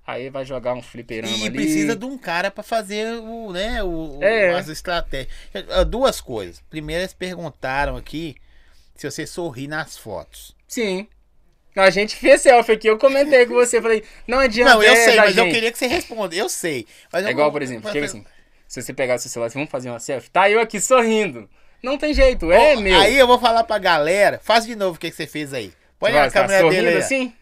aí vai jogar um fliperama E ali. precisa de um cara pra fazer o, né, o, É. as estratégias. Ah, Duas coisas. Primeiro, eles perguntaram aqui se você sorri nas fotos. Sim. A gente fez selfie aqui, eu comentei com você, falei, não adianta. Não, eu é sei, mas eu gente. queria que você respondesse. Eu sei. É eu igual, por exemplo, chega assim, se você pegar o seu celular, vamos fazer uma selfie, tá eu aqui sorrindo. Não tem jeito, é Ó, meu. Aí eu vou falar pra galera. Faz de novo o que, que você fez aí. Põe Vai, a câmera tá dele aí. assim?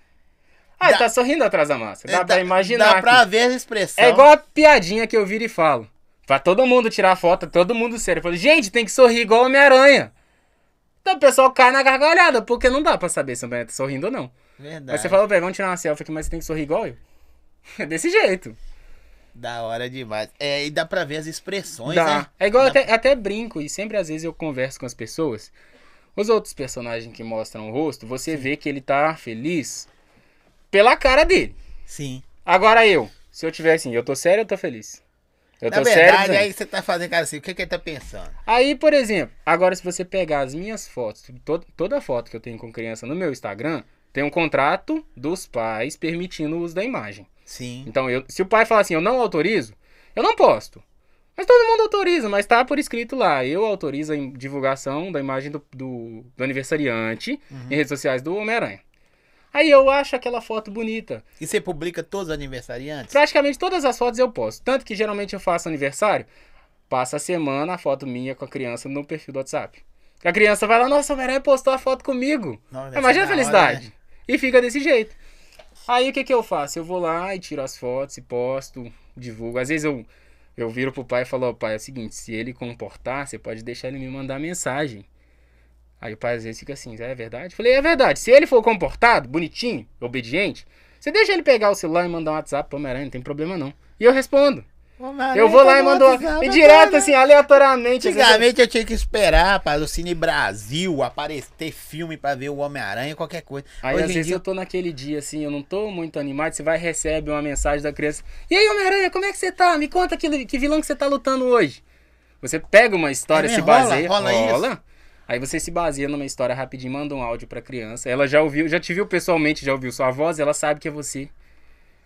Ah, Dá- tá sorrindo atrás da máscara. Dá É, pra imaginar. Dá pra ver a expressão. É igual a piadinha que eu viro e falo. Pra todo mundo tirar foto, todo mundo sério. Eu falo, gente, tem que sorrir igual Homem-Aranha. Então o pessoal cai na gargalhada, porque não dá pra saber se o Homem-Aranha tá sorrindo ou não. Verdade. Aí você fala, "Pé, vamos tirar uma selfie aqui, mas você tem que sorrir igual eu. É desse jeito. Da hora demais. É, e dá pra ver as expressões, Dá. né? É igual Dá- até, até brinco, e sempre às vezes eu converso com as pessoas. Os outros personagens que mostram o rosto, você vê que ele tá feliz pela cara dele. Sim. Agora eu, se eu tiver assim, eu tô sério ou eu tô feliz? Eu Na tô sério. verdade, dizendo. aí você tá fazendo cara assim, o que, que ele tá pensando? Aí, por exemplo, agora se você pegar as minhas fotos, to- toda foto que eu tenho com criança no meu Instagram, tem um contrato dos pais permitindo o uso da imagem. Sim. Então, eu, se o pai falar assim, eu não autorizo, eu não posto. Mas todo mundo autoriza, mas tá por escrito lá. Eu autorizo a divulgação da imagem do, do, do aniversariante em redes sociais do Homem-Aranha. Aí eu acho aquela foto bonita. E você publica todos os aniversariantes? Praticamente todas as fotos eu posto. Tanto que geralmente eu faço aniversário, passa a semana a foto minha com a criança no perfil do WhatsApp. A criança vai lá, nossa, o Homem-Aranha postou a foto comigo. Não, Imagina a da hora, felicidade. né? E fica desse jeito. Aí o que que eu faço? Eu vou lá e tiro as fotos e posto, divulgo. Às vezes eu, eu viro pro pai e falo, ó, pai, é o seguinte, se ele comportar, você pode deixar ele me mandar mensagem. Aí o pai às vezes fica assim, é verdade? Eu falei, é verdade. Se ele for comportado, bonitinho, obediente, você deixa ele pegar o celular e mandar um WhatsApp pro Homem-Aranha, não tem problema não. E eu respondo. Eu vou lá e mando WhatsApp, e direto, né? assim, aleatoriamente. eu- Antigamente eu tinha que esperar para o Cine Brasil aparecer ter filme pra ver o Homem-Aranha, qualquer coisa. Aí Hoje às vezes dia, eu tô naquele dia assim, eu não tô muito animado, você vai e recebe uma mensagem da criança. E aí, Homem-Aranha, como é que você tá? Me conta que, que vilão que você tá lutando hoje. Você pega uma história, É se mesmo? Rola? baseia. Rola Aí você se baseia numa história rapidinho, manda um áudio pra criança. Ela já ouviu, já te viu pessoalmente, já ouviu sua voz, ela sabe que é você.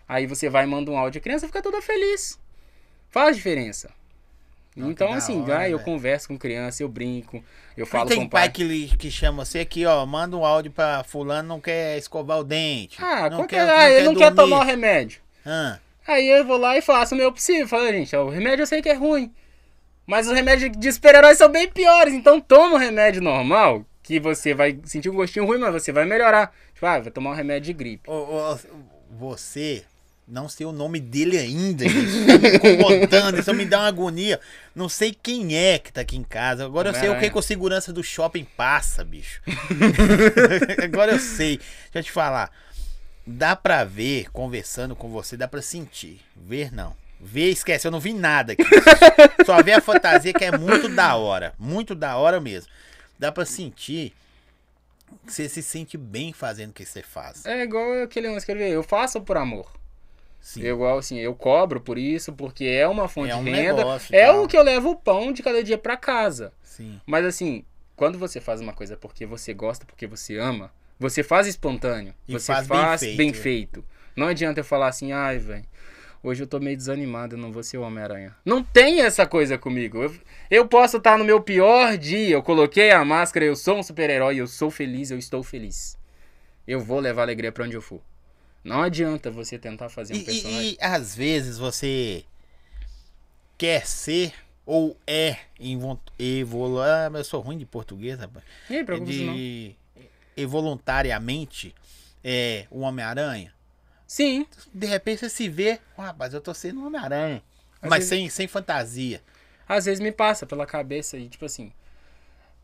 Aí você vai e manda um áudio, a criança fica toda feliz. Faz diferença. Não, então, assim, hora, vai, eu converso com criança, eu brinco, eu falo tem com o pai pai. que, lhe- que chama você aqui, ó, manda um áudio pra fulano, não quer escovar o dente. Ah, não qualquer... ah ele não quer dormir. tomar o remédio. Ah, Aí eu vou lá e faço o meu possível. Falo, gente, ó, o remédio eu sei que é ruim. Mas os remédios de super-heróis são bem piores. Então toma o remédio normal, que você vai sentir um gostinho ruim, mas você vai melhorar. Tipo, ah, vai tomar um remédio de gripe. ô, ô, você, não sei o nome dele ainda, incomodando, isso me dá uma agonia. Não sei quem é que tá aqui em casa. Agora eu sei o que, que o segurança do shopping passa, bicho. Agora eu sei. Deixa eu te falar. Dá pra ver, conversando com você, dá pra sentir. Ver não. Ver, esquece, eu não vi nada aqui. Só ver a fantasia que é muito da hora. Muito da hora mesmo. Dá pra sentir que você se sente bem fazendo o que você faz. É igual aquele lance que eu faço por amor. Sim. Eu, igual assim, eu cobro por isso, porque é uma fonte É um de renda. negócio, é o que eu levo o pão de cada dia pra casa. Sim. Mas assim, quando você faz uma coisa porque você gosta, porque você ama, você faz espontâneo. E você faz faz, bem bem, feito. feito. Não adianta eu falar assim, ai, velho, hoje eu tô meio desanimado, eu não vou ser o Homem-Aranha. Não tem essa coisa comigo. Eu, eu posso estar no meu pior dia, eu coloquei a máscara, eu sou um super-herói, eu sou feliz, eu estou feliz. Eu vou levar alegria pra onde eu for. Não adianta você tentar fazer um E, personagem. e- e, às vezes você quer ser ou é evoluir. Ah, eu sou ruim de português, rapaz. Ih, preocupa isso não. De involuntariamente é, o Homem-Aranha. Sim, De repente você se vê, "Ó, rapaz, eu tô sendo um Homem-Aranha. Mas vezes- sem, sem fantasia. às vezes me passa pela cabeça e, tipo assim.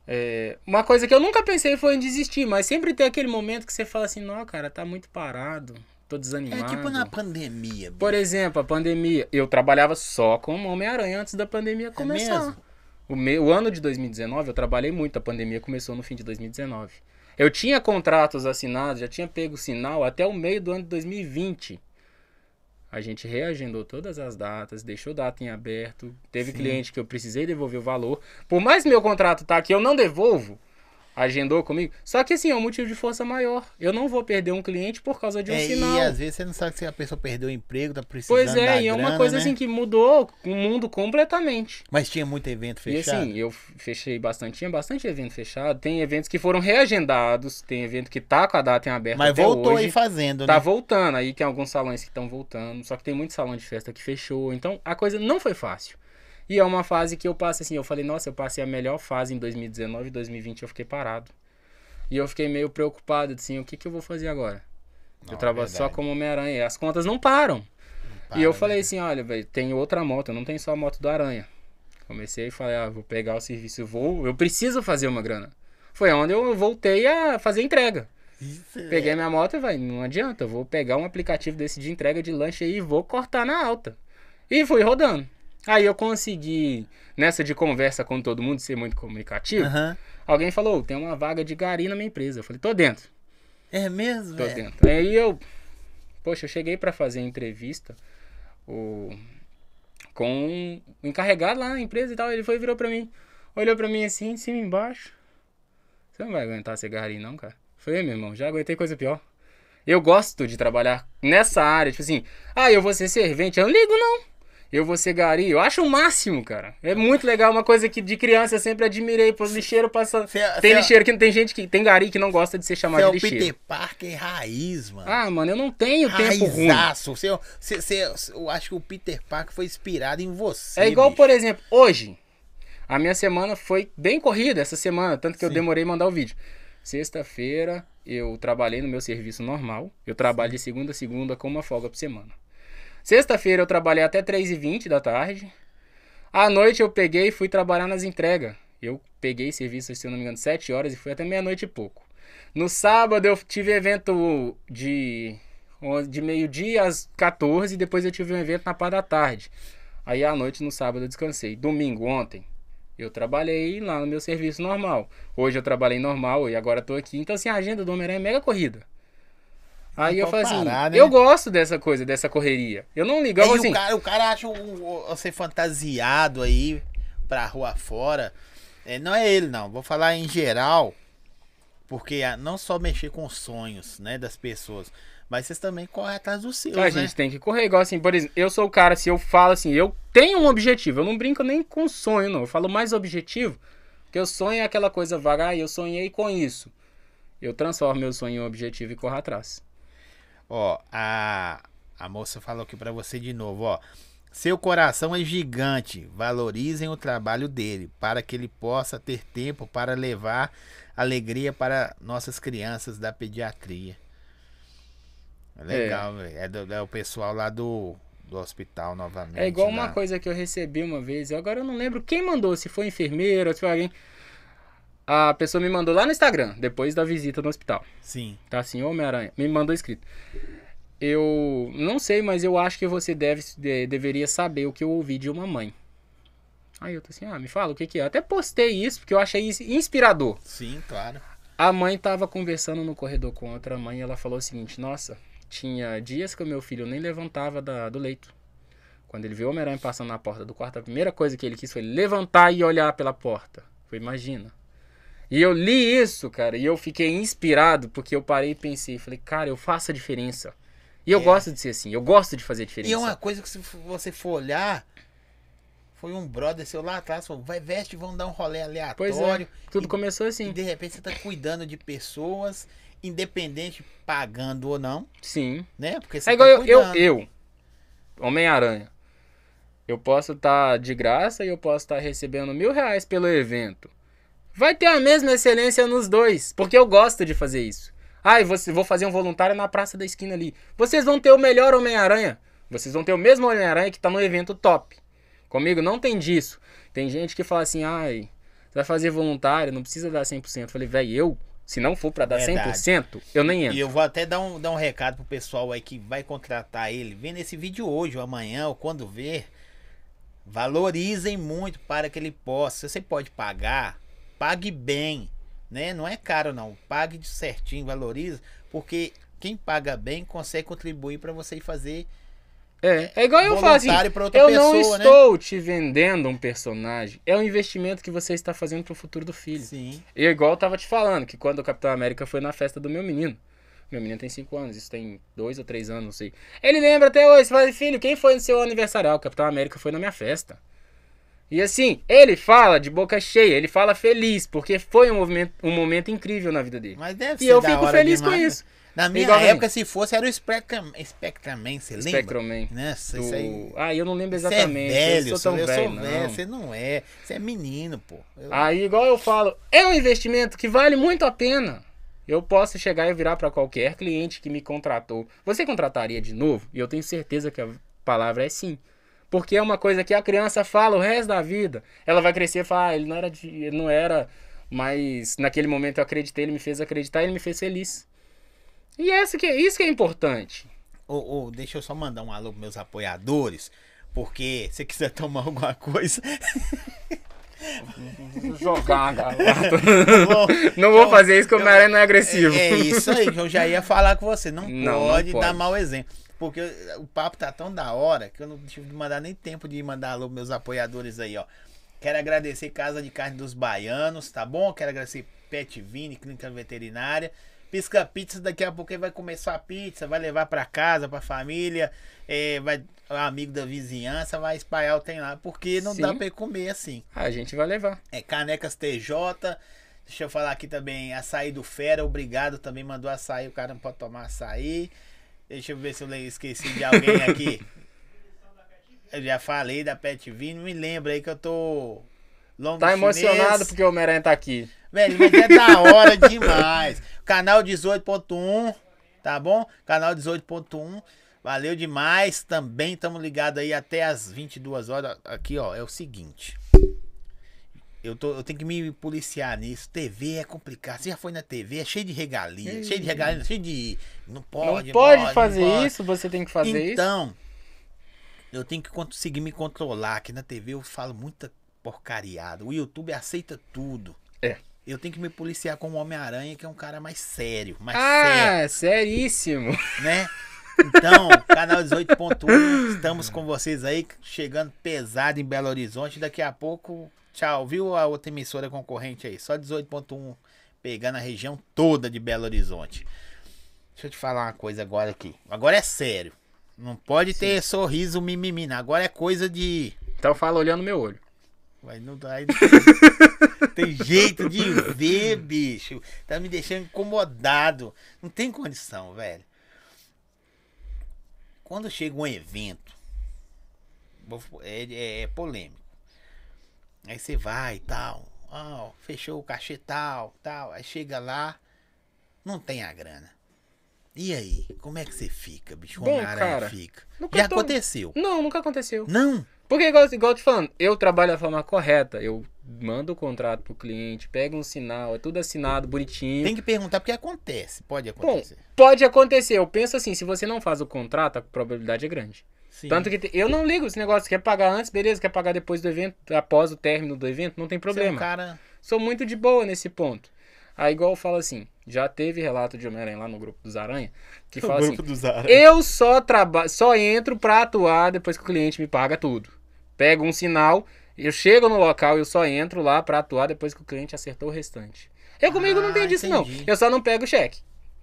é, uma coisa que eu nunca pensei foi em desistir, mas sempre tem aquele momento que você fala assim: não, cara, tá muito parado, tô É desanimado. tipo na pandemia. Por exemplo, a pandemia. Eu trabalhava só como Homem-Aranha antes da pandemia começar. mesmo? O, me- o ano de 2019 eu trabalhei muito, a pandemia começou no fim de 2019. Eu tinha contratos assinados, já tinha pego sinal até o meio do ano de 2020. A gente reagendou todas as datas, deixou data em aberto. Teve Sim. cliente que eu precisei devolver o valor. Por mais que meu contrato tá aqui, eu não devolvo. Agendou comigo. Só que assim, é um motivo de força maior. Eu não vou perder um cliente por causa de um É, sinal. e às vezes você não sabe se a pessoa perdeu o emprego, tá precisando Pois é, e é uma coisa né? assim que mudou o mundo completamente. Mas tinha muito evento fechado. E assim, eu fechei bastante, tinha bastante evento fechado. Tem eventos que foram reagendados, tem evento que tá com a data em aberto Mas voltou hoje. aí fazendo, Tá né? voltando, aí tem alguns salões que estão voltando, só que tem muito salão de festa que fechou, então a coisa não foi fácil. E é uma fase que eu passo assim, eu falei, nossa, eu passei a melhor fase em 2019 e 2020 eu fiquei parado. E eu fiquei meio preocupado, assim, o que, que eu vou fazer agora? Não, eu é trabalho só verdade. como Homem-Aranha, as contas não param. Para, e eu né? falei assim, olha, velho, tem outra moto, eu não tenho só a moto do Aranha. Comecei e falei, ah, vou pegar o serviço, eu vou, eu preciso fazer uma grana. Foi onde eu voltei a fazer entrega. Isso é- Peguei minha moto e vai, não adianta, eu vou pegar um aplicativo desse de entrega de lanche aí e vou cortar na alta. E fui rodando. Aí eu consegui, nessa de conversa com todo mundo, ser muito comunicativo, Aham. alguém falou, tem uma vaga de gari na minha empresa. Eu falei, tô dentro. É mesmo, Tô velho? dentro. Aí eu. Poxa, eu cheguei pra fazer a entrevista o, com o encarregado lá na empresa e tal. Ele foi e virou pra mim. Olhou pra mim assim, em cima e embaixo. Você não vai aguentar ser gari, não, cara? Eu Falei, meu irmão, já aguentei coisa pior. Eu gosto de trabalhar nessa área, tipo assim, ah, eu vou ser servente, eu não ligo, não. Eu vou ser gari, eu acho o máximo, cara. É muito legal, uma coisa que de criança eu sempre admirei, pô, lixeiro passa. Cê- Tem cê- lixeiro que não tem gente que. Tem gari que não gosta de ser chamado é de o lixeiro. Peter Parker raiz, mano. Ah, mano, eu não tenho tempo ruim. Raizaço. Você, você, você- eu acho que o Peter Parker foi inspirado em você. É igual, bicho. por exemplo, hoje. A minha semana foi bem corrida essa semana, tanto que eu Sim. demorei a mandar o vídeo. Sexta-feira eu trabalhei no meu serviço normal. Eu trabalho de segunda a segunda com uma folga por semana. Sexta-feira eu trabalhei até 3h20 da tarde. À noite eu peguei e fui trabalhar nas entregas. Eu peguei serviço, se eu não me engano, 7 horas e fui até meia-noite e pouco. No sábado eu tive evento de, de meio-dia às 14 e depois eu tive um evento na parte da tarde. Aí à noite, no sábado, eu descansei. Domingo, ontem, eu trabalhei lá no meu serviço normal. Hoje eu trabalhei normal e agora tô aqui. Então, assim, a agenda do Homem-Aranha é mega corrida. Aí eu falei assim, né? eu gosto dessa coisa, dessa correria. Eu não ligo, eu assim, o, cara, o cara acha você fantasiado aí pra rua fora. É, não é ele, não. Vou falar em geral. Porque não só mexer com os sonhos né, das pessoas, mas vocês também correm atrás dos seus, a né? gente tem que correr. Igual assim, por exemplo, eu sou o cara, se eu falo assim, eu tenho um objetivo, eu não brinco nem com sonho, não. Eu falo mais objetivo, porque o sonho é aquela coisa vaga, ah, eu sonhei com isso. Eu transformo meu sonho em objetivo e corro atrás. Ó, a, a moça falou aqui pra você de novo, ó. Seu coração é gigante. Valorizem o trabalho dele para que ele possa ter tempo para levar alegria para nossas crianças da pediatria. É legal, velho. É, é o pessoal lá do, do hospital novamente. É igual uma lá. coisa que eu recebi uma vez, agora eu não lembro quem mandou, se foi enfermeira, se foi alguém. A pessoa me mandou lá no Instagram, depois da visita no hospital. Sim. Tá assim, Homem-Aranha. Me mandou escrito. Eu não sei, mas eu acho que você deve, de- deveria saber o que eu ouvi de uma mãe. Aí eu tô assim, ah, me fala o que que é. Eu até postei isso porque eu achei inspirador. Sim, claro. A mãe tava conversando no corredor com outra mãe e ela falou o seguinte: Nossa, tinha dias que o meu filho nem levantava da- do leito. Quando ele viu o Homem-Aranha passando na porta do quarto, a primeira coisa que ele quis foi levantar e olhar pela porta. Foi, imagina. E eu li isso, cara, e eu fiquei inspirado porque eu parei e pensei, falei, cara, eu faço a diferença. E eu É. gosto de ser assim, eu gosto de fazer diferença. E é uma coisa que se você for olhar, foi um brother seu lá atrás, falou, vai veste, vão dar um rolê Pois aleatório. é, tudo E- começou E assim. de repente você tá cuidando de pessoas independente pagando ou não, Sim. né? Porque você É igual tá eu, eu, eu, Homem-Aranha. Eu posso estar de graça e eu posso estar recebendo mil reais pelo evento. Vai ter a mesma excelência nos dois, porque eu gosto de fazer isso. Ah, você, vou fazer um voluntário na praça da esquina ali. Vocês vão ter o melhor Homem-Aranha. Vocês vão ter o mesmo Homem-Aranha que tá no evento top. Comigo não tem disso. Tem gente que fala assim, ai, você vai fazer voluntário, não precisa dar 100%. Eu falei, velho, eu, se não for pra dar Verdade. 100%, eu nem entro. E eu vou até dar um, dar um recado pro pessoal aí que vai contratar ele. Vendo esse vídeo hoje ou amanhã ou quando ver, valorizem muito para que ele possa. Você pode pagar, pague bem, né? Não é caro não. Pague de certinho, valoriza, porque quem paga bem consegue contribuir para você fazer É, é igual eu falo assim, para eu pessoa, não né? estou te vendendo um personagem. É um investimento que você está fazendo pro futuro do filho. Sim. E igual eu tava te falando, que quando o Capitão América foi na festa do meu menino. Meu menino tem 5 anos, isso tem 2 ou 3 anos, não sei. Ele lembra até hoje, fala, filho, quem foi no seu aniversário? Ah, o Capitão América foi na minha festa. E assim, ele fala de boca cheia, ele fala feliz, porque foi um, movimento, um momento incrível na vida dele. Mas deve E ser eu fico feliz com demais, né? isso. Na minha Igual época, se fosse, era o Spectrum, Spectraman, você lembra? Spectroman. Nossa, Do- isso aí... Ah, eu não lembro Você é exatamente. velho, eu sou tão eu velho, sou não. velho, você não é. Você é menino, pô. Eu- Aí, igual eu falo, é um investimento que vale muito a pena. Eu posso chegar e virar para qualquer cliente que me contratou. Você contrataria de novo? E eu tenho certeza que a palavra é sim. Porque é uma coisa que a criança fala o resto da vida. Ela vai crescer e falar, ah, ele não era de, ele não era, mas naquele momento eu acreditei, ele me fez acreditar, ele me fez feliz. E essa que é, isso que é importante. Ô, ô, deixa eu só mandar um alô pros meus apoiadores. Porque se quiser tomar alguma coisa. Jogar, galera. Bom, Não vou fazer isso, que o Homem-Aranha não é agressivo. É, é isso aí, eu já ia falar com você. Não, Não, não pode, pode. dar mau exemplo. Porque o papo tá tão da hora que eu não tive de mandar nem tempo de mandar alô meus apoiadores aí, ó. Quero agradecer Casa de Carne dos Baianos, tá bom? Quero agradecer Pet Vini, Clínica Veterinária. Pisca Pizza, daqui a pouco vai começar a pizza, vai levar pra casa, pra família, é, vai, o amigo da vizinhança vai espalhar o tem lá, porque não Sim. dá pra ele comer assim. Ah, a gente vai levar. É Canecas TJ. Deixa eu falar aqui também, açaí do Fera, obrigado também, mandou açaí, o cara não pode tomar açaí. Deixa eu ver se eu esqueci de alguém aqui. Eu já falei da Pet Vini, me lembra aí que eu tô longo Tá chinês. emocionado porque o Homem-Aranha tá aqui. Velho, mas é da hora demais. Canal 18.1, tá bom? Canal 18.1. Valeu demais. Também estamos ligados aí até as 22 horas. Aqui, ó, é o seguinte. Eu, tô, eu tenho que me policiar nisso. TV é complicado. Você já foi na TV, é cheio de regalia. Cheio de regalia, cheio de. Não pode, não pode fazer pode. isso, você tem que fazer isso. Então, eu tenho que conseguir me controlar. Aqui na TV eu falo muita porcariada. O YouTube aceita tudo. É. Eu tenho que me policiar com o Homem-Aranha, que é um cara mais sério, mais sério, Ah, seríssimo. né? Então, canal 18.1, estamos com vocês aí, chegando pesado em Belo Horizonte. Daqui a pouco, tchau, viu a outra emissora concorrente aí? Só 18.1 pegando a região toda de Belo Horizonte. Deixa eu te falar uma coisa agora aqui. Agora é sério. Não pode ter sorriso mimimi, não. agora é coisa de. Então fala olhando no meu olho. Vai, não, não tem, jeito de ver, bicho. Tá me deixando incomodado. Não tem condição, velho. Quando chega um evento, é, é- é polêmico. Aí você vai e tal. ó, fechou o cachê tal, tal. Aí chega lá, não tem a grana. E aí, como é que você fica, bicho? Bom, Homem-Aranha cara, fica. Já tô- aconteceu. Não, nunca aconteceu. Não. Porque, igual, igual eu te falando, eu trabalho da forma correta. Eu mando o contrato pro cliente, pego um sinal, é tudo assinado, bonitinho. Tem que perguntar porque acontece. Pode Bom, acontecer. pode acontecer. Eu penso assim, se você não faz o contrato, a probabilidade é grande. Sim. Tanto que te- eu não ligo esse negócio. Quer pagar antes, beleza. Quer pagar depois do evento, após o término do evento, não tem Você é um problema. cara. Sou muito de boa nesse ponto. Aí, igual eu falo assim, já teve relato de Homem-Aranha lá no grupo dos Aranha, que fala assim, eu só trabalho, só entro pra atuar depois que o cliente me paga tudo. Pego um sinal, eu chego no local, eu só entro lá pra atuar depois que o cliente acertou o restante. Eu comigo não Ah, tenho disso, não. Eu só não pego o cheque.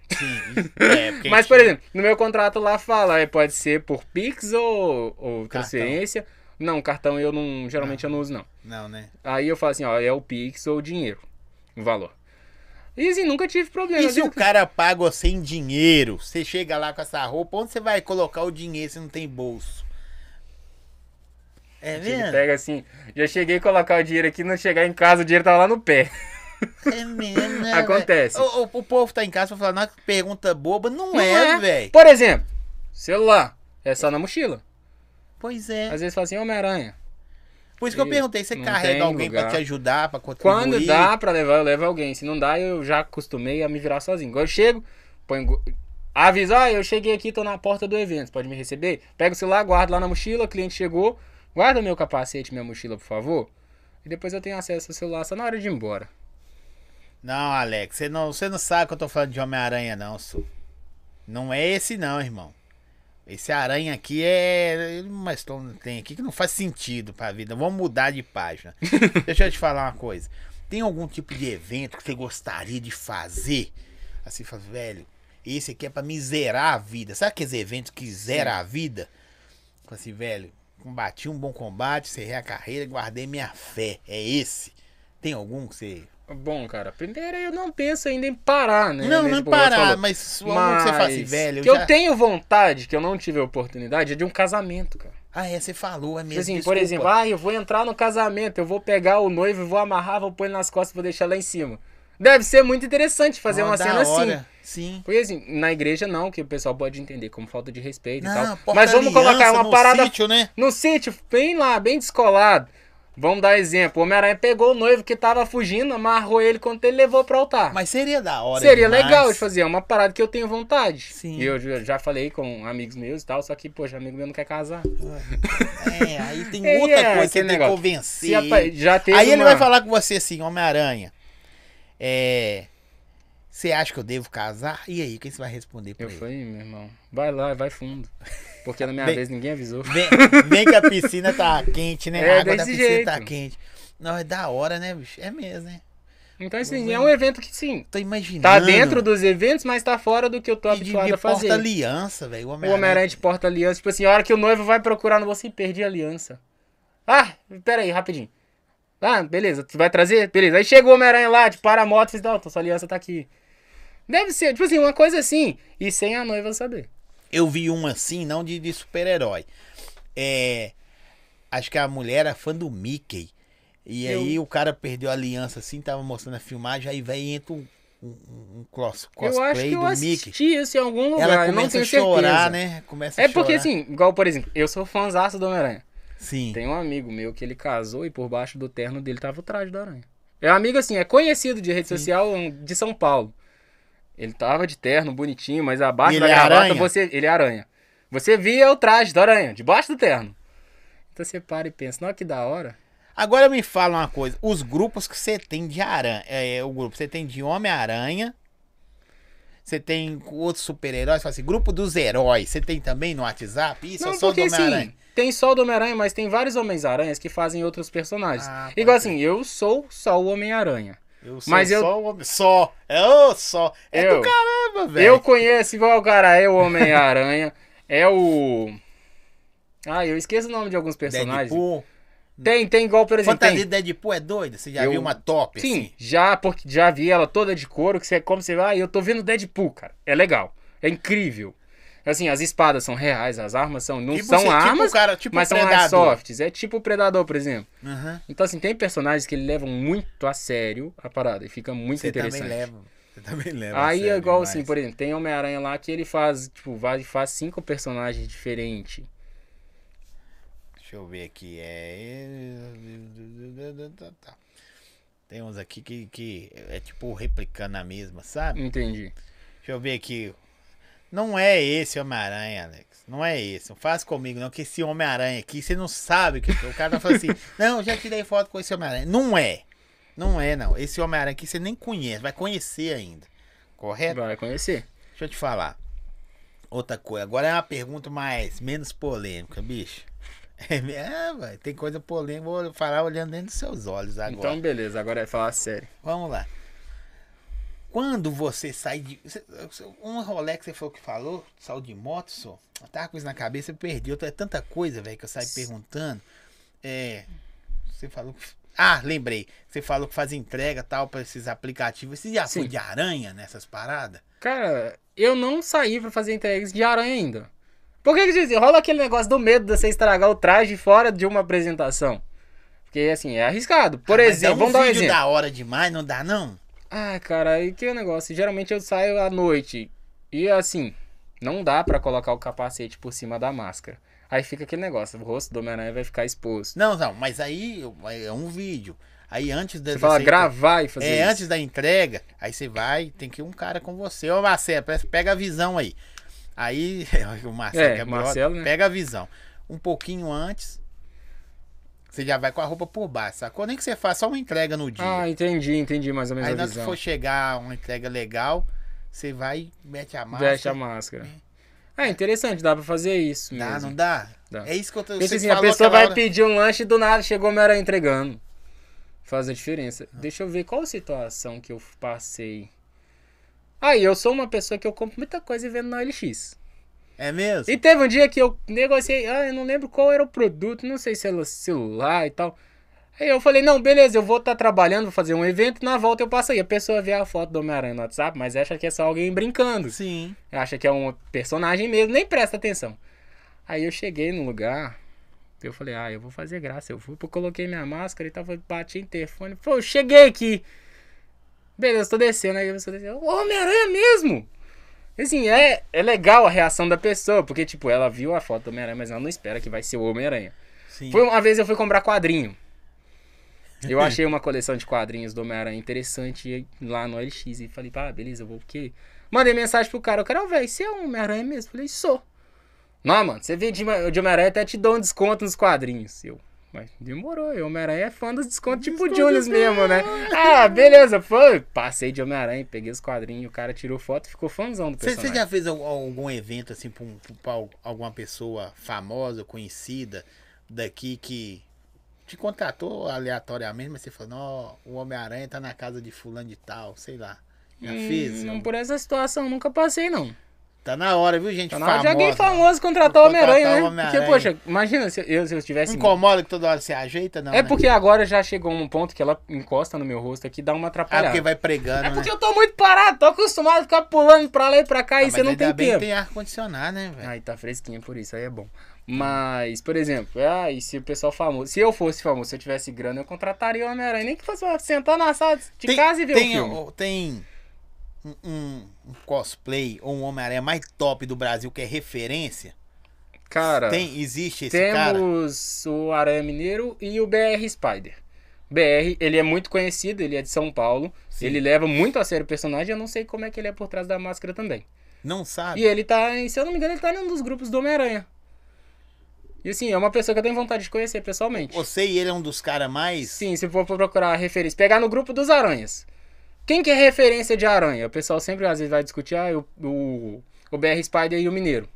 Sim. É, Mas, por exemplo, no meu contrato lá fala, é, pode ser por Pix ou, ou transferência. Não, cartão eu não, geralmente eu não uso, não. Não, né? Aí eu falo assim, ó, é o Pix ou o dinheiro, o valor. E assim, nunca tive problema. E se o cara paga você em dinheiro? Você chega lá com essa roupa, onde você vai colocar o dinheiro se não tem bolso? É vendo? pega assim, já cheguei a colocar o dinheiro aqui, não chegar em casa, o dinheiro tava lá no pé. É mesmo, né, Acontece. O, o- o povo tá em casa pra falar, não, pergunta boba. Não, Não é, é. velho. Por exemplo, celular, é só na mochila. Pois é. Às vezes fala assim, Homem-Aranha. Por isso que eu perguntei, você carrega alguém pra lugar. te ajudar, pra contribuir? Quando dá pra levar, eu levo alguém. Se não dá, eu já acostumei a me virar sozinho. Quando eu chego, ponho... Aviso, ah, eu cheguei aqui, tô na porta do evento, pode me receber? Pega o celular, guardo lá na mochila, o cliente chegou, guarda meu capacete, minha mochila, por favor. E depois eu tenho acesso ao celular só na hora de ir embora. Não, Alex, você não, você não sabe que eu tô falando de Homem-Aranha, não, Su. Não é esse, não, irmão. Esse aranha aqui é que tem aqui que não faz sentido pra vida. Vamos mudar de página. Deixa eu te falar uma coisa. Tem algum tipo de evento que você gostaria de fazer? Assim, fala, velho, esse aqui é pra me zerar a vida. Sabe aqueles eventos que zera a vida? Fala assim, velho, combati um bom combate, cerrei a carreira, guardei minha fé. É esse. Tem algum que você Bom, cara, primeiro eu não penso ainda em parar, né? Não, nesse não parar, mas algum que você fala assim, Mas velho. que eu eu já- tenho vontade, que eu não tive a oportunidade, é de um casamento, cara. Ah, é, você falou, é mesmo. Assim, desculpa. por exemplo, ah, eu vou entrar no casamento, eu vou pegar o noivo, vou amarrar, vou pôr ele nas costas e vou deixar lá em cima. Deve ser muito interessante fazer Ó, uma cena assim. hora. Sim. Porque assim, na igreja não, que o pessoal pode entender como falta de respeito e Não, tal. porta Mas vamos colocar uma no parada sítio, né? no sítio, bem lá, bem descolado. Vamos dar exemplo. O Homem-Aranha pegou o noivo que tava fugindo, amarrou ele quando ele levou pro altar. Mas seria da hora Seria demais. legal de fazer, é uma parada que eu tenho vontade. Sim. E eu já- falei com amigos meus e tal, só que, poxa, amigo meu não quer casar. É, aí tem É, outra é, coisa que tem que convencer. Já teve Aí ele uma- vai falar com você assim, Homem-Aranha. É. Você acha que eu devo casar? E aí, o que você vai responder pra Eu ele? falei, meu irmão, vai lá, vai fundo. Porque na minha Bem- vez ninguém avisou. Vem, vem que a piscina tá quente, né? É, a água da piscina tá jeito. quente. Não, é da hora, né, bicho? É mesmo, né? Então, assim, é um evento que sim, Tô imaginando. tá dentro dos eventos, mas tá fora do que eu tô de, habituado de a fazer. porta-aliança, velho. O Homem-Aranha de porta-aliança, tipo assim, a hora que o noivo vai procurar no bolso e perdi a aliança. Ah, pera aí, rapidinho. Ah, beleza, tu vai trazer? Beleza. Aí chega o Homem-Aranha lá, tipo, para a moto e fez, não, sua aliança tá aqui. Deve ser, tipo assim, uma coisa assim, e sem a noiva saber. Eu vi um assim, não de, de super-herói. É. Acho que a mulher era fã do Mickey. E Eu- aí o cara perdeu a aliança assim, tava mostrando a filmagem, aí vem entra um, um, um cos- eu acho cosplay que eu do assisti isso em algum lugar, Ela começa a chorar, certeza. né? Começa É porque assim, igual, por exemplo, eu sou fãzaço do Homem-Aranha. Sim. Tem um amigo meu que ele casou e por baixo do terno dele tava o traje da aranha. É um amigo assim, é conhecido de rede social um, de São Paulo. Ele tava de terno, bonitinho, mas abaixo da ele é gravata aranha? você. Ele é aranha. Você via o traje da aranha, debaixo do terno. Então você para e pensa, não, que da hora. Agora me fala uma coisa. Os grupos que você tem de aranha. É, o grupo, você tem de Homem-Aranha. Você tem outros super-heróis. Fala assim, grupo dos heróis. Você tem também no WhatsApp? Isso não, é só do porque Homem-Aranha? assim, tem só o do Homem-Aranha, mas tem vários Homens-Aranhas que fazem outros personagens. Ah, Igual assim, eu sou só o Homem-Aranha. Eu sou Mas eu- só o homem. Só. É o só. É Eu. do caramba, velho. Eu conheço igual o cara, é o Homem-Aranha, é o. Ah, eu esqueço o nome de alguns personagens. Deadpool. Tem, tem igual, por exemplo. Fantasia Tem, de Deadpool é doida? Você já Eu- viu uma top sim, assim? já, porque já vi ela toda de couro, que você, como você vai, eu tô vendo Deadpool, cara. É legal. É incrível. Assim, as espadas são reais, as armas são. Não Tipo são tipo armas, o cara- tipo mas o são Predador. airsofts. É tipo o Predador, por exemplo. Aham. Então, assim, tem personagens que levam muito a sério a parada e fica muito Você também interessante. leva. Você também leva. Aí é igual demais. assim, por exemplo, tem Homem-Aranha lá que ele faz, tipo, vai faz cinco personagens diferentes. Deixa eu ver aqui. É. Tá. Tem uns aqui que, que é tipo replicando a mesma, sabe? Entendi. Deixa eu ver aqui. Não é esse Homem-Aranha, Alex. Não é esse. Não faz comigo, não. Que esse Homem-Aranha aqui, você não sabe que o cara tá falando assim. Não, já tirei foto com esse Homem-Aranha. Não é. Não é, não. Esse Homem-Aranha aqui você nem conhece. Vai conhecer ainda. Correto? Vai conhecer. Deixa eu te falar. Outra coisa. Agora é uma pergunta mais, menos polêmica, bicho. É, é vai. Tem coisa polêmica. Vou falar olhando dentro dos seus olhos agora. Então, beleza, agora é falar sério. Vamos lá. Quando você sai de. Um rolê que você falou que falou, saiu de moto, só. Eu tava com isso na cabeça, eu perdi. Eu, é tanta coisa, velho, que eu saio perguntando. É. Você falou que Ah, lembrei. Você falou que faz entrega tal pra esses aplicativos. Você já foi Sim. de aranha nessas paradas? Cara, eu não saí pra fazer entregas de aranha ainda. Por que que diz? Rola aquele negócio do medo de você estragar o traje fora de uma apresentação. Porque, assim, é arriscado. Por Ah, exemplo, é vamos dar um vídeo exemplo. da hora demais, não dá não? Ah, cara, aí que é o negócio? Geralmente eu saio à noite. E assim, não dá pra colocar o capacete por cima da máscara. Aí fica aquele negócio, o rosto do Homem-Aranha vai ficar exposto. Não, não, mas aí é um vídeo. Aí antes da Você fala você- gravar e fazer É, isso. antes da entrega, aí você vai, tem que ir um cara com você. Ô Marcelo, pe- pega a visão aí. Aí, o Marcelo, É, é Marcelo, brother, né? pega a visão. Um pouquinho antes, você já vai com a roupa por baixo, sacou? Nem que você faça só uma entrega no dia. Ah, entendi, entendi mais ou menos aí a na hora que visão. for chegar uma entrega legal, você vai, mete a máscara. Veste a máscara. É interessante, dá pra fazer isso Dá, mesmo. não dá? Dá. É isso que eu tô você assim, a pessoa vai hora- pedir um lanche e do nada chegou o Homem-Aranha entregando. Faz a diferença. Deixa eu ver qual situação que eu passei. Aí, eu sou uma pessoa que eu compro muita coisa e vendo na OLX. É mesmo? E teve um dia que eu negociei, ah, eu não lembro qual era o produto, não sei se era celular e tal. Aí eu falei, não, beleza, eu vou estar trabalhando, vou fazer um evento, na volta eu passo aí. A pessoa vê a foto do Homem-Aranha no WhatsApp, mas acha que é só alguém brincando. Sim. Acha que é um personagem mesmo, nem presta atenção. Aí eu cheguei no lugar, eu falei, ah, eu vou fazer graça. Eu fui, coloquei minha máscara e tal, bati em telefone. Pô, eu cheguei aqui. Beleza, tô descendo. Aí a pessoa desceu, "Ô, Homem-Aranha mesmo! Assim, é, é legal a reação da pessoa, porque, tipo, ela viu a foto do Homem-Aranha, mas ela não espera que vai ser o Homem-Aranha. Foi uma vez eu fui comprar quadrinho. Eu achei uma coleção de quadrinhos do Homem-Aranha interessante lá no LX e falei, ah, beleza, eu vou porque. Mandei mensagem pro cara, o cara, "Ô, velho, você é um Homem-Aranha mesmo? Falei, sou. Não, mano, você vê de, de Homem-Aranha até te dou um desconto nos quadrinhos. Eu, mas demorou, eu, Homem-Aranha é fã dos descontos tipo Desconto Julius mesmo, né? Ah, beleza, foi. Passei de Homem-Aranha, peguei os quadrinhos, o cara tirou foto e ficou fãzão do Você, personagem. você já fez al- algum evento assim pra, um- pra al- alguma pessoa famosa, conhecida daqui que te contratou aleatoriamente, mas você falou, não, o Homem-Aranha tá na casa de fulano de tal, sei lá. Já Hum, fez? Não, por essa situação, nunca passei, não. Tá na hora, viu, gente? Tá na hora de alguém famoso contratar o Homem-Aranha, né? Porque, poxa, imagina se eu, se eu tivesse. Não incomoda que toda hora você ajeita, não, É né? porque agora já chegou um ponto que ela encosta no meu rosto aqui e dá uma Ah, atrapalhada. porque vai pregando, É porque né? eu tô muito parado, tô acostumado a ficar pulando pra lá e pra cá Ah, e você não tem bem tempo. que tem ar-condicionado, né, velho? Ai, tá fresquinho por isso, aí é bom. Mas, por exemplo, ah, e se o pessoal famoso. Se eu fosse famoso, se eu tivesse grana, eu contrataria o Homem-Aranha. Nem que fosse sentar na sala de Tem- casa e ver tem, o filme. Tem um, um- um cosplay ou um Homem-Aranha mais top do Brasil que é referência? Cara, Tem, existe esse cara? temos o Aranha Mineiro e o BR Spider. BR, ele é muito conhecido, ele é de São Paulo. Sim. Ele leva muito a sério o personagem, eu não sei como é que ele é por trás da máscara também. Não sabe? E ele tá, se eu não me engano, ele tá em um dos grupos do Homem-Aranha. E assim, é uma pessoa que eu tenho vontade de conhecer pessoalmente. Você e ele é um dos caras mais. Sim, se for procurar referência, pegar no grupo dos aranhas. Quem que é referência de aranha? O pessoal sempre às vezes vai discutir ah, o, o, o BR Spider e o Mineiro.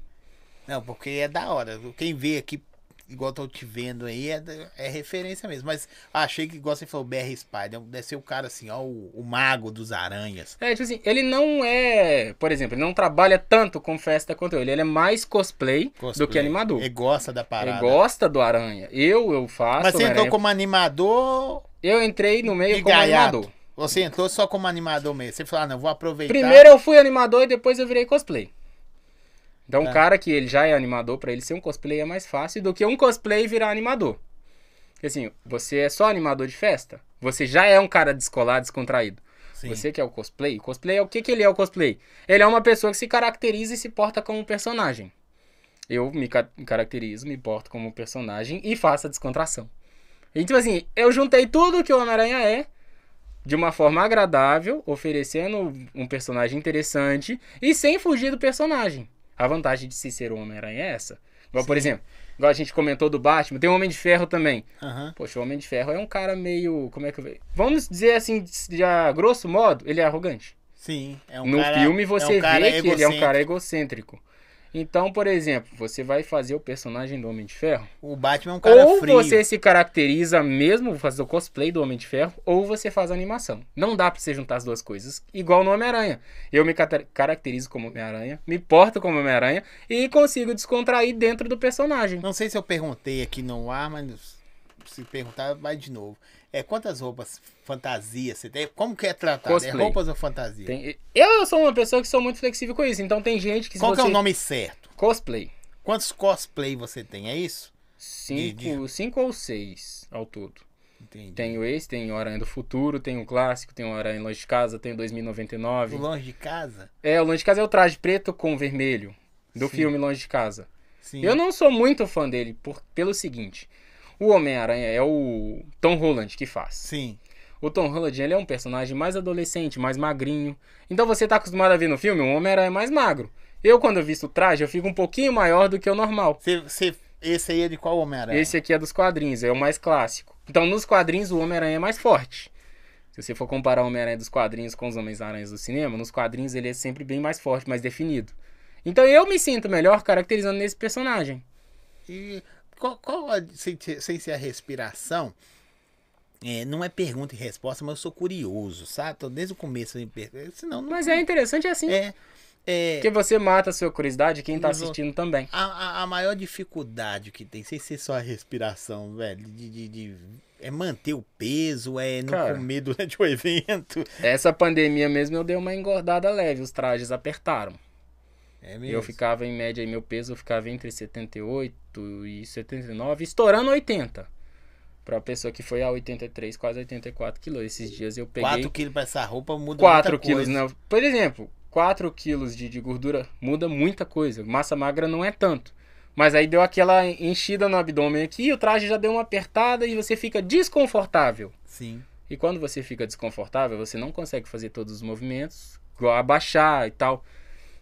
Não, porque é da hora. Quem vê aqui, igual tô te vendo aí, é, é referência mesmo. Mas achei que, igual você falou, BR Spider, deve ser o cara assim, ó, o, o mago dos aranhas. É, tipo assim, ele não é, por exemplo, ele não trabalha tanto com festa quanto eu. Ele é mais cosplay, do Cosplay. que animador. Ele gosta da Ele parada. gosta do aranha. Eu, eu faço. Mas você entrou Homem-Aranha. como animador Eu entrei no meio como gaiato? animador. Você entrou só como animador mesmo. Você falou, ah, não, vou aproveitar. Primeiro eu fui animador e depois eu virei cosplay. Então, o cara que ele já é animador, pra ele ser um cosplay é mais fácil do que um cosplay virar animador. Porque assim, você é só animador de festa, você já é um cara descolado, descontraído. Sim. Você que é o cosplay, o cosplay é o que, que ele é o cosplay? Ele é uma pessoa que se caracteriza e se porta como um personagem. Eu me ca- caracterizo, me porto como um personagem e faço a descontração. Então, assim, eu juntei tudo que o Homem-Aranha é de uma forma agradável, oferecendo um personagem interessante e sem fugir do personagem. A vantagem de se ser o Homem-Aranha é essa. Igual, por exemplo, igual a gente comentou do Batman, tem o Homem de Ferro também. Aham. Poxa, o Homem de Ferro é um cara meio. Como é que eu vejo? Vamos dizer assim, a grosso modo, ele é arrogante. Sim. É um no cara- filme é você um cara vê que ele é um cara egocêntrico. Então, por exemplo, você vai fazer o personagem do Homem de Ferro. O Batman é um cara ou frio. você se caracteriza mesmo fazer o cosplay do Homem de Ferro, ou você faz a animação. Não dá pra você juntar as duas coisas, igual no Homem-Aranha. Eu me caracterizo como Homem-Aranha, me porto como Homem-Aranha e consigo descontrair dentro do personagem. Não sei se eu perguntei aqui no ar, mas se perguntar, vai de novo. É, quantas roupas fantasias você tem? Como que é tratado? Cosplay. É roupas ou fantasia? Tem- Eu sou uma pessoa que sou muito flexível com isso, então tem gente que Qual que você... é o nome certo? Cosplay. Quantos cosplay você tem? É isso? Cinco, cinco ou seis ao todo. Entendi. Tem o esse, tem o Aranha do Futuro, tem o clássico, tem o Aranha Longe de Casa, tem o 2099. Longe de casa? É, o Longe de Casa é o traje preto com vermelho do Sim. filme Longe de Casa. Sim. Eu não sou muito fã dele por, pelo seguinte: o Homem-Aranha é o Tom Holland que faz. Sim. O Tom Holland ele é um personagem mais adolescente, mais magrinho. Então você tá acostumado a ver no filme um Homem-Aranha mais magro. Eu, quando eu visto o traje, eu fico um pouquinho maior do que o normal. Você, você- esse aí é de qual Homem-Aranha? Esse aqui é dos quadrinhos, é o mais clássico. Então, nos quadrinhos, o Homem-Aranha é mais forte. Se você for comparar o Homem-Aranha dos quadrinhos com os Homens-Aranhas do cinema, nos quadrinhos ele é sempre bem mais forte, mais definido. Então eu me sinto melhor caracterizando nesse personagem. E qual, qual a- sem, sem ser a respiração, é, não é pergunta e resposta, mas eu sou curioso, sabe? Tô desde o começo. Senão, não, Mas é interessante assim. é, é Porque você mata a sua curiosidade quem tá assistindo também. a, a, a maior dificuldade que tem, sem ser só a respiração, velho, de, de- de- é manter o peso, é não Cara. comer durante o evento. Essa pandemia mesmo eu dei uma engordada leve, os trajes apertaram. É mesmo. Eu ficava em média, meu peso ficava entre 78 e 79, estourando 80. Pra pessoa que foi a 83, quase 84 quilos. Esses dias eu peguei 4 quilos pra essa roupa muda 4 muita quilos. coisa. Não. Por exemplo, 4 quilos de, de gordura muda muita coisa. Massa magra não é tanto. Mas aí deu aquela enchida no abdômen aqui, o traje já deu uma apertada e você fica desconfortável. Sim. E quando você fica desconfortável, você não consegue fazer todos os movimentos, abaixar e tal.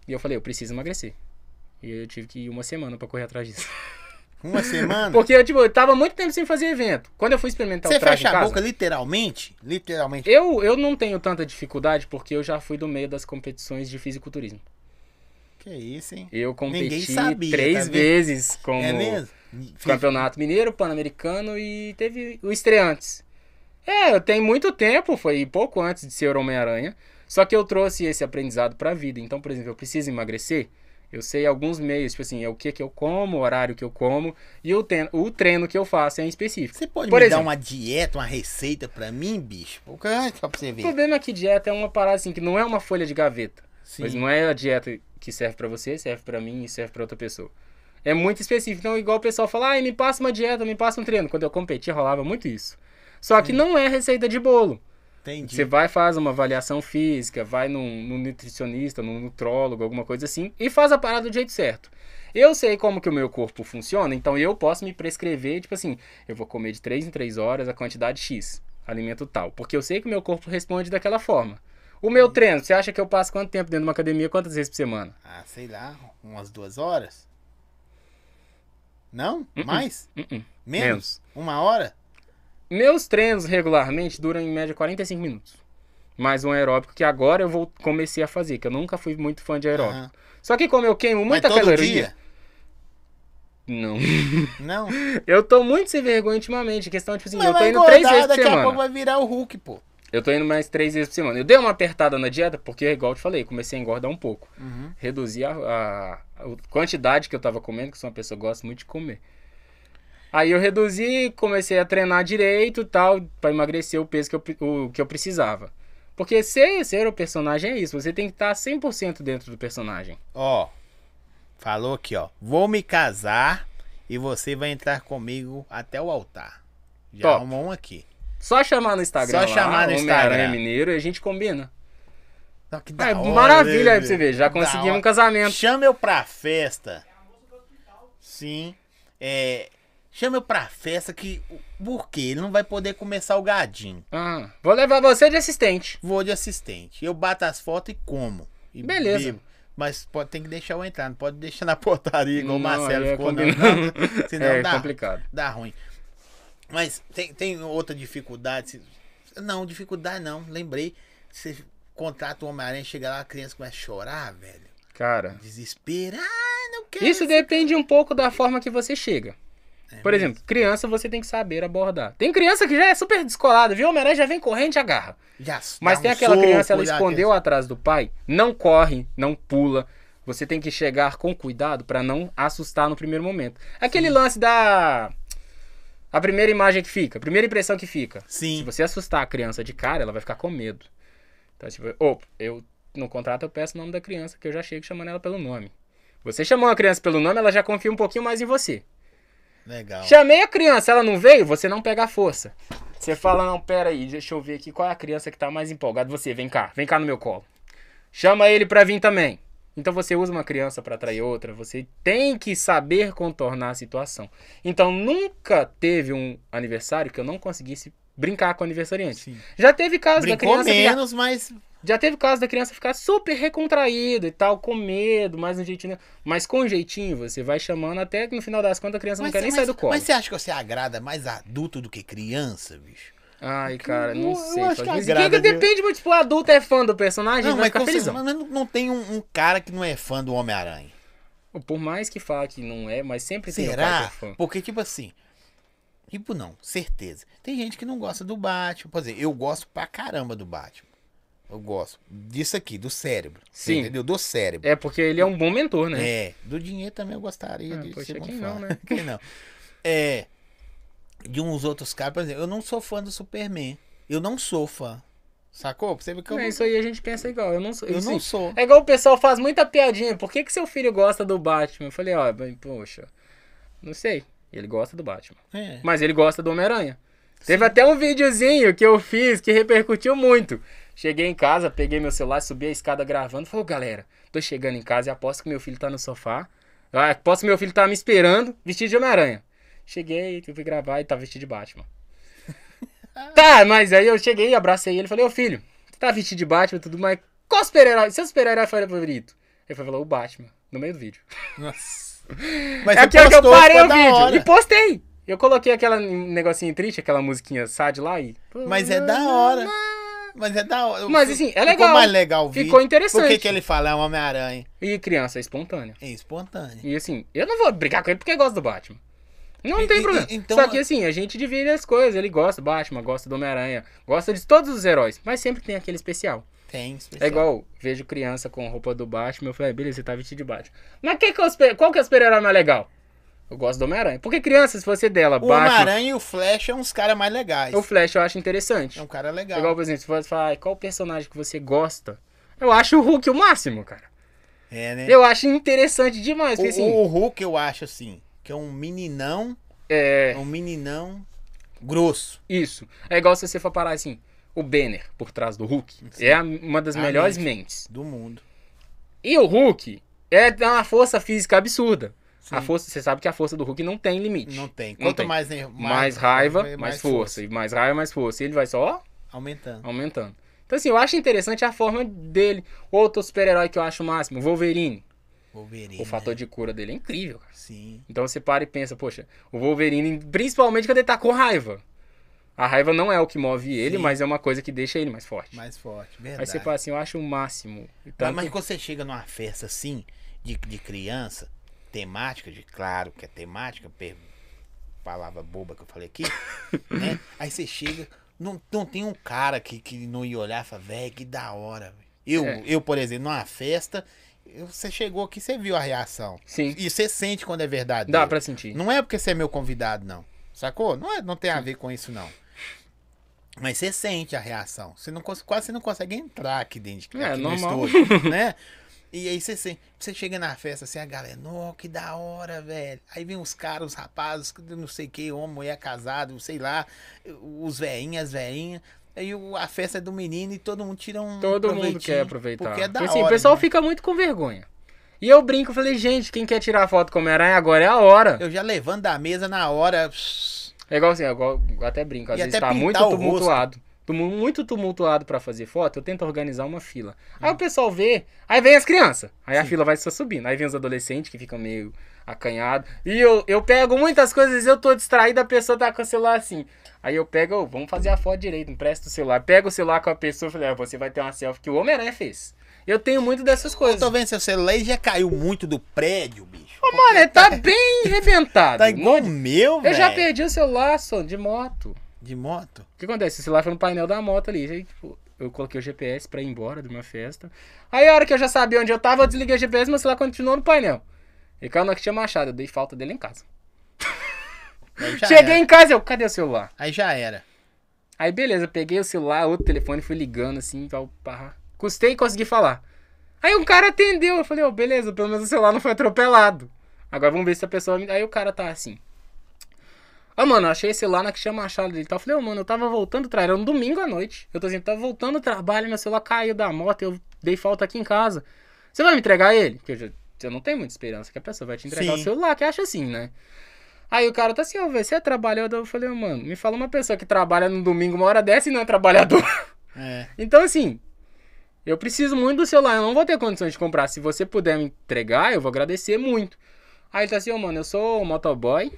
E eu falei, eu preciso emagrecer. E eu tive que ir uma semana pra correr atrás disso. Uma semana. Porque eu, tipo, eu tava muito tempo sem fazer evento. Quando eu fui experimentar Você o traje fecha em a boca literalmente? Literalmente. eu, eu não tenho tanta dificuldade porque eu já fui do meio das competições de fisiculturismo. Que isso, hein? Eu competi sabia, três tá vezes como É? Campeonato Mineiro, Pan-Americano e teve o estreantes. É, eu tenho muito tempo, foi pouco antes de ser Homem-Aranha. Só que eu trouxe esse aprendizado pra vida. Então, por exemplo, eu preciso emagrecer. Eu sei alguns meios, tipo assim, é o que que eu como, o horário que eu como e o, ten- o treino que eu faço é em específico. Você pode Por me exemplo. dar uma dieta, uma receita pra mim, bicho? O que é pra você O ver? problema é que dieta é uma parada assim, que não é uma folha de gaveta. Sim. Mas não é a dieta que serve pra você, serve pra mim e serve pra outra pessoa. É muito específico. Então, igual o pessoal fala, ai, me passa uma dieta, me passa um treino. Quando eu competi, rolava muito isso. Só que não é receita de bolo. Entendi. Você vai, faz uma avaliação física, vai num, num nutricionista, num nutrólogo, alguma coisa assim, e faz a parada do jeito certo. Eu sei como que o meu corpo funciona, então eu posso me prescrever, tipo assim, eu vou comer de 3 em 3 horas a quantidade X, alimento tal. Porque eu sei que o meu corpo responde daquela forma. O meu treino, você acha que eu passo quanto tempo dentro de uma academia, quantas vezes por semana? Ah, sei lá, umas duas horas? Não? Uh-uh. Mais? Uh-uh. Menos? Menos. Uma hora? Meus treinos regularmente duram em média 45 minutos. Mais um aeróbico que agora eu vou comecei a fazer, que eu nunca fui muito fã de aeróbico. Aham. Só que como eu queimo Mas muita todo caloria, dia? não. Não. Eu tô muito sem vergonha ultimamente. A questão, tipo assim, Mas eu tô indo três engordar, vezes por daqui a semana. pouco vai virar o Hulk, pô. Eu tô indo mais três vezes por semana. Eu dei uma apertada na dieta, porque, igual eu te falei, comecei a engordar um pouco. Uhum. Reduzi a, a- a quantidade que eu tava comendo, que sou uma pessoa que gosta muito de comer. Aí eu reduzi, comecei a treinar direito e tal, pra emagrecer o peso que eu, o, que eu precisava. Porque ser, ser o personagem é isso, você tem que estar 100% dentro do personagem. Ó, falou aqui, ó. Vou me casar e você vai entrar comigo até o altar. Já Top. arrumou um aqui. Só chamar no Instagram Só lá, chamar no Instagram. Mineiro e a gente combina. Ó, que É da hora, maravilha aí né, pra você ver, já conseguimos um casamento. Chama eu pra festa. Sim. É. Chama eu pra festa que. Por quê? Ele não vai poder comer salgadinho. Ah, vou levar você de assistente. Vou de assistente. Eu bato as fotos e como. E Beleza. bebo. Mas pode, tem que deixar eu entrar. Não pode deixar na portaria igual o Não, Marcelo aí é ficou, não. não. Senão é dá, complicado. dá ruim. Mas tem, tem outra dificuldade. Não, dificuldade não. Lembrei. Você contrata o Homem-Aranha, chega lá, a criança começa a chorar, velho. Cara, Desespero. Ah, não quero. isso depende um pouco da forma que você chega. É Por mesmo. exemplo, criança você tem que saber abordar. Tem criança que já é super descolada, viu? O Homem-Aranha já vem correndo e agarra. Já Mas tem um aquela soco, criança, ela escondeu atrás do pai, não corre, não pula. Você tem que chegar com cuidado pra não assustar no primeiro momento. Aquele lance da A primeira imagem que fica, a primeira impressão que fica. Se Sim. você assustar a criança de cara, ela vai ficar com medo. Então, tipo, ou eu no contrato eu peço o nome da criança, que eu já chego chamando ela pelo nome. Você chamou a criança pelo nome, ela já confia um pouquinho mais em você. Legal. Chamei a criança, ela não veio, você não pega a força. Você fala, não, pera aí, deixa eu ver aqui qual é a criança que tá mais empolgada. Você, vem cá, vem cá no meu colo. Chama ele pra vir também. Então você usa uma criança pra atrair outra, você tem que saber contornar a situação. Então nunca teve um aniversário que eu não conseguisse brincar com o aniversariante. Sim. Já teve caso da Brincou criança ficar- menos, mas. Já teve caso da criança ficar super recontraída e tal, com medo, mais um jeitinho. Mas com um jeitinho, você vai chamando até que no final das contas a criança não Mas, quer nem mas- sair do colo. mas você acha que você agrada mais adulto do que criança, bicho? Ai, cara, não Eu- eu sei. acho Faz- que agrada que de- depende muito, tipo, o adulto é fã do personagem, Não, mas, certeza, mas não, não tem um, um cara que não é fã do Homem-Aranha. Por mais que fala que não é, mas sempre tem um cara Será? que é fã. Porque, tipo assim. Tipo, não, certeza. Tem gente que não gosta do Batman. Por exemplo, eu gosto pra caramba do Batman. Eu gosto disso aqui, do cérebro. Sim. Entendeu? Do cérebro. É porque ele é um bom mentor, né? É, do dinheiro também eu gostaria Ah, de poxa, ser quem não, né? Quem não? É, de uns outros caras, por exemplo, eu não sou fã do Superman. Eu não sou fã. Sacou? Você vê que eu, É, isso aí a gente pensa igual. Eu não sou. eu assim, não sou. É igual o pessoal faz muita piadinha. Por que, que seu filho gosta do Batman? Eu falei, ó, poxa, não sei. Ele gosta do Batman. É. Mas ele gosta do Homem-Aranha. Teve até um videozinho que eu fiz que repercutiu muito. Cheguei em casa, peguei meu celular, subi a escada gravando. Falei, galera, tô chegando em casa e aposto que meu filho tá no sofá. Ah, aposto que meu filho tá me esperando, vestido de Homem-Aranha. Cheguei, fui gravar e tá vestido de Batman. tá, mas aí eu cheguei, abracei ele falei, ô filho, tu tá vestido de Batman e tudo mais. Qual super-herói? Seu super-herói favorito? Ele falou, o Batman, no meio do vídeo. Nossa. Mas É você aquilo que eu parei o vídeo e postei. Eu coloquei aquela negocinho triste, aquela musiquinha sad lá e. Mas é da hora. Mas é da hora. Mas, assim, é Ficou legal. mais legal o vídeo. Ficou interessante. Por que, que ele fala é um Homem-Aranha? E criança é espontânea. É espontâneo. E assim, eu não vou brigar com ele porque gosta do Batman. Não tem e- problema. então- Só que assim, a gente divide as coisas. Ele gosta do Batman, gosta do Homem-Aranha, gosta de todos os heróis. Mas sempre tem aquele especial. Tem É especial. igual, vejo criança com roupa do Batman, eu falei, beleza, você tá vestido de Batman. Mas que que é super- qual que é o super-herói mais legal? Eu gosto do Homem-Aranha. Porque criança, se você dela, O Batman. Homem-Aranha e o Flash é uns caras mais legais. O Flash eu acho interessante. É um cara legal. Igual, por exemplo, se você falar, "Ai, qual personagem que você gosta? Eu acho o Hulk o máximo, cara. É, né? Eu acho interessante demais. O, Porque assim, o Hulk eu acho assim, que é um meninão, é. é um meninão grosso. Isso. É igual se você for parar assim, o Banner por trás do Hulk. É a- uma das A melhores mente. mentes. do mundo. E o Hulk é uma força física absurda. A Sim. força, você sabe que a força do Hulk não tem limite. Não tem. Não Quanto tem. mais, né, mais, raiva, mais, mais força. E mais raiva, mais força. E ele vai só Aumentando. aumentando. Então, assim, eu acho interessante a forma dele. Outro super-herói que eu acho o máximo, Wolverine. Wolverine. O fator né? de cura dele é incrível, cara. Sim. Então você para e pensa, poxa, o Wolverine, principalmente quando ele tá com raiva. A raiva não é o que move ele, Sim. mas é uma coisa que deixa ele mais forte. Mais forte. Verdade. Aí você fala assim, eu acho o máximo. E Mas, tanto- mas quando você chega numa festa assim, de, de criança, temática, de claro que é temática, per- palavra boba que eu falei aqui, né? Aí você chega, não, não tem um cara que, que não ia olhar e falar, velho, que da hora. velho." Eu, É. eu, por exemplo, numa festa, você chegou aqui, você viu a reação. Sim, E você sente quando é verdade. dá pra sentir. Não é porque você é meu convidado, não. Sacou? Não, é, não tem a ver com isso, não. Mas você sente a reação. Você não, quase você não consegue entrar aqui dentro de É, aqui no normal. estúdio, né? E aí você, você chega na festa assim, a galera, não, que da hora, velho. Aí vem os caras, os rapazes, não sei o que, homem, mulher casado, sei lá, os velhinhos, as velhinhas. Aí a festa é do menino e todo mundo tira um Todo mundo quer aproveitar. Porque é da assim, hora. o pessoal né? fica muito com vergonha. E eu brinco, falei, gente, quem quer tirar foto com Homem-Aranha agora é a hora. Eu já levanto da mesa na hora. É igual assim, é eu até brinco, às E vezes tá muito tumultuado. Muito tumultuado pra fazer foto, eu tento organizar uma fila. Aí o pessoal vê, aí vem as crianças. Aí a Sim. fila vai só subindo. Aí vem os adolescentes que ficam meio acanhados. E eu, eu pego muitas coisas, eu tô distraído, a pessoa tá com o celular assim. Aí eu pego, ô, vamos fazer a foto direito, empresta o celular. Pego o celular com a pessoa e falei, ah, você vai ter uma selfie que o Homem-Aranha fez. Eu tenho muito dessas Eu coisas. tô vendo seu celular e já caiu muito do prédio, bicho. Ô, mano, ele tá bem arrebentado. Tá igual o meu, velho. eu já perdi o celular, só, de moto. De moto? O que acontece? O celular foi no painel da moto ali. Aí, tipo, eu coloquei o GPS pra ir embora de uma festa. Aí, a hora que eu já sabia onde eu tava, eu desliguei o GPS, meu celular continuou no painel. E caiu na que tinha machado. Eu dei falta dele em casa. Cheguei era. em casa, eu, cadê o celular? Aí já era. Aí beleza, peguei o celular, outro telefone, fui ligando assim, tal, pá. Custei e consegui falar. Aí um cara atendeu, eu falei, ó, beleza, pelo menos o celular não foi atropelado. Agora vamos ver se a pessoa. Aí o cara tá assim. Ah, mano, achei esse celular na que chama a chave dele. e tal. Eu falei, ô, mano, eu tava voltando do trabalho, era um domingo à noite. Eu tô assim, tava voltando do trabalho, meu celular caiu da moto, eu dei falta aqui em casa. Você vai me entregar ele? Porque eu, já, eu não tenho muita esperança que a pessoa vai te entregar Sim. o celular, que acha assim, né? Aí o cara tá assim, ó, velho, você é trabalhador? Eu falei, mano, me fala uma pessoa que trabalha no domingo uma hora dessa e não é trabalhador. É. Então, assim, eu preciso muito do celular, eu não vou ter condições de comprar. Se você puder me entregar, eu vou agradecer muito. Aí ele tá assim, ó, mano, eu sou motoboy,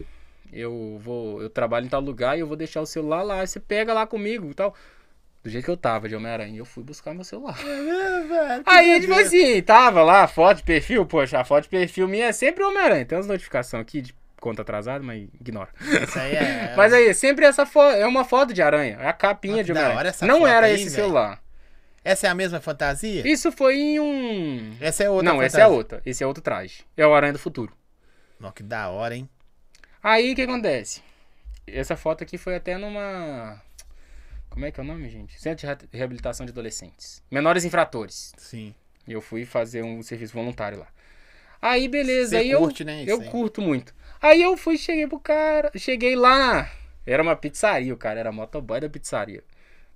eu vou, eu trabalho em tal lugar e eu vou deixar o celular lá, você pega lá comigo e tal. Do jeito que eu tava de Homem-Aranha, eu fui buscar meu celular. que Aí, tipo assim, tava lá, foto de perfil, poxa, a foto de perfil minha é sempre Homem-Aranha. Tem umas notificações aqui de conta atrasada, mas ignora. Isso aí é. Mas aí, sempre essa foto, é uma foto de aranha, é a capinha Ah, de Homem-Aranha. Não era aí, esse velho. celular. Essa é a mesma fantasia? Isso foi em um. Essa é outra Não, essa é fantasia. outra. Esse é outro traje. É o Aranha do Futuro. Nossa, que da hora, hein? Aí o que acontece? Essa foto aqui foi até numa. Como é que é o nome, gente? Centro de Re- Reabilitação de Adolescentes. Menores infratores. Sim. E eu fui fazer um serviço voluntário lá. Aí, beleza. Você aí eu, curte, né, isso eu aí? curto muito. Aí eu fui, cheguei pro cara. Cheguei lá. Era uma pizzaria, o cara era motoboy da pizzaria.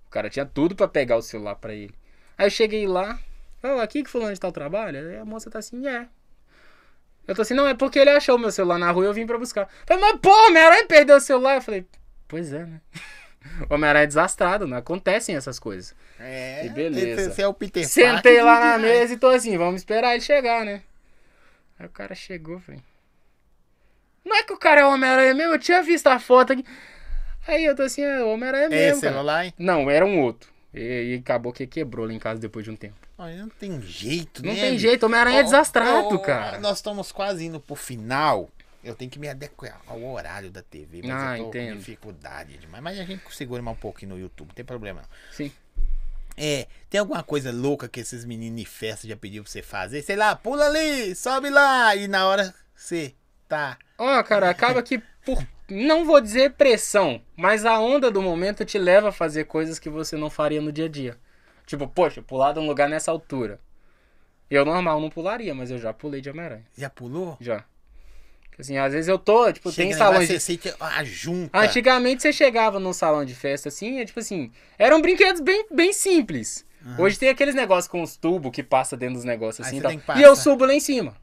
O cara tinha tudo pra pegar o celular pra ele. Aí eu cheguei lá. Ó, aqui que fulano de tal trabalha? Aí a moça tá assim, é. Eu tô assim, não, é porque ele achou meu celular na rua e eu vim pra buscar. Falei, mas pô, Homem-Aranha perdeu o celular. Eu falei, pois é, né? O Homem-Aranha é desastrado, não acontecem essas coisas. É. E beleza. Esse é o Peter Sentei Parker lá na demais. mesa e tô assim, vamos esperar ele chegar, né? Aí o cara chegou, falei. Não é que o cara é o Homem-Aranha mesmo? Eu tinha visto a foto aqui. Aí eu tô assim, é o Homem-Aranha É mesmo, esse cara. celular, hein? Não, era um outro. E, e acabou que quebrou lá em casa depois de um tempo. Olha, Não tem jeito, Não né? tem bicho? jeito, Homem-Aranha é desastrado, ó, cara. Nós estamos quase indo pro final. Eu tenho que me adequar ao horário da TV, mas Ah, eu tô entendo. com dificuldade demais. Mas a gente segura mais um pouquinho no YouTube, não tem problema não. Sim. É, tem alguma coisa louca que esses meninos de festa já pediu pra você fazer? Sei lá, pula ali, sobe lá. E na hora você tá. Ó, cara, acaba que por. Não vou dizer pressão, mas a onda do momento te leva a fazer coisas que você não faria no dia a dia. Tipo, poxa, pular de um lugar nessa altura. Eu normal não pularia, mas eu já pulei de Homem-Aranha. Já pulou? Já. Assim, às vezes eu tô, tipo, tem Chega lá, salões você de... sente a junta. Antigamente você chegava num salão de festa assim, é tipo assim, eram brinquedos bem, bem simples. Hoje tem aqueles negócios com os tubos que passa dentro dos negócios assim e tal. tem E eu subo lá em cima.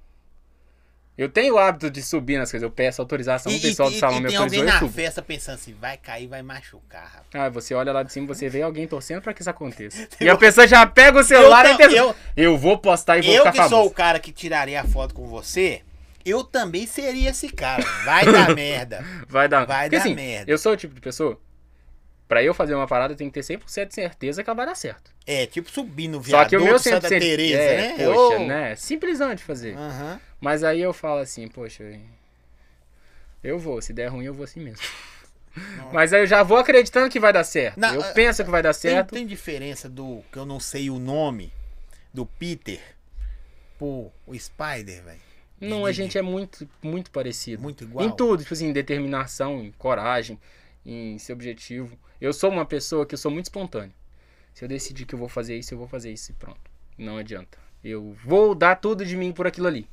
Eu tenho o hábito de subir nas coisas, eu peço autorização, o pessoal do salão e me tem autorizou alguém eu na festa pensando assim, vai cair, vai machucar, rapaz. Ah, você olha lá de cima, você vê alguém torcendo pra que isso aconteça. E a pessoa já pega o celular Eu e pensa, eu- eu vou postar e vou Eu ficar que sou o cara que tiraria a foto com você, eu também seria esse cara. Vai dar merda. Vai dar, Vai Porque, dar assim, merda. Eu sou o tipo de pessoa, pra eu fazer uma parada, eu tenho que ter 100% de certeza que ela vai dar certo. É, tipo subir no Só que o viaduto meu Santa 100% Teresa, é, né? poxa, Ô. né? Simplesão de fazer. Aham. Mas aí eu falo assim, poxa, eu vou, se der ruim eu vou assim mesmo. Mas aí eu já vou acreditando que vai dar certo. Não, eu ah, penso que vai dar Tem, certo. tem diferença do que eu não sei o nome do Peter pro o Spider, velho? Não, a gente é muito, muito parecido. Muito igual. Em tudo, tipo assim, em determinação, em coragem, em ser objetivo. Eu sou uma pessoa que eu sou muito espontâneo. Se eu decidir que eu vou fazer isso, eu vou fazer isso e pronto. Não adianta. Eu vou dar tudo de mim por aquilo ali.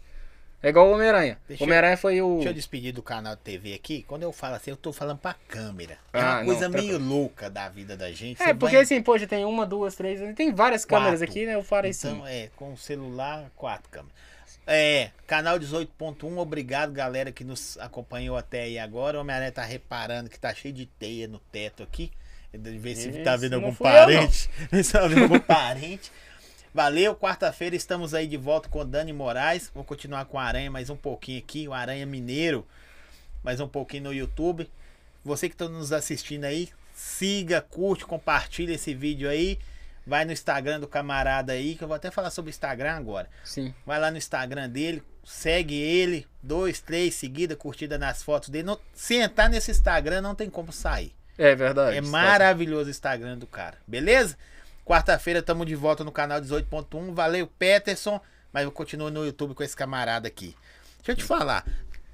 É igual o Homem-Aranha. Homem-Aranha foi o. Deixa eu despedir do canal de TV aqui. Quando eu falo assim, eu tô falando pra câmera. É Ah, uma não, coisa meio louca da vida da gente. É, Você porque vai- assim, poxa, tem uma, duas, três. Tem várias câmeras Quatro. aqui, né? Eu falei assim. Então, é, com o celular, quatro câmeras. É, canal 18.1, obrigado galera que nos acompanhou até aí agora. O Homem-Aranha tá reparando que tá cheio de teia no teto aqui. De ver se tá vendo algum parente. Ver se tá vendo algum parente. Valeu, quarta-feira estamos aí de volta com o Dani Moraes. Vou continuar com o Aranha mais um pouquinho aqui, o Aranha Mineiro. Mais um pouquinho no YouTube. Você que está nos assistindo aí, siga, curte, compartilha esse vídeo aí. Vai no Instagram do camarada aí, que eu vou até falar sobre o Instagram agora. Sim. Vai lá no Instagram dele, segue ele, dois, três, seguida, curtida nas fotos dele. Não, se entrar nesse Instagram, não tem como sair. É verdade. É maravilhoso o Instagram do cara, beleza? Quarta-feira estamos de volta no canal 18.1. Valeu, Peterson. Mas eu continuo no YouTube com esse camarada aqui. Deixa eu te falar.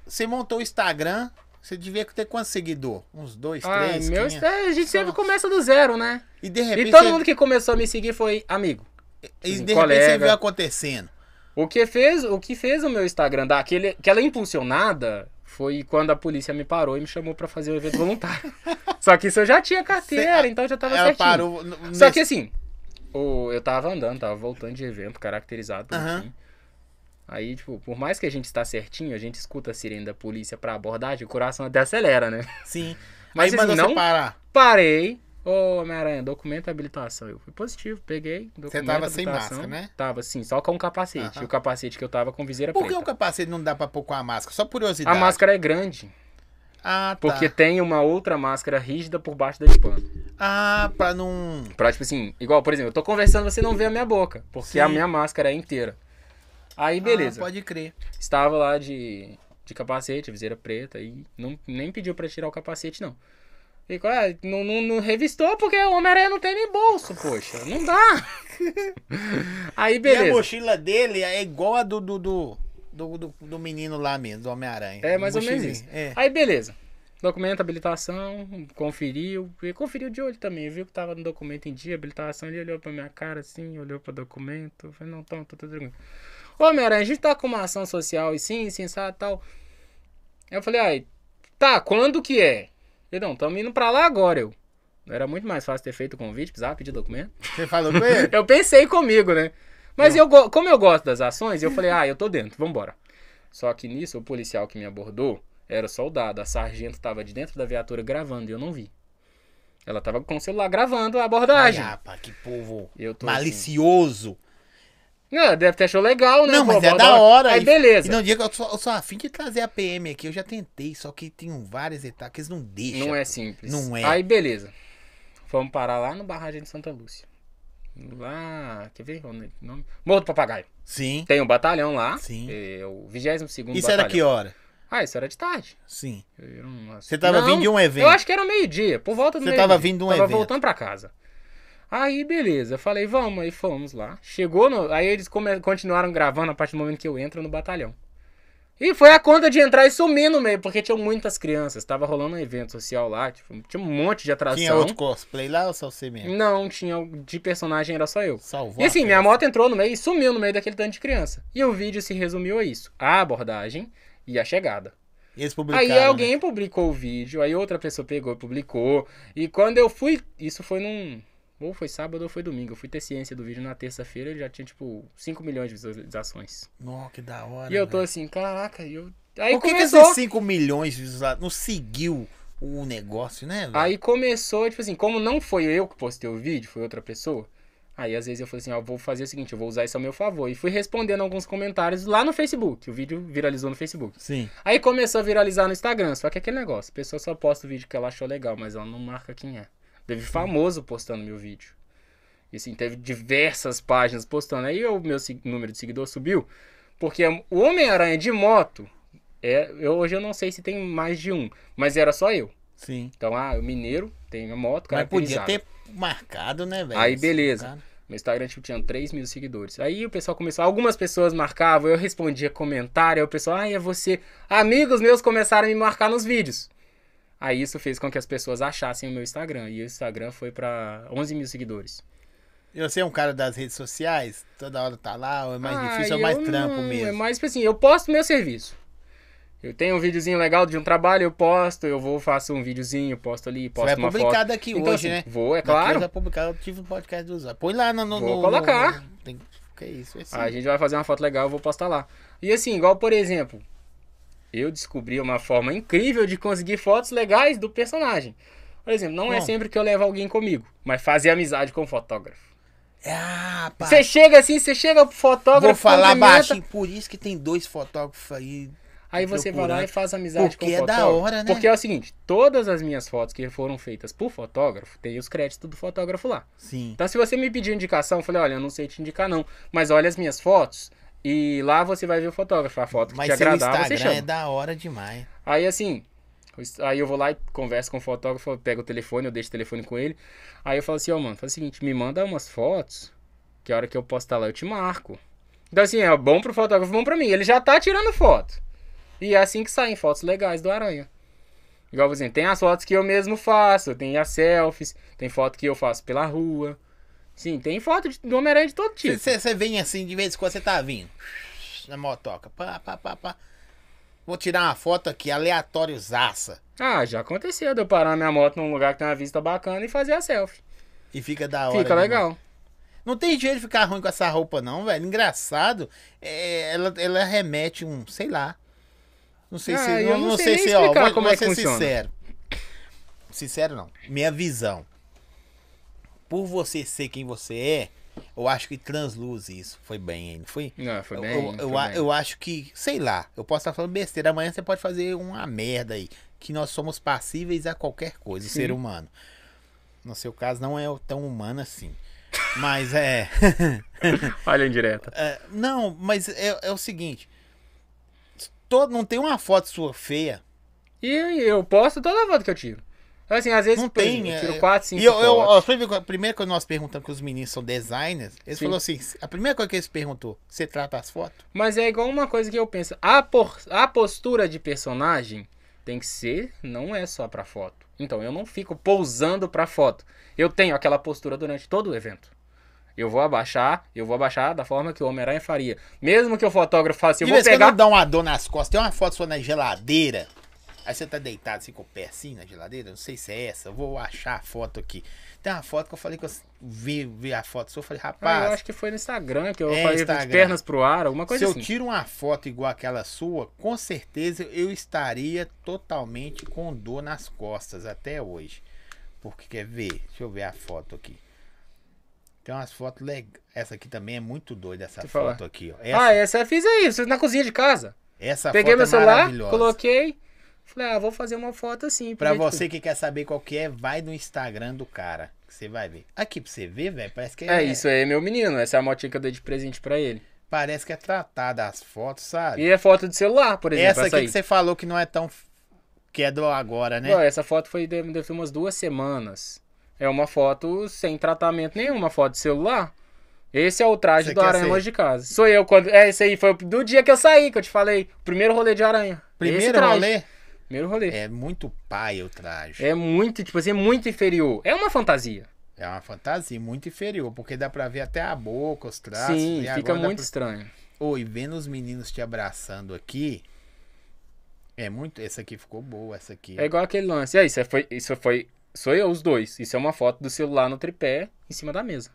Você montou o Instagram Você devia ter quantos seguidor? Uns dois, Ah, três? meu, 500? é, a gente Só. sempre começa do zero, né? E de repente, E todo você- mundo que começou a me seguir foi amigo. e de assim, repente colega. você viu acontecendo. O que fez, o que fez o meu Instagram dar aquele, aquela impulsionada foi quando a polícia me parou e me chamou pra fazer o evento voluntário. Só que isso eu já tinha carteira, Cê- então já tava Ela certinho. parou. Só que assim, o, eu tava andando, tava voltando de evento, caracterizado, Aham. bonitinho. Aí, tipo, por mais que a gente está certinho, a gente escuta a sirene da polícia pra abordagem, o coração até acelera, né? Sim. Mas mandou assim, você não- parar. Parei. Ô, Homem-Aranha, documento habilitação. Eu fui positivo, peguei. Documento, tava sem máscara, né? Tava, sim, só com o capacete. Aham. E o capacete que eu tava com viseira Por que preta. o capacete não dá pra pôr com a máscara? Só A curiosidade. máscara é grande. Ah, tá. Porque tem uma outra máscara rígida por baixo da de pano. Ah, pra não. Pra, tipo assim, igual, por exemplo, eu tô conversando, você não vê a minha boca. Porque Sim. a minha máscara é inteira. Aí, beleza. Ah, pode crer. Estava lá de, de capacete, viseira preta, e não, nem pediu pra tirar o capacete, não. E, ah, não, não, não revistou porque o Homem-Aranha não tem nem bolso, poxa. Não dá. Aí, E a beleza. mochila dele é igual a do, do, do, do, do- menino lá mesmo, do Homem-Aranha. É mais ou menos isso. É. Aí, beleza. Documento, habilitação, conferiu. E conferiu de olho também. Viu que tava no documento em dia, habilitação. Ele olhou pra minha cara assim, olhou pra documento. Falei, não, tá, tá tudo tranquilo. Ô, Homem-Aranha, a gente tá com uma ação social e sim, sim, sabe, tal. Eu falei, ai, tá, quando que é? Ele, não, tamo indo pra lá agora, eu. Era muito mais fácil ter feito o convite, precisava pedir documento. Você falou com ele? Eu pensei comigo, né? Mas eu, como eu gosto das ações, eu falei, ah, eu tô dentro, vambora. Só que nisso, o policial que me abordou era soldado. A sargento tava de dentro da viatura gravando e eu não vi. Ela tava com o celular gravando a Ai, abordagem. rapaz, que povo Eu tô malicioso. Ah, deve ter achou legal, né? Não, Pô, mas é da hora. Aí beleza. E não diga eu sou, eu sou afim de trazer a PM aqui. Eu já tentei, só que tem várias etapas que eles não deixam. Não é simples. Não é. Aí beleza. Fomos parar lá no barragem de Santa Lúcia. Lá, quer ver o nome? Morro do Papagaio. Sim. Tem um batalhão lá. Sim. É o 22º Isso batalhão. era que hora? Ah, isso era de tarde. Sim. Você tava Não, vindo de um evento. Eu acho que era meio-dia, por volta do Você meio-dia. tava vindo de um tava evento. voltando pra casa. Aí, beleza. Eu falei, vamos, aí fomos lá. Chegou no. Aí eles come- continuaram gravando a partir do momento que eu entro no batalhão. E foi a conta de entrar e sumir no meio, porque tinham muitas crianças. Tava rolando um evento social lá, tipo, tinha um monte de atração. Tinha outro cosplay lá ou só você mesmo? Não, tinha. De personagem era só eu. Salvou. E assim, minha moto entrou no meio e sumiu no meio daquele tanto de criança. E o vídeo se resumiu a isso: a abordagem e a chegada. Eles publicaram. Aí né? alguém publicou o vídeo, aí outra pessoa pegou e publicou. E quando eu fui, isso foi num. Ou foi sábado ou foi domingo. Eu fui ter ciência do vídeo na terça-feira, ele já tinha tipo 5 milhões de visualizações. Nossa, que da hora. e eu tô velho. assim, caraca, e eu. Aí Por que, que começou. esses 5 milhões de visualizações não seguiu o negócio, né, velho? Aí começou, tipo assim, como não foi eu que postei o vídeo, foi outra pessoa. Aí às vezes eu falei assim, ó, vou fazer o seguinte, eu vou usar isso ao meu favor. E fui respondendo alguns comentários lá no Facebook. O vídeo viralizou no Facebook. Sim. Aí começou a viralizar no Instagram, só que aquele negócio, a pessoa só posta o vídeo que ela achou legal, mas ela não marca quem é. Teve famoso postando meu vídeo. E assim, teve diversas páginas postando. Aí o meu número de seguidor subiu, porque o Homem-Aranha de moto, é, eu, hoje eu não sei se tem mais de um, mas era só eu. Sim. Então, ah, o mineiro tem a moto Mas podia ter marcado, né, velho? Aí, beleza. cara. Meu Instagram tipo, tinha 3 mil seguidores. Aí o pessoal começou. Algumas pessoas marcavam, eu respondia comentário. Aí o pessoal, ai, é você. Amigos meus começaram a me marcar nos vídeos. Aí isso fez com que as pessoas achassem o meu Instagram. E o Instagram foi pra 11 mil seguidores. E você é um cara das redes sociais? Toda hora tá lá, ou é mais Ah, difícil, ou é mais trampo não- mesmo? É mais tipo assim, eu posto meu serviço. Eu tenho um videozinho legal de um trabalho, eu posto, eu vou, faço um videozinho, posto ali, Você posto vai uma publicar foto. daqui Então, hoje, assim, né? Vou, é claro. vai publicar, eu tive um podcast do Zóio. Põe lá no... no Vou no- colocar. no- tem- Que isso, esse... A gente vai fazer uma foto legal, eu vou postar lá. E assim, igual por exemplo, eu descobri uma forma incrível de conseguir fotos legais do personagem. Por exemplo, não é Como? sempre que eu levo alguém comigo, mas fazer amizade com o fotógrafo. Ah, pá. Você chega assim, você chega pro fotógrafo, Vou falar baixinho, por isso que tem dois fotógrafos aí. aí você vai lá e faz amizade Porque com o é da fotógrafo. hora, né? Porque é o seguinte, todas as minhas fotos que foram feitas por fotógrafo, tem os créditos do fotógrafo lá. Sim. Então, se você me pedir indicação, eu falei, olha, eu não sei te indicar não, mas olha as minhas fotos e lá você vai ver o fotógrafo, a foto que Mas te seu agradar, você chama. é da hora demais. Aí assim, aí eu vou lá e converso com o fotógrafo, eu pego o telefone, eu deixo o telefone com ele. Aí eu falo assim, ó, mano, faz o seguinte, me manda umas fotos, que a hora que eu postar lá eu te marco. Então assim, é bom pro fotógrafo, bom pra mim. Ele já tá tirando foto. E é assim que saem fotos legais do Aranha. Igual, por exemplo, tem as fotos que eu mesmo faço, tem as selfies, tem foto que eu faço pela rua. Sim, tem foto de, do Homem-Aranha de todo tipo. Você vem assim, de vez em quando você tá vindo. Na motoca. Pá, pá, pá, pá. Vou tirar uma foto aqui, aleatóriozaça. Ah, já aconteceu de eu parar minha moto num lugar que tem uma vista bacana e fazer a selfie. E fica da hora. Fica demais. legal. Não tem jeito de ficar ruim com essa roupa, não, velho. Engraçado. é, ela, ela remete um, sei lá. Não sei Ah, se. eu Não, não sei sei se, ó. Vou, como vou é que ser funciona. sincero. Sincero, não. Minha visão. Por você ser quem você é, eu acho que transluz isso. Foi bem, hein? Não foi? Não, foi Eu- bem. eu, eu, a- bem. eu acho que, sei lá, eu posso estar falando besteira. Amanhã você pode fazer uma merda aí. Que nós somos passíveis a qualquer coisa, Sim. ser humano. No seu caso, não é tão humano assim. Mas é. Olha indireta. é, não, mas é, é o seguinte. Todo, não tem uma foto sua feia. E eu posto toda a foto que eu tiro. Assim, às vezes Não tem. exemplo, eu é, tiro 4, 5 e eu, eu, ó, a primeira coisa que nós perguntamos que os meninos são designers, eles Sim. falaram assim: a primeira coisa que eles perguntou, você trata as fotos? Mas é igual uma coisa que eu penso. A, por, a postura de personagem tem que ser, não é só pra foto. Então, eu não fico pousando pra foto. Eu tenho aquela postura durante todo o evento. Eu vou abaixar, eu vou abaixar da forma que o Homem-Aranha faria. Mesmo que o fotógrafo faça, eu de vou pegar. dá uma dor nas costas, tem uma foto sua na geladeira. Aí você tá deitado assim com o pé assim na geladeira, não sei se é essa, eu vou achar a foto aqui. Tem uma foto que eu falei que eu vi, vi a foto sua, eu falei, Ah, rapaz, eu acho que foi no Instagram que eu É, falei de Instagram. pernas pro ar, alguma se coisa eu assim. tiro uma foto igual aquela sua, com certeza eu estaria totalmente com dor nas costas até hoje. Porque quer ver? Deixa eu ver a foto aqui. Tem umas fotos legais. Essa aqui também é muito doida, essa Deixa eu falar. foto aqui, ó. Essa, Ah, essa eu fiz aí, na cozinha de casa. essa Peguei foto meu é celular, maravilhosa. coloquei. Falei, ah, vou fazer uma foto assim. Pra porque, tipo, você que quer saber qual que é, vai no Instagram do cara. Que você vai ver. Aqui pra você ver, velho, parece que É, isso aí é meu menino. Essa é a motinha que eu dei de presente pra ele. Parece que é tratada as fotos, sabe? E é foto de celular, por exemplo. essa aqui aí. que você falou que não é tão. que é do agora, né? Ó, essa foto foi de, deve umas duas semanas. É uma foto sem tratamento nenhum, uma foto de celular. Esse é o traje Você do Aranha ser? longe de casa. Sou eu quando. É, esse aí foi do dia que eu saí, que eu te falei. Primeiro rolê de aranha. Esse Primeiro traje. rolê. Primeiro rolê. É. É muito pai o traje. muito, tipo assim, muito inferior. É uma fantasia. É uma fantasia muito inferior, porque dá pra ver até a boca, os traços. Sim, e fica muito pra- estranho. Oi, vendo os meninos te abraçando aqui. É muito. Essa aqui ficou boa, essa aqui. É igual aquele lance. E aí, isso foi, isso foi. Sou eu, os dois. Isso é uma foto do celular no tripé em cima da mesa.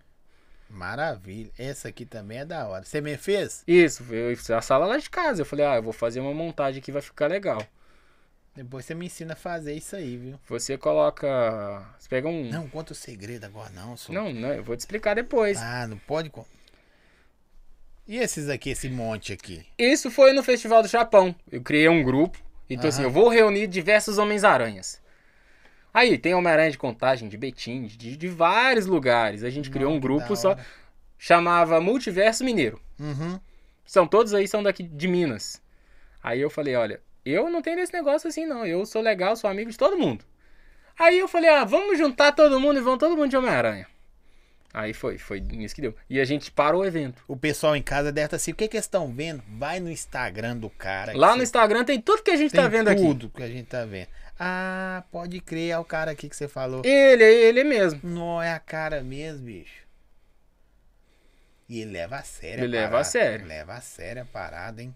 Maravilha. Essa aqui também é da hora. Você me fez? Isso, eu a sala lá de casa. Eu falei, ah, eu vou fazer uma montagem que vai ficar legal. Depois você me ensina a fazer isso aí, viu? Você coloca. Você pega um. Não conta o segredo agora, não. Sou... Não, não, eu vou te explicar depois. Ah, não pode. E esses aqui, esse monte aqui? Isso foi no Festival do Japão. Eu criei um grupo. Então, assim, Aham. eu vou reunir diversos Homens-Aranhas. Aí, tem Homem-Aranha de Contagem, de Betim, de, de vários lugares. A gente criou Não, um grupo só. Chamava Multiverso Mineiro. Uhum. São todos aí, são daqui de Minas. Aí eu falei, olha, eu não tenho esse negócio assim, não. Eu sou legal, sou amigo de todo mundo. Aí eu falei, ah, vamos juntar todo mundo e vão todo mundo de Homem-Aranha. Aí foi, foi nisso que deu. E a gente parou o evento. O pessoal em casa deve estar assim, o que, que eles estão vendo? Vai no Instagram do cara. Lá você no Instagram tem tudo que a gente tem tá vendo aqui. tudo que a gente tá vendo. Ah, pode crer, é o cara aqui que você falou. Ele, ele mesmo. Não é a cara mesmo, bicho. E ele leva a sério Ele a leva a sério. Leva a sério a parada, hein?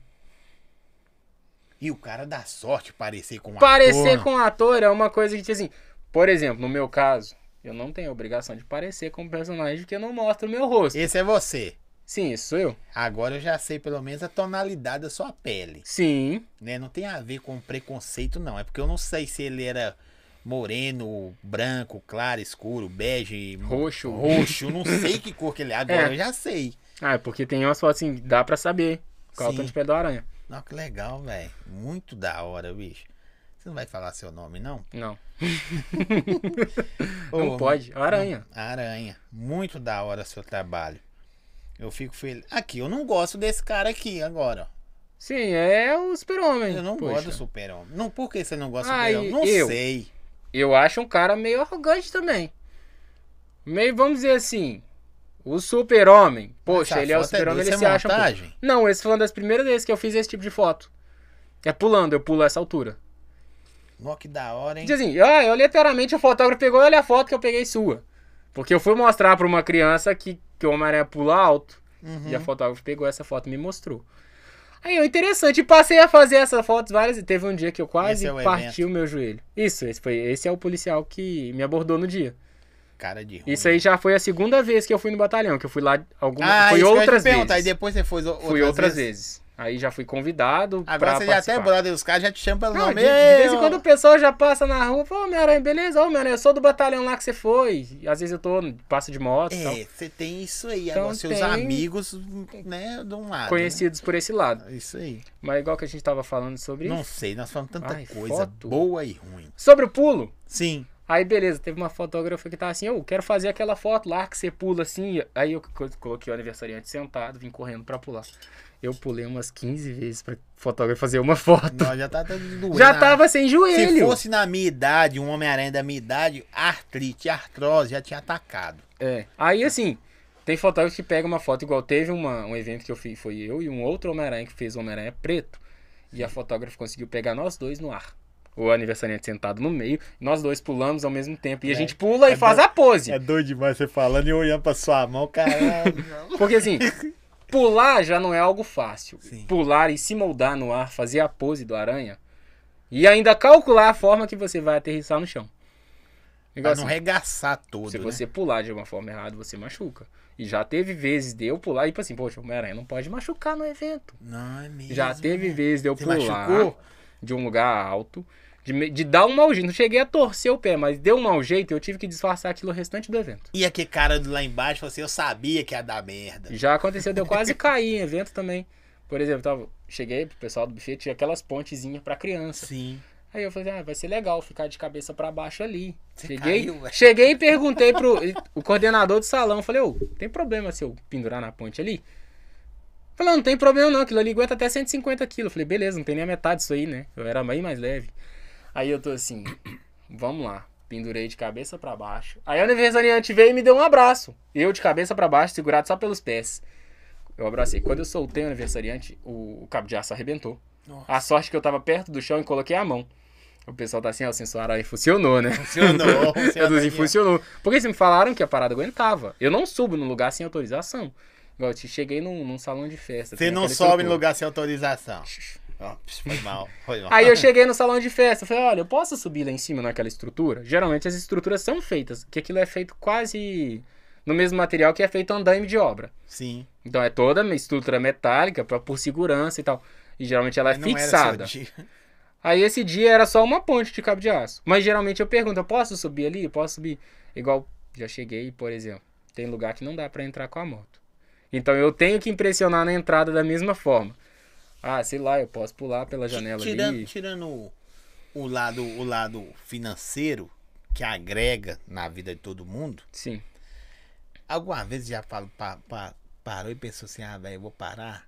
E o cara dá sorte parecer com um Parecer ator. com um ator é uma coisa que, tipo assim, por exemplo, no meu caso, eu não tenho obrigação de parecer com um personagem porque eu não mostro o meu rosto. Esse é você. Sim, isso sou eu. Agora eu já sei pelo menos a tonalidade da sua pele. Sim. Né? Não tem a ver com preconceito, não. É porque eu não sei se ele era moreno, branco, claro, escuro, bege, Roxo. roxo. Não sei que cor que ele é. Agora É. eu já sei. Ah, é porque tem umas fotos assim, dá pra saber qual é o tom de pele do aranha. Não, que legal, velho. Muito da hora, bicho. Você não vai falar seu nome, não? Não. Ô, Não pode. Aranha. Aranha. Muito da hora seu trabalho. Eu fico feliz. Aqui, eu não gosto desse cara aqui agora. ó. Sim, é o super-homem. Eu não Poxa. gosto do super-homem. Não, por que você não gosta do Ai, super-homem? Não eu? sei. Eu acho um cara meio arrogante também. Meio, vamos dizer assim, o super-homem. Poxa, Essa ele é o foto super-homem, desse, ele é se acha um? Não, esse foi uma das primeiras vezes que eu fiz esse tipo de foto. É pulando, eu pulo essa altura. Nó, que da hora, hein? Tipo assim, ah, eu literalmente o fotógrafo pegou, olha a foto que eu peguei sua. Porque eu fui mostrar pra uma criança que, que o Homem-Aranha pula alto. Uhum. E a fotógrafa pegou essa foto e me mostrou. Aí eu, interessante, e passei a fazer essas fotos várias e teve um dia que eu quase Esse é o parti o meu joelho. Isso, esse, foi, esse é o policial que me abordou no dia. Cara de ruim. Isso aí já foi a segunda vez que eu fui no batalhão, que eu fui lá alguma, Ah, te outras vezes. Aí depois você foi outras Fui outras vezes. Aí já fui convidado Agora você já até brother os caras, já te chamam pelo Não, de, nome. de vez em quando o pessoal já passa na rua, fala, ô, Homem-Aranha, beleza? Ô, Homem-Aranha, eu sou do batalhão lá que você foi. E às vezes eu tô, passo de moto. É, você tem isso aí. Então Agora, seus tem- amigos, né, de um lado. Conhecidos por esse lado. né? Isso aí. Mas igual que a gente tava falando sobre Não sei, nós falamos tanta Ai, coisa foto. boa e ruim. Sobre o pulo. Sim. Aí beleza, teve uma fotógrafa que tava assim, eu quero fazer aquela foto lá que você pula assim. Aí eu co- coloquei o aniversariante sentado, vim correndo pra pular. Eu pulei umas 15 vezes pra fotógrafa fazer uma foto. Nós já tá doendo. Já né? tava sem Se joelho. fosse na minha idade, um Homem-Aranha da minha idade, artrite, artrose já tinha atacado. É. Aí assim, tem fotógrafo que pega uma foto igual teve uma, um evento que eu fiz, foi eu e um outro Homem-Aranha que fez o Homem-Aranha preto. E a fotógrafa conseguiu pegar nós dois no ar. O aniversariante sentado no meio, nós dois pulamos ao mesmo tempo. E a É. gente pula É e faz doido. a pose. doido demais você falando e olhando pra sua mão, caralho. Porque assim, pular já não é algo fácil. Sim. Pular e se moldar no ar, fazer a pose do aranha e ainda calcular a forma que você vai aterrissar no chão. Igual pra não assim, regaçar todo, se né? você pular de uma forma errada, você machuca. E já teve vezes de eu pular, e tipo assim, poxa, o Homem-Aranha não pode machucar no evento. Não, é mesmo. já teve né? vezes de eu Você pular machucou? De um lugar alto, de, de dar um mau jeito. Não cheguei a torcer o pé, mas deu um mau jeito e eu tive que disfarçar aquilo o restante do evento. E aquele cara lá embaixo, falou assim, eu sabia que ia dar merda. Já aconteceu de eu quase cair em evento também. Por exemplo, tava, cheguei pro pessoal do buffet, tinha aquelas pontezinhas pra criança. Sim. Aí eu falei, ah, vai ser legal ficar de cabeça pra baixo ali. Você cheguei, caiu, cheguei e perguntei pro o coordenador do salão, falei, ô, tem problema se eu pendurar na ponte ali? Falei, não tem problema não, aquilo ali aguenta até 150 quilos. Falei, beleza, não tem nem a metade disso aí, né? Eu era bem mais leve. Aí eu tô assim, vamos lá. Pendurei de cabeça pra baixo. Aí o aniversariante veio e me deu um abraço. Eu de cabeça pra baixo, segurado só pelos pés. Eu abracei. Quando eu soltei o aniversariante, o, o cabo de aço arrebentou. Nossa. A sorte que eu tava perto do chão e coloquei a mão. O pessoal tá assim, ó, o sensor aí funcionou, né? Funcionou. Funcionou. disse, funcionou. Porque eles me falaram que a parada aguentava. Eu não subo no lugar sem autorização. Igual eu te- cheguei num, num salão de festa. Você não sobe estrutura. lugar sem autorização. Ó, foi mal, foi mal. Aí eu cheguei no salão de festa, falei, olha, eu posso subir lá em cima naquela estrutura? Geralmente as estruturas são feitas, que aquilo é feito quase no mesmo material que é feito andaime de obra. Sim. Então é toda estrutura metálica pra, por segurança e tal. E geralmente ela é fixada. Aí esse dia era só uma ponte de cabo de aço. Mas geralmente eu pergunto, eu posso subir ali? Posso subir? Igual, já cheguei, por exemplo, tem lugar que não dá pra entrar com a moto. Então eu tenho que impressionar na entrada da mesma forma. Ah, sei lá, eu posso pular pela janela tirando, ali. tirando o, lado, o lado financeiro que agrega na vida de todo mundo, Sim. alguma vez já falo, pa, pa- parou e pensou assim, ah, velho, eu vou parar,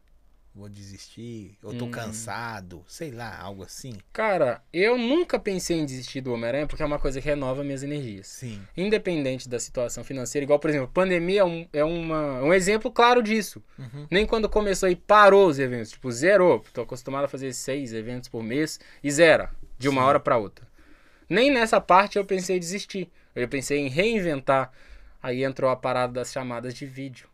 vou desistir, eu tô Hum. cansado, sei lá, algo assim. Cara, eu nunca pensei em desistir do Homem-Aranha porque é uma coisa que renova minhas energias. Sim. Independente da situação financeira, igual, por exemplo, pandemia é um, é uma, um exemplo claro disso. Uhum. Nem quando começou e parou os eventos, tipo, zerou. Tô acostumado a fazer seis eventos por mês e zera, de uma Sim. hora pra outra. Nem nessa parte eu pensei em desistir. Eu pensei em reinventar. Aí entrou a parada das chamadas de vídeo.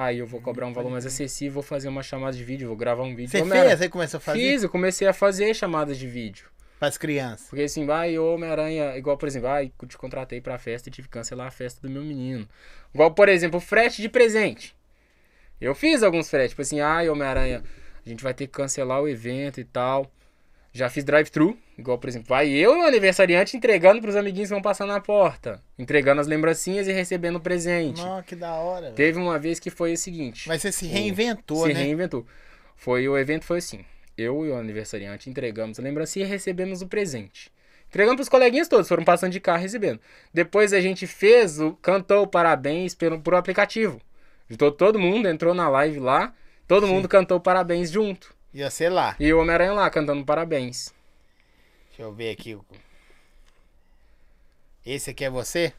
Aí eu vou cobrar um valor mais acessível, vou fazer uma chamada de vídeo, vou gravar um vídeo. Você fez? Você começou a fazer? Fiz, eu comecei a fazer chamadas de vídeo. Para as crianças. Porque assim, vai, Homem-Aranha, igual, por exemplo, ai, eu te contratei pra festa e tive que cancelar a festa do meu menino. Igual, por exemplo, frete de presente. Eu fiz alguns fretes, tipo assim, ai, Homem-Aranha, a gente vai ter que cancelar o evento e tal. Já fiz drive-thru, igual, por exemplo, vai eu e o aniversariante entregando pros amiguinhos que vão passar na porta. Entregando as lembrancinhas e recebendo o presente. Nossa, que da hora. velho. Teve uma vez que foi o seguinte Mas você se reinventou, se né? reinventou. Foi o evento foi assim. Eu e o aniversariante entregamos a lembrancinha e recebemos o presente. Entregamos pros coleguinhas todos, foram passando de carro recebendo. Depois a gente fez o cantou o parabéns pelo pro aplicativo. Juntou todo mundo, entrou na live lá, todo Sim. mundo cantou parabéns junto. Ia ser lá. E o Homem-Aranha lá cantando parabéns. Deixa eu ver aqui. Esse aqui é você?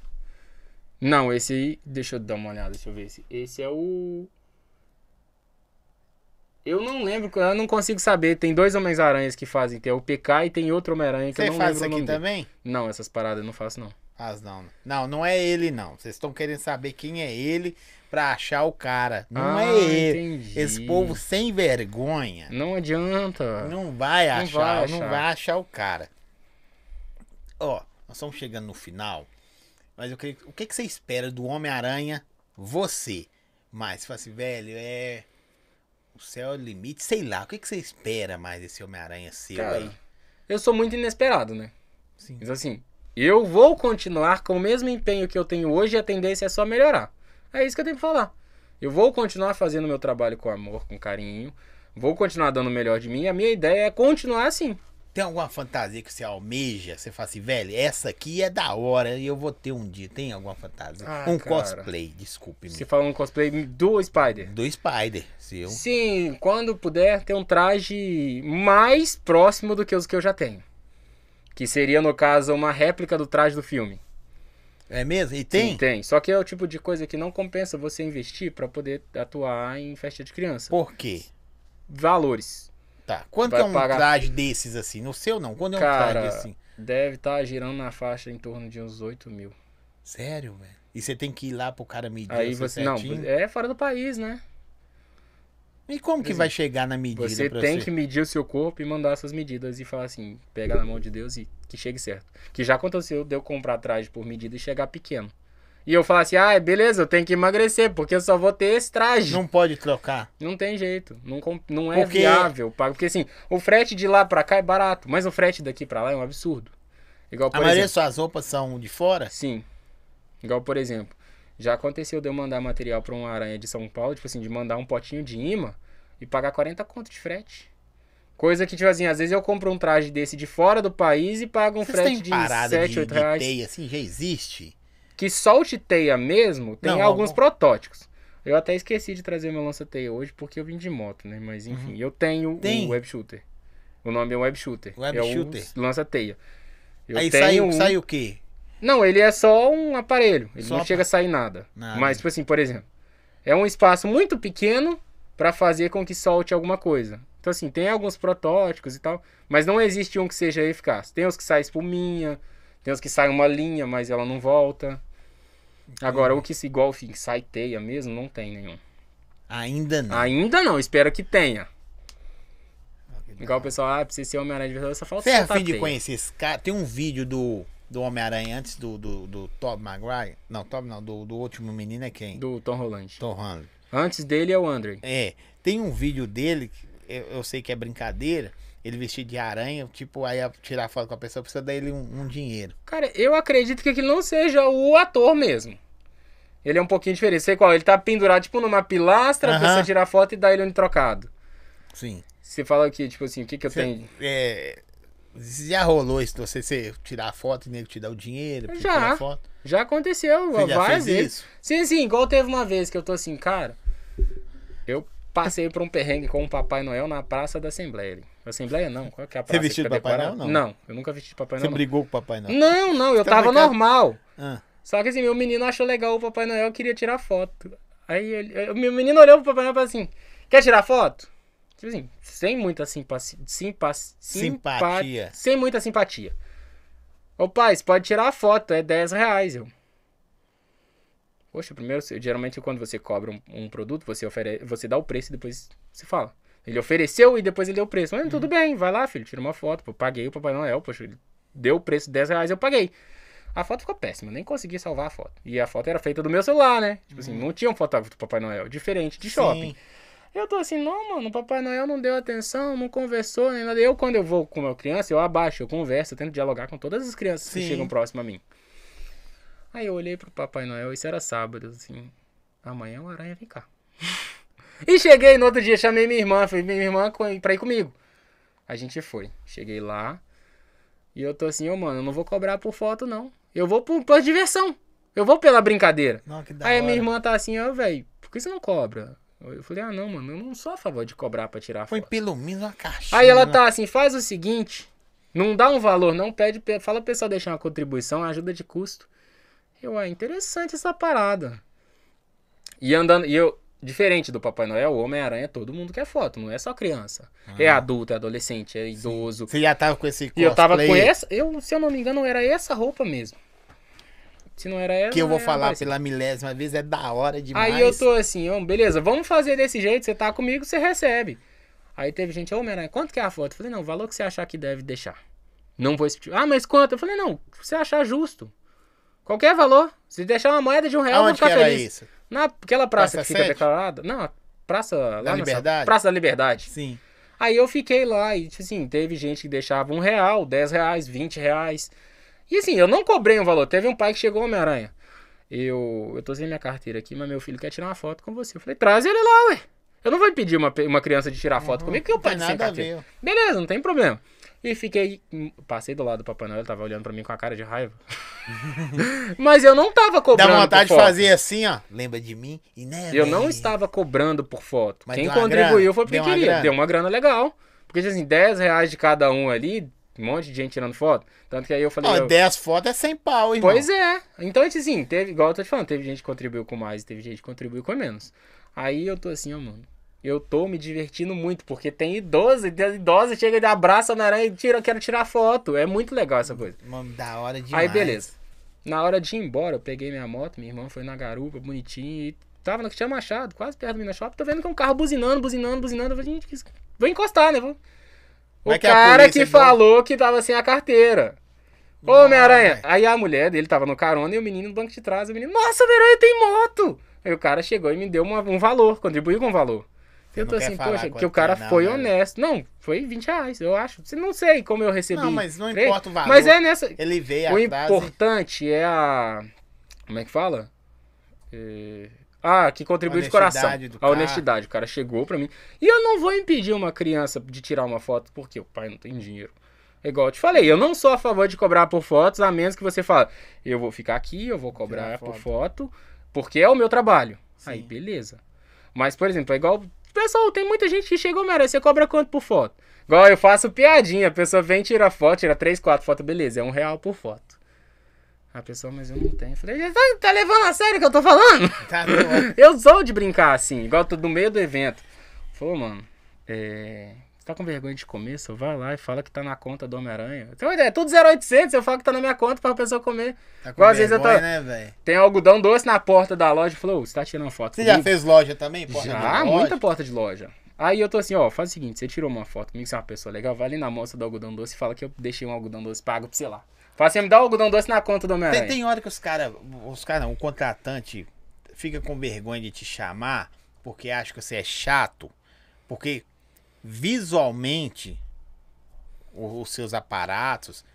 Não, esse aí, deixa eu dar uma olhada, deixa eu ver esse. Esse é o Eu não lembro, eu não consigo saber. Tem dois Homens-Aranhas que fazem, tem o PK e tem outro Homem-Aranha que eu Você não faz lembro isso o aqui nome dele. também? Não, essas paradas eu não faço, não. Faz não. Não, não é ele, não. Vocês estão querendo saber quem é ele pra achar o cara. Não Ah, é ele. entendi. Esse povo sem vergonha Não adianta. não vai Não achar, vai não achar. vai achar o cara. Ó, nós estamos chegando no final. Mas eu queria, o que, que você espera do Homem-Aranha, você? Mas, você fala assim, velho, é. O céu é o limite, sei lá. O que, que você espera mais desse Homem-Aranha seu Cara, aí? eu sou muito inesperado, né? Sim. Mas assim, eu vou continuar com o mesmo empenho que eu tenho hoje e a tendência é só melhorar. É isso que eu tenho que falar. Eu vou continuar fazendo meu trabalho com amor, com carinho. Vou continuar dando o melhor de mim. A minha ideia é continuar assim. Tem alguma fantasia que você almeja? Você fala assim, velho, essa aqui é da hora e eu vou ter um dia. Tem alguma fantasia? Ah, um cara. cosplay, desculpe-me. Se falar um cosplay do Spider. Do Spider, seu. Sim, quando puder ter um traje mais próximo do que os que eu já tenho. Que seria, no caso, uma réplica do traje do filme. É mesmo? E tem? Sim, tem. Só que é o tipo de coisa que não compensa você investir pra poder atuar em festa de criança. Por quê? Valores. Tá. Quanto Vai é um pagar- traje desses assim? No seu não? Quando é um Cara, traje assim? deve estar girando na faixa em torno de uns 8 mil. Sério, velho? E você tem que ir lá pro cara medir Aí você você. Não, certinho? é fora do país, né? E como que vai chegar na medida Você tem você? que medir o seu corpo e mandar suas medidas e falar assim, pega na mão de Deus e que chegue certo. Que já aconteceu de eu comprar traje por medida e chegar pequeno. E eu falar assim, ah, beleza, eu tenho que emagrecer, porque eu só vou ter esse traje. Não, Não pode trocar. tem jeito. Não, não é Porque- viável. Porque assim, o frete de lá pra cá é barato, mas o frete daqui pra lá é um absurdo. Igual, A por maioria exemplo. das suas roupas são de fora? Sim. Igual, por exemplo, já aconteceu de eu mandar material pra uma aranha de São Paulo, tipo assim, de mandar um potinho de imã e pagar 40 conto de frete. Coisa que, tipo assim, às vezes eu compro um traje desse de fora do país e pago um Vocês frete de parada 7, de, 8 de reais. teia assim? Já existe? Que solte teia mesmo, tem Não, alguns algum- protótipos. Eu até esqueci de trazer meu lança-teia hoje porque eu vim de moto, né? Mas enfim, eu tenho Uhum. Tem? o web shooter. O nome é web shooter. Web é shooter. lança-teia. Aí tenho sai, um- sai o quê? Não, ele é só um aparelho. Ele Só não chega a sair nada. Nada. Mas, tipo assim, por exemplo, é um espaço muito pequeno pra fazer com que solte alguma coisa. Então, assim, tem alguns protótipos e tal, mas não existe um que seja eficaz. Tem os que saem espuminha, tem os que saem uma linha, mas ela não volta. Agora, o que se igual enfim, sai teia mesmo, não tem nenhum. Ainda não. Ainda não, espero que tenha. Igual o pessoal, ah, precisa ser Homem-Aranha de verdade, só falta Você é afim de teia. conhecer esse cara? Tem um vídeo do, do Homem-Aranha antes do, do, do Maguire. Não, Tobey não, do, do último menino é quem? Do Tom Holland. Tom Holland. Antes dele é o Andre. É, tem um vídeo dele, eu, eu sei que é brincadeira, ele vestido de aranha, tipo, aí a- tirar foto com a pessoa, precisa dar ele um, um dinheiro. Cara, eu acredito que aquele não seja o ator mesmo. Ele é um pouquinho diferente. Sei qual, ele tá pendurado tipo numa pilastra, a Aham. pessoa tira a foto e dá ele um trocado. Sim. Você fala que, tipo assim, o que que eu Cê- tenho? É, já rolou isso, você, você tirar a foto e nego te dar o dinheiro, você Já. Já aconteceu Você já várias fez vezes. isso? Sim, sim, igual teve uma vez que eu tô assim, cara. Eu passei por um perrengue com o Papai Noel na Praça da Assembleia. Assembleia não, qual que é a praça? que vestiu de Papai? Noel, não? Não, eu nunca vesti de Papai Você Noel. brigou com o papai, não? Não, não, não eu Fica tava normal. Ah, Só que assim, meu menino achou legal o Papai Noel queria tirar foto. Aí ele, o meu menino olhou pro Papai Noel e falou assim: Quer tirar foto? Tipo assim, sem muita simpatia. Simpa, simpa- Simpatia. Sem muita simpatia. Ô pai, você pode tirar a foto, é 10 reais. Eu. Poxa, primeiro, geralmente quando você cobra um, um produto, você, ofere, você dá o preço e depois você fala. Ele ofereceu e depois ele deu o preço. Mas tudo bem, vai lá, filho, tira uma foto. Pô, paguei o Papai Noel, poxa, ele deu o preço de 10 reais, eu paguei. A foto ficou péssima, nem consegui salvar a foto. E a foto era feita do meu celular, né? Tipo assim, não tinha um fotógrafo do Papai Noel, diferente de shopping. Eu tô assim, não, mano, o Papai Noel não deu atenção, não conversou, nem nada. Eu, quando eu vou com uma criança, eu abaixo, eu converso, eu tento dialogar com todas as crianças que Sim. chegam próximo a mim. Aí eu olhei pro Papai Noel, isso era sábado, assim, amanhã o aranha vem cá. e cheguei no outro dia, chamei minha irmã, falei, minha irmã pra ir comigo. A gente foi. Cheguei lá, e eu tô assim, ô mano, eu não vou cobrar por foto, não. Eu vou por, por diversão. Eu vou pela brincadeira. Não, que da Aí a minha irmã tá assim, ó, velho, por que você não cobra? Eu falei, ah, não, mano, eu não sou a favor de cobrar pra tirar Foi foto. pelo menos uma caixinha. Aí ela tá assim, faz o seguinte, não dá um valor, não pede, pe- fala pro pessoal deixar uma contribuição, ajuda de custo. Eu, ah, interessante essa parada. E andando, e eu, Diferente do Papai Noel, o Homem-Aranha, todo mundo quer foto, não é só criança. É adulto, é adolescente, é idoso. Você já tava com esse E eu tava com cosplay essa, eu, se eu não me engano, era essa roupa mesmo. Se não era essa, Que eu vou é falar pela milésima vez, é da hora demais. Aí eu tô assim, ó, beleza, vamos fazer desse jeito, você tá comigo, você recebe. Aí teve gente, ô, Homem-Aranha, quanto que é a foto? Eu falei, não, o valor que você achar que deve deixar. Não vou expedir. Ah, mas quanto? Eu falei, não, você achar justo. Qualquer valor. Se deixar uma moeda de um real, eu vou Aonde que ficar era feliz. isso? Naquela praça, Praça que fica declarada. Não, a praça lá na Liberdade? Praça da Liberdade. Sim. Aí eu fiquei lá e, tipo assim, teve gente que deixava um real, dez reais, vinte reais. E assim, eu não cobrei um valor. Teve um pai que chegou, Homem-Aranha. Eu, eu tô sem minha carteira aqui, mas meu filho quer tirar uma foto com você. Eu falei, traz ele lá, ué. Eu não vou impedir uma, uma criança de tirar foto comigo, que eu Uhum. Não tem pai sem nada a carteira. ver. Beleza, não tem problema. E fiquei. Passei do lado do Papai Noel, ele tava olhando pra mim com a cara de raiva. Mas eu não tava Dá cobrando. vontade de fazer assim, ó. Lembra de mim? E né, Eu não estava cobrando por foto. Mas Quem contribuiu grana? foi porque Deu queria. Deu uma grana legal. Porque, assim, 10 reais de cada um ali, um monte de gente tirando foto. Tanto que aí eu falei. Ó, eu- 10 fotos é 100 pau, irmão. Pois é. Então, assim, teve, igual eu tô te falando, teve gente que contribuiu com mais, teve gente que contribuiu com menos. Aí eu tô assim, ó, mano. Eu tô me divertindo muito, porque tem idoso, e tem idosa chega de abraça na aranha e tira, quero tirar foto. É muito legal essa coisa. Mano, da hora demais. Aí, beleza. Na hora de ir embora, eu peguei minha moto, minha irmã foi na garupa, bonitinho, e tava no que tinha Machado, quase perto do Minas Shopping, tô vendo que é um carro buzinando, buzinando, buzinando. Eu falei, gente, vou encostar, né? Vou... O Vai que cara que falou que tava sem a carteira. Ô, Homem-Aranha. velho. Aí a mulher dele tava no carona e o menino no banco de trás. O menino, nossa, Homem-Aranha tem moto. Aí o cara chegou e me deu uma- um valor, contribuiu com um valor. Você eu tô assim, poxa, que o cara é, não, foi né? honesto. Não, foi 20 reais, eu acho. Você Não sei como eu recebi. Não, mas não importa o valor. Mas é nessa. Ele veio O atrás. e- importante é a. Como é que fala? É, Ah, que contribui de coração. A honestidade. O cara chegou pra mim. E eu não vou impedir uma criança de tirar uma foto porque o pai não tem dinheiro. É igual eu te falei, eu não sou a favor de cobrar por fotos, a menos que você fale, eu vou ficar aqui, eu vou cobrar Tirar por foto. foto, porque é o meu trabalho. Sim. Aí, beleza. Mas, por exemplo, é igual. Pessoal, tem muita gente que chegou, Mara, você cobra quanto por foto? Igual eu faço piadinha, a pessoa vem, tira foto, tira 3, 4 fotos, beleza, é um real por foto. A pessoa, mas eu não tenho. Eu falei, tá, tá levando a sério o que eu tô falando? Tá. Eu sou de brincar assim, igual tô no meio do evento. Falou, mano, é. Você tá com vergonha de comer? Só vai lá e fala que tá na conta do Homem-Aranha. Tem uma ideia, é tudo 0800, eu falo que tá na minha conta pra pessoa comer. Tá com Igual às vezes eu tô- vergonha, né, velho? Tem algodão doce na porta da loja. Falou, "Ô, você tá tirando foto Você comigo? já fez loja também? Porta Já, loja? muita porta de loja. Aí eu tô assim, ó, faz o seguinte, você tirou uma foto comigo, você é uma pessoa legal, vai ali na moça do algodão doce e fala que eu deixei um algodão doce pago pra você lá. Fala assim, me dá o algodão doce na conta do Tem, Homem-Aranha. tem hora que os caras, os caras não, o contratante fica com vergonha de te chamar porque acha que você é chato, porque visualmente o- os seus aparatos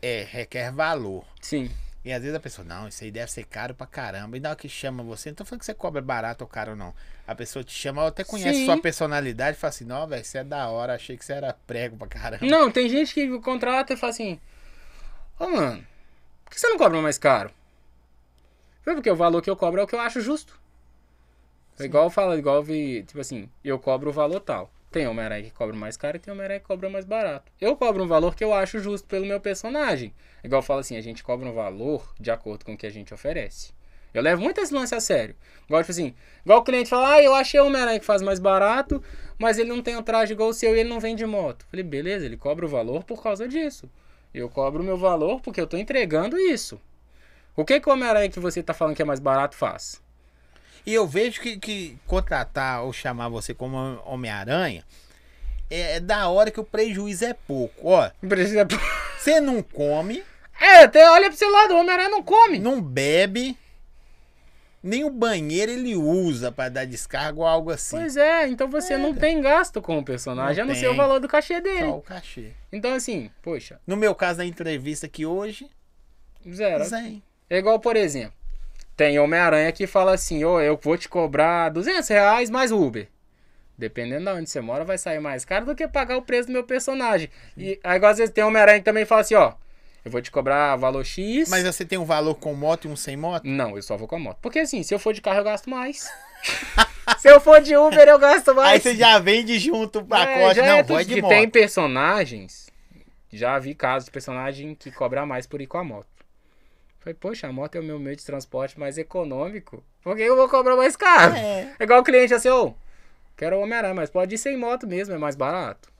é, requer valor. Sim. E às vezes a pessoa, não, isso aí deve ser caro pra caramba. E na hora que chama você, não tô falando que você cobra barato ou caro, não. A pessoa te chama, ela até conhece Sim. sua personalidade e fala assim, não, velho, você é da hora, achei que você era prego pra caramba. Não, tem gente que contrata e fala assim, ô mano, por que você não cobra mais caro? Porque o valor que eu cobro é o que eu acho justo. É igual fala, igual vi, tipo assim, eu cobro o valor tal. Tem Homem-Aranha que cobra mais caro e tem Homem-Aranha que cobra mais barato. Eu cobro um valor que eu acho justo pelo meu personagem. Igual fala assim, a gente cobra um valor de acordo com o que a gente oferece. Eu levo muito esse lance a sério. Igual, tipo assim, igual o cliente fala, ah, eu achei o Homem-Aranha que faz mais barato, mas ele não tem um traje igual o seu e ele não vende moto. Falei, beleza, ele cobra o valor por causa disso. Eu cobro o meu valor porque eu tô entregando isso. O que, que o Homem-Aranha que você tá falando que é mais barato faz? E eu vejo que, que contratar ou chamar você como Homem-Aranha é, é da hora que o prejuízo é pouco. Ó, Precisa- você não come, É, até olha pro seu lado, o Homem-Aranha não come. não bebe, nem o banheiro ele usa pra dar descarga ou algo assim. Pois é, então você não tem gasto com o personagem, Não a não ser o tem. valor do cachê dele. Só o cachê. Então, assim, poxa, No meu caso, na entrevista aqui hoje, zero. zen. É igual, por exemplo, tem Homem-Aranha que fala assim, ô, eu vou te cobrar 200 reais mais Uber. Dependendo de onde você mora, vai sair mais caro do que pagar o preço do meu personagem. E aí, às vezes, tem Homem-Aranha que também fala assim, ó, eu vou te cobrar valor X. Mas você tem um valor com moto e um sem moto? Não, eu só vou com a moto. Porque assim, se eu for de carro, eu gasto mais. se eu for de Uber, eu gasto mais. Aí você já vende junto o É, pacote. já não, é tudo de que moto. Tem personagens, já vi casos de personagem que cobra mais por ir com a moto. Falei, poxa, a moto é o meu meio de transporte mais econômico. Por que eu vou cobrar mais caro? É. É igual o cliente assim, ô, quero o Homem-Aranha, mas pode ir sem moto mesmo, é mais barato.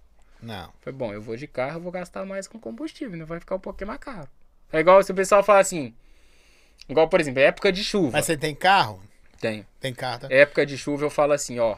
Não. Falei, bom, eu vou de carro, eu vou gastar mais com combustível, né? Vai ficar um pouquinho mais caro. É igual se o pessoal fala assim, igual, por exemplo, época de chuva. Mas você tem carro? Tem. Tem carro, tá? Época de chuva eu falo assim, ó.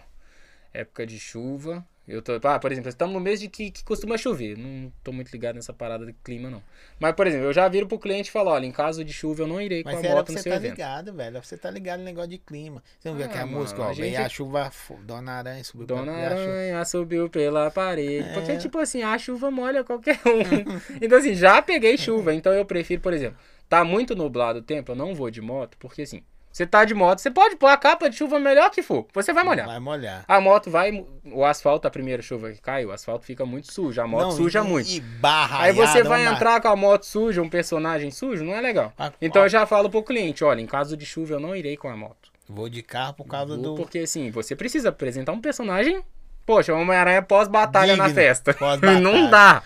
Época de chuva. Eu tô. Ah, por exemplo, estamos no mês de que, que costuma chover. Não tô muito ligado nessa parada de clima, não. Mas, por exemplo, eu já viro pro cliente e falo, olha, em caso de chuva eu não irei com Mas a era moto no você seu tá evento. ligado, velho. Você tá ligado no negócio de clima. Você não viu Ah, aquela mano, música, ó. a Vem gente- a chuva, Dona Aranha subiu Dona a chuva. Aranha subiu pela parede. É. Porque, tipo assim, a chuva molha qualquer um. então, assim, já peguei chuva. Então eu prefiro, por exemplo, tá muito nublado o tempo, eu não vou de moto, porque assim, você tá de moto, você pode pôr a capa de chuva melhor que for. Você vai molhar. Vai molhar. A moto vai. O asfalto, a primeira chuva que cai, o asfalto fica muito sujo. A moto Não, suja e- muito. E barra Aí você vai entrar com a moto suja, um personagem sujo, não é legal. Ah, Então ó. eu já falo pro cliente, olha, em caso de chuva eu não irei com a moto. Vou de carro por causa Vou do. Porque assim, você precisa apresentar um personagem. Poxa, Homem-Aranha pós-batalha na festa. pós-batalha. não dá.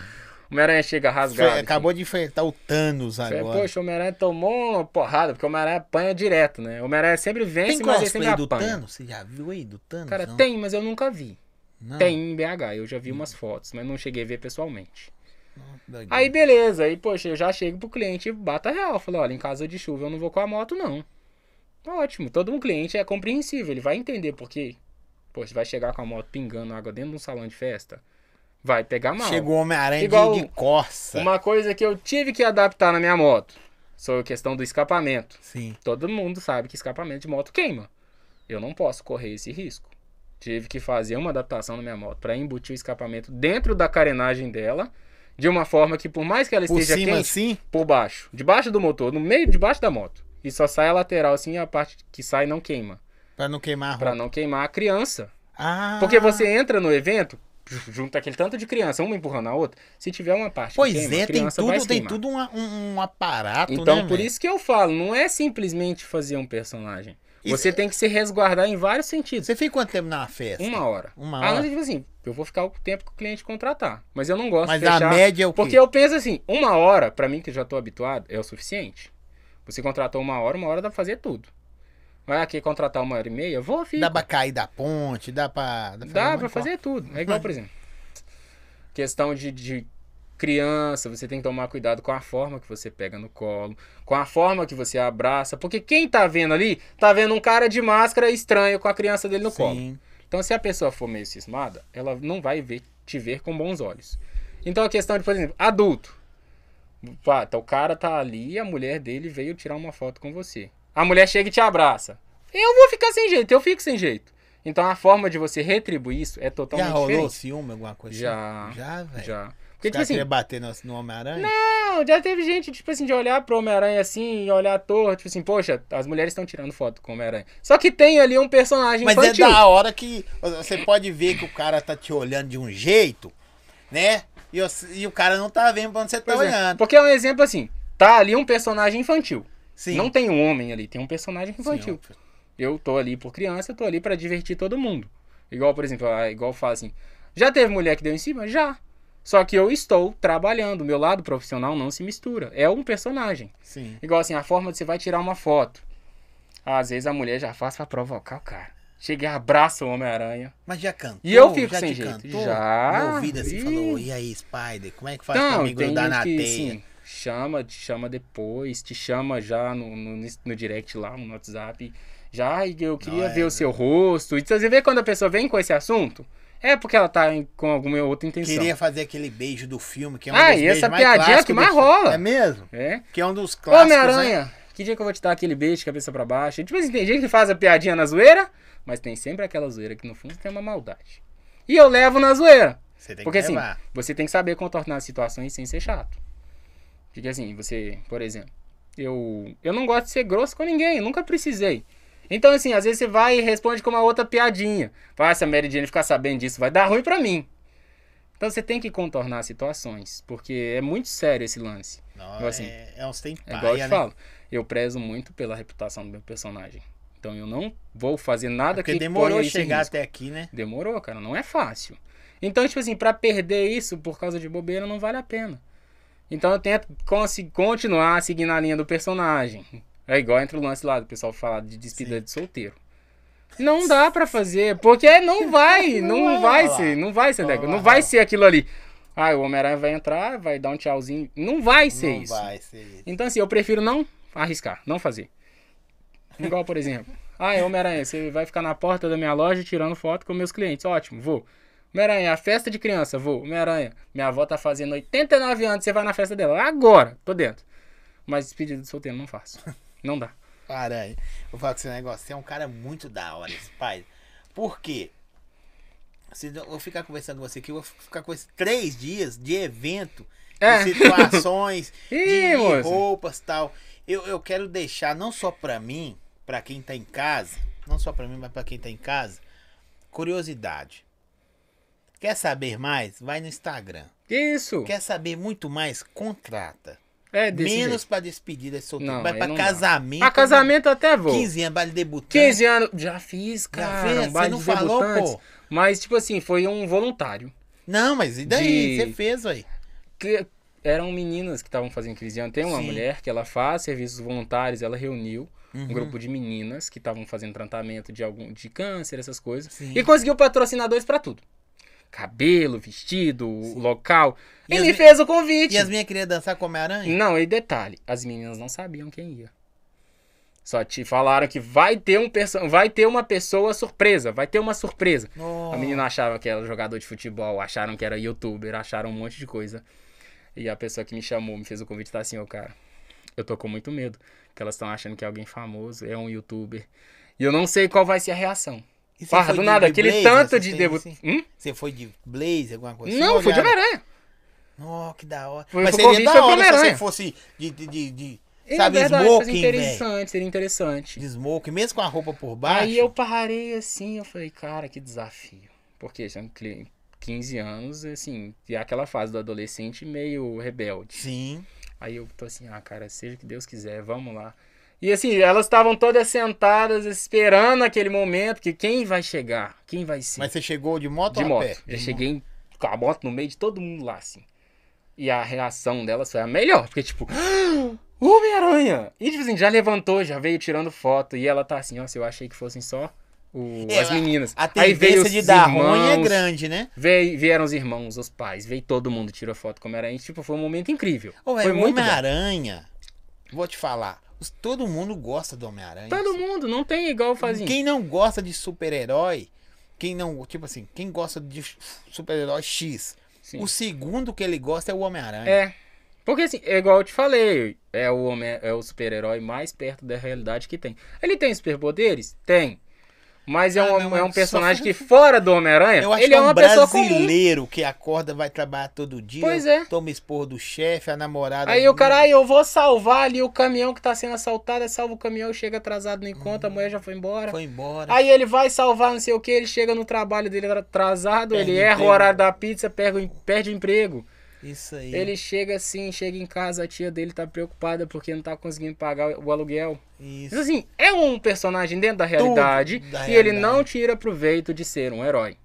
O Homem-Aranha chega Foi- rasgado. assim. acabou de enfrentar o Thanos agora. Poxa, o Homem-Aranha tomou uma porrada, porque o Homem-Aranha apanha direto, né? O Homem-Aranha sempre vence, tem mas ele sempre do apanha. Thanos? Você já viu aí do Thanos? Cara, não? tem, mas eu nunca vi. Não? Tem em BH, eu já vi umas fotos, mas não cheguei a ver pessoalmente. Doideira. Aí beleza, aí poxa, eu já chego pro cliente e bato a real. Falei, olha, em caso de chuva eu não vou com a moto, não. Ótimo, todo um cliente é compreensível, ele vai entender porque, poxa, vai chegar com a moto pingando água dentro de um salão de festa, vai pegar mal. Chegou o Homem-Aranha de, de Corsa. Uma coisa que eu tive que adaptar na minha moto, sobre a questão do escapamento. Sim. Todo mundo sabe que escapamento de moto queima. Eu não posso correr esse risco. Tive que fazer uma adaptação na minha moto para embutir o escapamento dentro da carenagem dela, de uma forma que por mais que ela Por esteja cima quente, assim? por baixo, debaixo do motor, no meio, debaixo da moto. E só sai a lateral assim, a parte que sai não queima, Pra não queimar a Pra roupa. não queimar a criança. Ah. Porque você entra no evento, junta aquele tanto de criança, uma empurrando a outra, se tiver uma parte Pois que queima, é, a tem tudo, tem tudo uma- um, um aparato, Então, né, por isso que eu falo, não é simplesmente fazer um personagem. E- Você tem que se resguardar em vários sentidos. Você fica quanto tempo na festa? Uma hora. Uma Ah, hora. não, tipo assim, eu vou ficar o tempo que o cliente contratar. Mas eu não gosto Mas de a fechar. média é o quê? Porque eu penso assim, uma hora, pra mim que já tô habituado, é o suficiente. Você contratou uma hora, uma hora dá pra fazer tudo. Vai aqui contratar uma hora e meia, vou, fico. Dá pra cair da ponte, dá pra... Dá, Dá pra fazer tudo. É igual, por exemplo, questão de, de criança, você tem que tomar cuidado com a forma que você pega no colo, com a forma que você abraça, porque quem tá vendo ali, tá vendo um cara de máscara estranho com a criança dele no colo. Sim. Então, se a pessoa for meio cismada, ela não vai ver, te ver com bons olhos. Então, a questão de, por exemplo, adulto. Pá, então, o cara tá ali e a mulher dele veio tirar uma foto com você. A mulher chega e te abraça. Eu vou ficar sem jeito, eu fico sem jeito. Então, a forma de você retribuir isso é totalmente Já rolou diferente. ciúme, alguma coisa Já. assim? Já, velho? Já. Os Porque, tipo caras assim, bater no, no Homem-Aranha? não, já teve gente, tipo assim, de olhar pro Homem-Aranha assim, e olhar toa, tipo assim, poxa, as mulheres estão tirando foto com o Homem-Aranha. Só que tem ali um personagem Mas infantil. é da hora que você pode ver que o cara tá te olhando de um jeito, né? E, e o cara não tá vendo pra onde você tá Pois é, olhando. Porque é um exemplo assim, tá ali um personagem infantil. Sim. Não tem um homem ali, tem um personagem Sim, infantil. óbvio. eu tô ali por criança, eu tô ali pra divertir todo mundo. Igual, por exemplo, ah, igual assim, já teve mulher que deu em cima? Já. Só que eu estou trabalhando, meu lado profissional não se mistura. É um personagem. Sim. Igual assim, a forma de você vai tirar uma foto. Às vezes a mulher já faz pra provocar o cara. Chega e abraça o Homem-Aranha. Mas já cantou? E eu fico já sem jeito. Cantou? Já. No ouvido assim, Ih. falou, e aí, Spider, como é que faz pra Não, me tem grudar na que, teia? assim, chama, te chama depois, te chama já no, no, no direct lá, no WhatsApp. Já, "Ai, eu queria Não, é, ver o seu rosto. E você vê quando a pessoa vem com esse assunto, é porque ela tá em- com alguma outra intenção. Queria fazer aquele beijo do filme, que é um Ah, dos e essa piadinha clássicos que mais rola. É mesmo? É? Que é um dos clássicos, né? Homem-Aranha, que dia que eu vou te dar aquele beijo de cabeça pra baixo? Tipo assim, tem gente que faz a piadinha na zoeira, mas tem sempre aquela zoeira que no fundo tem uma maldade. E eu levo na zoeira. Você tem Porque que assim, levar. você tem que saber contornar as situações sem ser chato. Porque assim, você, por exemplo, eu, eu não gosto de ser grosso com ninguém, nunca precisei. Então assim, às vezes você vai e responde com uma outra piadinha. Vai, se a Mary Jane ficar sabendo disso, vai dar ruim pra mim. Então você tem que contornar situações, porque é muito sério esse lance. Não, Então, assim, é, é uns tem É igual eu te né? falo, eu prezo muito pela reputação do meu personagem. Então eu não vou fazer nada Porque que demorou chegar até aqui, né? Demorou, cara, não é fácil. Então, tipo assim, pra perder isso por causa de bobeira não vale a pena. Então eu tento continuar seguindo a linha do personagem. É igual entre o lance lá do pessoal falar de despedida Sim. de solteiro. Não dá pra fazer, porque não vai, não, Não vai, vai ser, não vai ser, Não não vai ser aquilo ali. Ah, o Homem-Aranha vai entrar, vai dar um tchauzinho. Não vai ser Não isso. vai ser isso. Então, assim, eu prefiro não arriscar, não fazer. Igual, por exemplo, ah, é Homem-Aranha, você vai ficar na porta da minha loja tirando foto com meus clientes. Ótimo, vou. Homem-Aranha, a festa de criança, vou. Homem-Aranha, minha avó tá fazendo 89 anos, você vai na festa dela. Agora, tô dentro. Mas despedida de solteiro não faço. Não dá. Aranha, vou falar com esse negócio. Você é um cara muito da hora, esse pai. Por quê? Se eu vou ficar conversando com você aqui, eu vou ficar com esses três dias de evento, É. de situações, Ih, de moça. roupas e tal. Eu, eu quero deixar, não só pra mim, pra quem tá em casa, não só pra mim, mas pra quem tá em casa, curiosidade. Quer saber mais? Vai no Instagram. Isso. Quer saber muito mais? Contrata. É desse Menos pra despedida de solteiro. Não, Vai pra não casamento. A casamento eu até vou. 15 anos, baile debutante. 15 anos. Já fiz, Já cara. fez? um Você baile não de falou, pô? Mas, tipo assim, foi um voluntário. Não, mas e daí? De- Você fez, aí. que eram meninas que estavam fazendo 15 anos. Tem uma Sim. mulher que ela faz serviços voluntários, ela reuniu Uhum. um grupo de meninas que estavam fazendo tratamento de algum de câncer, essas coisas, Sim. e conseguiu patrocinadores pra tudo. Cabelo, vestido, local. E E mi- fez o convite. E as minhas queriam dançar com Homem-Aranha? Não, e detalhe, as meninas não sabiam quem ia. Só te falaram que vai ter um perso... vai ter uma pessoa surpresa, vai ter uma surpresa. Oh. A menina achava que era jogador de futebol, acharam que era youtuber, acharam um monte de coisa. E a pessoa que me chamou, me fez o convite, tá assim, ô cara, eu tô com muito medo. Que elas estão achando que é alguém famoso, é um youtuber. E eu não sei qual vai ser a reação. Porra, do nada, aquele blazer, tanto de debut. assim? Hum? Você foi de blazer, alguma coisa assim? Não, Ou fui de Homem-Aranha. Oh, que da hora. Foi- Mas seria convite, da hora se você fosse de, de, de, de E, sabe, verdade, seria smoking, velho. interessante, seria interessante. De smoking, mesmo com a roupa por baixo. Aí eu parei assim, eu falei, cara, que desafio. Porque são cli- 15 anos, assim, e aquela fase do adolescente meio rebelde. Sim. Aí eu tô assim, ah, cara, seja o que Deus quiser, vamos lá. E assim, elas estavam todas sentadas, esperando aquele momento, que quem vai chegar? Quem vai ser? Mas você chegou de moto de ou a moto. pé? Já cheguei com a moto no meio de todo mundo lá, assim. E a reação delas foi a melhor, porque tipo, "Ah, Homem-Aranha! E tipo assim, já levantou, já veio tirando foto. E ela tá assim, ó, se eu achei que fossem só o- É, as meninas. A Aí veio tendência os de dar ruim é irmãos, grande, né? veio- vieram os irmãos, os pais, veio todo mundo, tirou foto com o Homem-Aranha. e, Tipo, foi um momento incrível. Ô, foi muito. Homem-Aranha, vou te falar, todo mundo gosta do Homem-Aranha. Todo mundo, não tem igual fazia. Quem não gosta de super-herói, quem não, tipo assim, quem gosta de super-herói X, Sim. o segundo que ele gosta é o Homem-Aranha. É. Porque assim, é igual eu te falei, é o homem, é o super-herói mais perto da realidade que tem. Ele tem superpoderes? Tem. Mas é Ah, um, não, é um mas personagem só- que fora do Homem-Aranha, Eu acho ele que é é um uma pessoa comum. brasileiro que acorda, vai trabalhar todo dia, Pois é. toma esporro do chefe, a namorada. Aí o cara, "Ai, eu vou salvar ali o caminhão que tá sendo assaltado, aí salva o caminhão, chega atrasado no encontro, a mulher já foi embora. foi embora. Aí ele vai salvar não sei o que, ele chega no trabalho dele atrasado, Perde ele erra emprego. o horário da pizza, perde, perde o emprego. Isso aí. Ele chega assim, chega em casa, a tia dele tá preocupada porque não tá conseguindo pagar o aluguel. Isso. Mas assim, é um personagem dentro da realidade da e ele realidade. não tira proveito de ser um herói.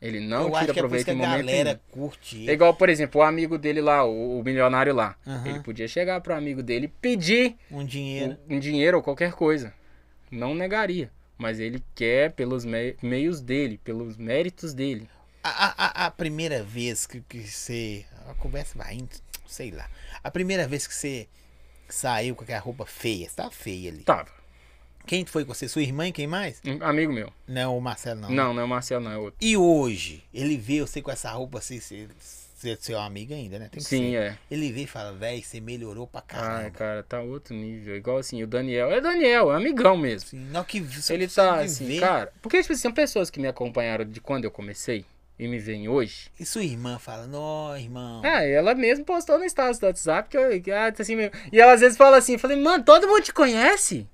Ele não Eu tira é proveito a em momento galera nenhum. curte É ele. igual, por exemplo, o amigo dele lá, o, milionário lá. Aham. Ele podia chegar pro amigo dele pedir um dinheiro. um dinheiro ou qualquer coisa. Não negaria. Mas ele quer pelos me- meios dele, pelos méritos dele. A, a, a- primeira vez que, que você. A conversa vai indo, sei lá. A primeira vez que você saiu com aquela roupa feia, você tava feia ali. Tava. Quem foi com você? Sua irmã e quem mais? Um amigo meu. Não, o Marcelo não. Não, não é o Marcelo, não, é outro. E hoje, ele vê você com essa roupa assim, você, você é seu amigo ainda, né? Tem que Sim, ser. é. Ele vê e fala, véi, você melhorou pra caramba. Ai, cara, tá outro nível. Igual assim, o Daniel. É Daniel, é amigão mesmo. Assim, não que você Ele tá assim, ver. cara. Porque, tipo, assim, são pessoas que me acompanharam de quando eu comecei e me veem hoje. E sua irmã fala, nó, irmão. Ah, ela mesmo postou no status do WhatsApp que eu. que, ah, tá assim mesmo. E ela às vezes fala assim, eu falei, mano, todo mundo te conhece?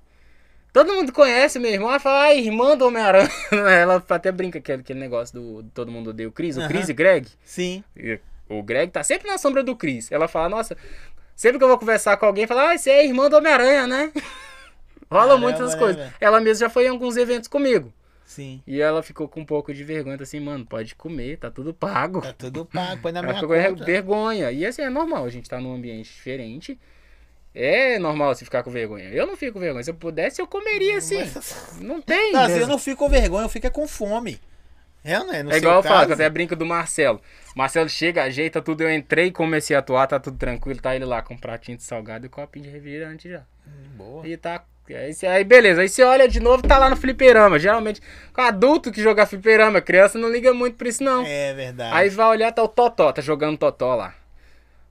Todo mundo conhece meu irmão. Ela fala, ah, irmã do Homem-Aranha. ela até brinca aquele, aquele negócio do, do Todo Mundo Odeia o Chris, o Aham. Chris e Greg. Sim. E O Greg tá sempre na sombra do Chris. Ela fala, nossa, sempre que eu vou conversar com alguém, fala, ah, você é irmã do Homem-Aranha, né? Rola muitas né, coisas. velho? Ela mesma já foi em alguns eventos comigo. Sim. E ela ficou com um pouco de vergonha, tá assim, mano, pode comer, tá tudo pago. Tá tudo pago, põe na Ela minha ficou com conta. vergonha. E assim, é normal, a gente tá num ambiente diferente. É normal você ficar com vergonha. Eu não fico com vergonha. Se eu pudesse, eu comeria assim. Mas- Não tem. Não, eu não fico com vergonha, eu fico é com fome. É, né? No É igual eu falo, caso, que eu até brinco do Marcelo. Marcelo chega, ajeita tudo, eu entrei, comecei a atuar, tá tudo tranquilo, tá ele lá com um pratinho de salgado e copinho de refrigerante já. Boa. E tá. Aí, cê- aí beleza, aí você olha de novo, tá lá no fliperama. Geralmente, com adulto que joga fliperama, criança não liga muito pra isso, não. É verdade. Aí vai olhar, tá o Totó, tá jogando Totó lá.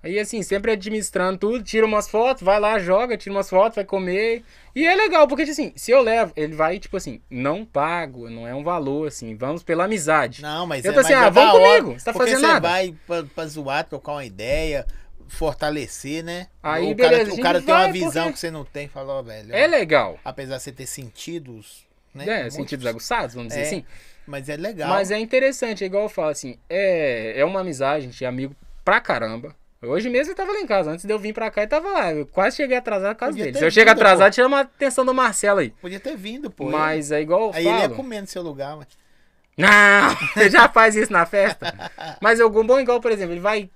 Aí assim, sempre administrando tudo, tira umas fotos, vai lá, joga, tira umas fotos, vai comer. E é legal, porque assim, se eu levo, ele vai, tipo assim, não pago, não é um valor, assim, vamos pela amizade. Não, mas Eu é, tô assim, ah, é vamos da hora, comigo, você tá fazendo você nada. vai pra, pra zoar, trocar uma ideia, fortalecer, né? Aí, o beleza, cara, o cara tem uma visão porque- que você não tem, fala, ó, velho. É legal. Apesar de você ter sentidos, né? muitos, Sentidos aguçados, vamos dizer É, assim. Mas é legal. Mas é interessante, é igual eu falo assim, é, é uma amizade, gente é amigo pra caramba. Hoje mesmo eu tava lá em casa, antes de eu vir pra cá, eu tava lá. Eu quase cheguei atrasado por causa dele. Se eu chego atrasado, chama a atenção do Marcelo aí. Podia ter vindo, pô. Mas é igual eu Aí ele ia falo. no seu lugar, mas. Não, você já faz isso na festa. Mas o bom igual, por exemplo, ele vai.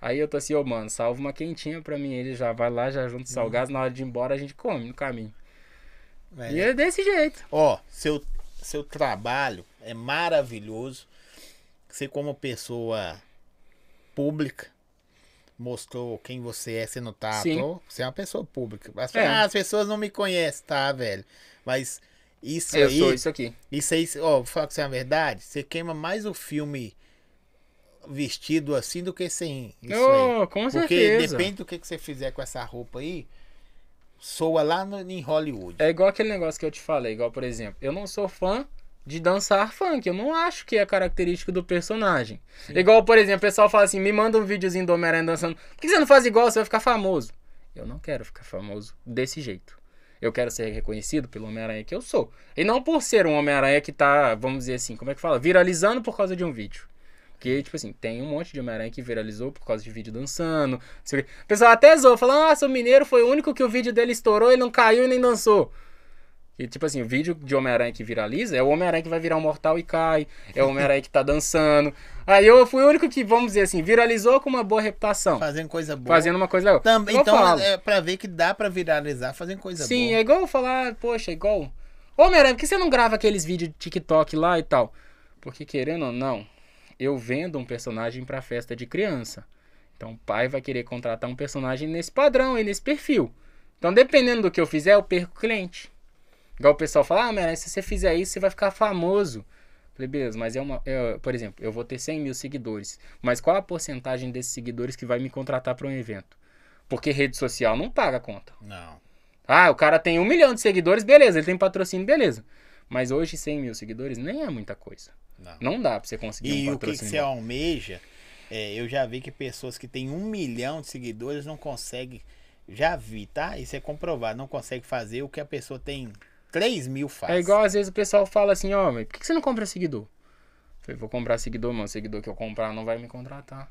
Aí eu tô assim, ô mano, salva uma quentinha pra mim. Ele já vai lá, já junta os salgados, na hora de ir embora a gente come no caminho. É. E é desse jeito. Ó, seu, seu trabalho é maravilhoso. Você, como pessoa pública, mostrou quem você é, você não tá Sim. Você é uma pessoa pública. As, É. ah, as pessoas não me conhecem, tá, velho? Mas isso Eu aí. sou isso aqui. Isso aí, ó, vou falar que isso é a verdade. Você queima mais o filme vestido assim do que sem isso. Oh, com Porque certeza. depende do que, que você fizer com essa roupa aí, soa lá no, em Hollywood. É igual aquele negócio que eu te falei, igual, por exemplo, eu não sou fã de dançar funk, eu não acho que é característico do personagem. Igual, por exemplo, o pessoal fala assim, me manda um videozinho do Homem-Aranha dançando, por que você não faz igual, você vai ficar famoso? Eu não quero ficar famoso desse jeito. Eu quero ser reconhecido pelo Homem-Aranha que eu sou. E não por ser um Homem-Aranha que tá, vamos dizer assim, como é que fala? Viralizando por causa de um vídeo. Porque, tipo assim, tem um monte de Homem-Aranha que viralizou por causa de vídeo dançando. não sei o pessoal até zoou, falando, nossa, o Mineiro foi o único que o vídeo dele estourou e não caiu e nem dançou. E, tipo assim, o vídeo de Homem-Aranha que viraliza é o Homem-Aranha que vai virar um mortal e cai. É o Homem-Aranha que tá dançando. Aí eu fui o único que, vamos dizer assim, viralizou com uma boa reputação. Fazendo coisa boa. Fazendo uma coisa legal. Também, Igual então, falo. é pra ver que dá pra viralizar fazendo coisa Sim, boa. é igual falar, poxa, é igual. Homem-Aranha, por que você não grava aqueles vídeos de TikTok lá e tal? Porque querendo ou não, eu vendo um personagem pra festa de criança. Então o pai vai querer contratar um personagem nesse padrão aí, nesse perfil. Então, dependendo do que eu fizer, eu perco cliente. Igual o pessoal fala, ah, Homem-Aranha, se você fizer isso, você vai ficar famoso. Falei, beleza, mas é uma. é, por exemplo, eu vou ter 100 mil seguidores. Mas qual a porcentagem desses seguidores que vai me contratar para um evento? Porque rede social não paga conta. Não. Ah, o cara tem um milhão de seguidores, beleza, ele tem patrocínio, beleza. Mas hoje 100 mil seguidores nem é muita coisa. Não. Não dá pra você conseguir E um o que, que patrocínio. você almeja, é, eu já vi que pessoas que têm um milhão de seguidores não conseguem. Já vi, tá? Isso é comprovado. Não consegue fazer o que a pessoa tem 3 mil faz. É igual às vezes o pessoal fala assim, ó, mas por que você não compra seguidor? Eu falei, vou comprar seguidor, mano. Seguidor que eu comprar não vai me contratar.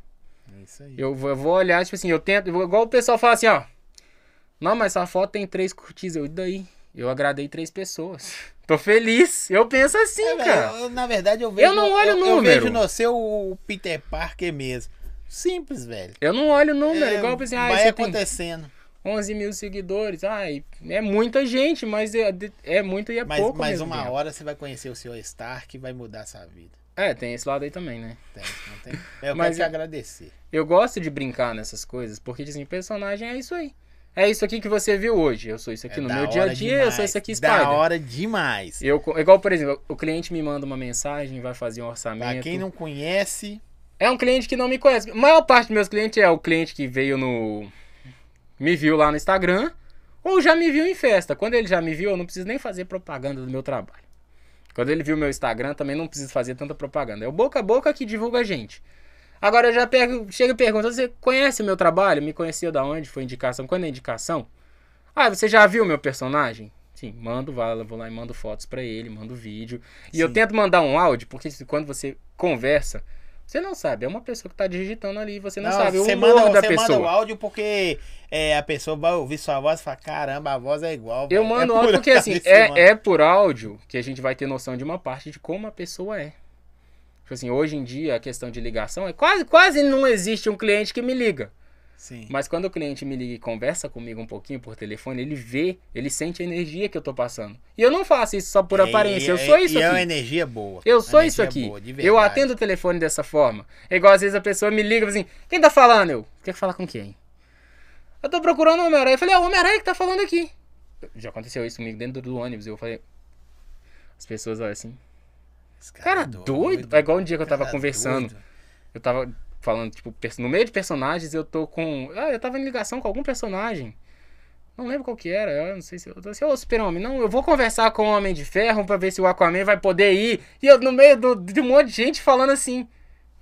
É Isso aí. Eu vou, eu vou olhar, tipo assim, eu tento. Igual o pessoal fala assim, ó. Não, mas essa foto tem três curtidas. Eu, e daí? Eu agradei três pessoas. Tô feliz. Eu penso assim, É, cara. eu- na verdade, eu vejo. Eu não olho eu, o eu número. vejo no seu o Peter Parker mesmo. Simples, velho. Eu não olho o número. É, igual eu pensei, ah, vai acontecendo. 11 mil seguidores. Ai, é muita gente, mas é, é muito e é Mas, pouco. mas uma tempo. hora você vai conhecer o seu Stark e vai mudar a sua vida. É, tem esse lado aí também, né? Tem, não tem? Eu Mas quero te agradecer. Eu gosto de brincar nessas coisas, porque assim, personagem é isso aí. É isso aqui que você viu hoje. Eu sou isso aqui É no da meu dia a dia, eu demais. sou isso aqui, Da Spider. hora demais. Eu, igual, por exemplo, o cliente me manda uma mensagem, vai fazer um Pra orçamento. quem não conhece, É um cliente que não me conhece. A maior parte dos meus clientes é o cliente que veio no. Me viu lá no Instagram. Ou já me viu em festa. Quando ele já me viu, eu não preciso nem fazer propaganda do meu trabalho. Quando ele viu meu Instagram, também não preciso fazer tanta propaganda. É o boca a boca que divulga a gente. Agora eu já pego, chega e pergunta: você conhece o meu trabalho? Me conheceu da onde? Foi indicação? Quando é indicação? Ah, você já viu meu personagem? Sim, mando, vou lá e mando fotos pra ele, mando vídeo. E eu tento mandar um áudio, porque quando você conversa, você não sabe, é uma pessoa que tá digitando ali, você não, sabe o você humor manda, da você pessoa. manda o áudio porque é, a pessoa vai ouvir sua voz e fala, caramba, a voz é igual. Eu velho." mando é áudio por porque assim, é, é por áudio que a gente vai ter noção de uma parte de como a pessoa é. Tipo assim, hoje em dia a questão de ligação é quase, quase não existe um cliente que me liga. Sim. Mas quando o cliente me liga e conversa comigo um pouquinho por telefone, ele vê, ele sente a energia que eu tô passando. E eu não faço isso só por aparência, eu sou isso e é uma aqui. energia boa. Eu sou isso aqui. boa, eu atendo o telefone dessa forma. É igual às vezes a pessoa me liga e fala assim: quem tá falando? Eu, quer falar com quem? Eu tô procurando o Homem-Aranha. Eu falei: é o Homem-Aranha que tá falando aqui. Já aconteceu isso comigo dentro do ônibus. Eu falei: as pessoas olham assim. Esse Cara, é doido. É igual um dia que eu tava Cara conversando. doido. Eu tava falando, tipo, no meio de personagens, eu tô com. Ah, eu tava em ligação com algum personagem. Não lembro qual que era. Eu não sei se. Eu tô assim, ô Super-Homem, não, eu vou conversar com o Homem de Ferro pra ver se o Aquaman vai poder ir. E eu no meio do, de um monte de gente falando assim.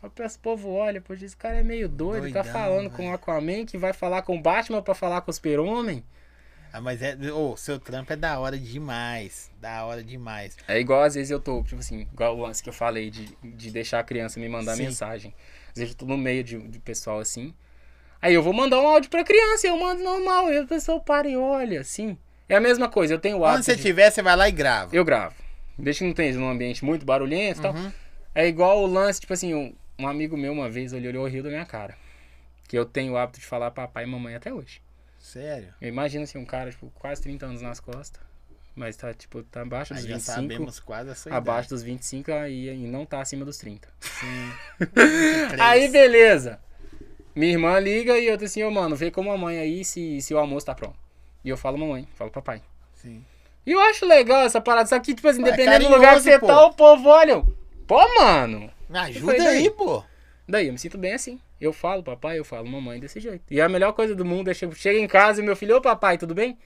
Eu peço, o povo olha, pô, esse cara é meio doido, tá Doidão, falando com o Aquaman que vai falar com o Batman pra falar com o Super-Homem. Ah, mas é. Ô, seu trampo é da hora demais. Da hora demais. É igual às vezes eu tô, tipo assim, igual o lance que eu falei de, de deixar a criança me mandar Sim. mensagem. Às vezes eu tô no meio de, de pessoal assim. Aí eu vou mandar um áudio pra criança, eu mando normal, e a pessoa para e olha, assim. É a mesma coisa, eu tenho o hábito. você de- tiver, você vai lá e grava. Eu gravo. Deixa que não tenha num ambiente muito barulhento e tal. Uhum. É igual o lance, tipo assim, um, um amigo meu uma vez ele olhou e riu da minha cara. Que eu tenho o hábito de falar papai e mamãe até hoje. Sério. Eu imagino assim, um cara, tipo, quase 30 anos nas costas. Mas tá, tipo, tá abaixo dos Aí já 25. sabemos quase a sua abaixo dos 25 aí, e não tá acima dos 30. Sim. Aí, beleza. Minha irmã liga e eu tô assim, ô mano, vê com a mamãe aí se, se o almoço tá pronto. E eu falo mamãe, falo papai. Sim. E eu acho legal essa parada, só que, tipo assim, Ué, dependendo do lugar que você pô. tá, o povo olha. Pô, mano. Me ajuda falei, aí, pô. Daí eu me sinto bem assim. Eu falo papai, eu falo mamãe desse jeito. E a melhor coisa do mundo é che- chega em casa e meu filho, ô papai, tudo bem?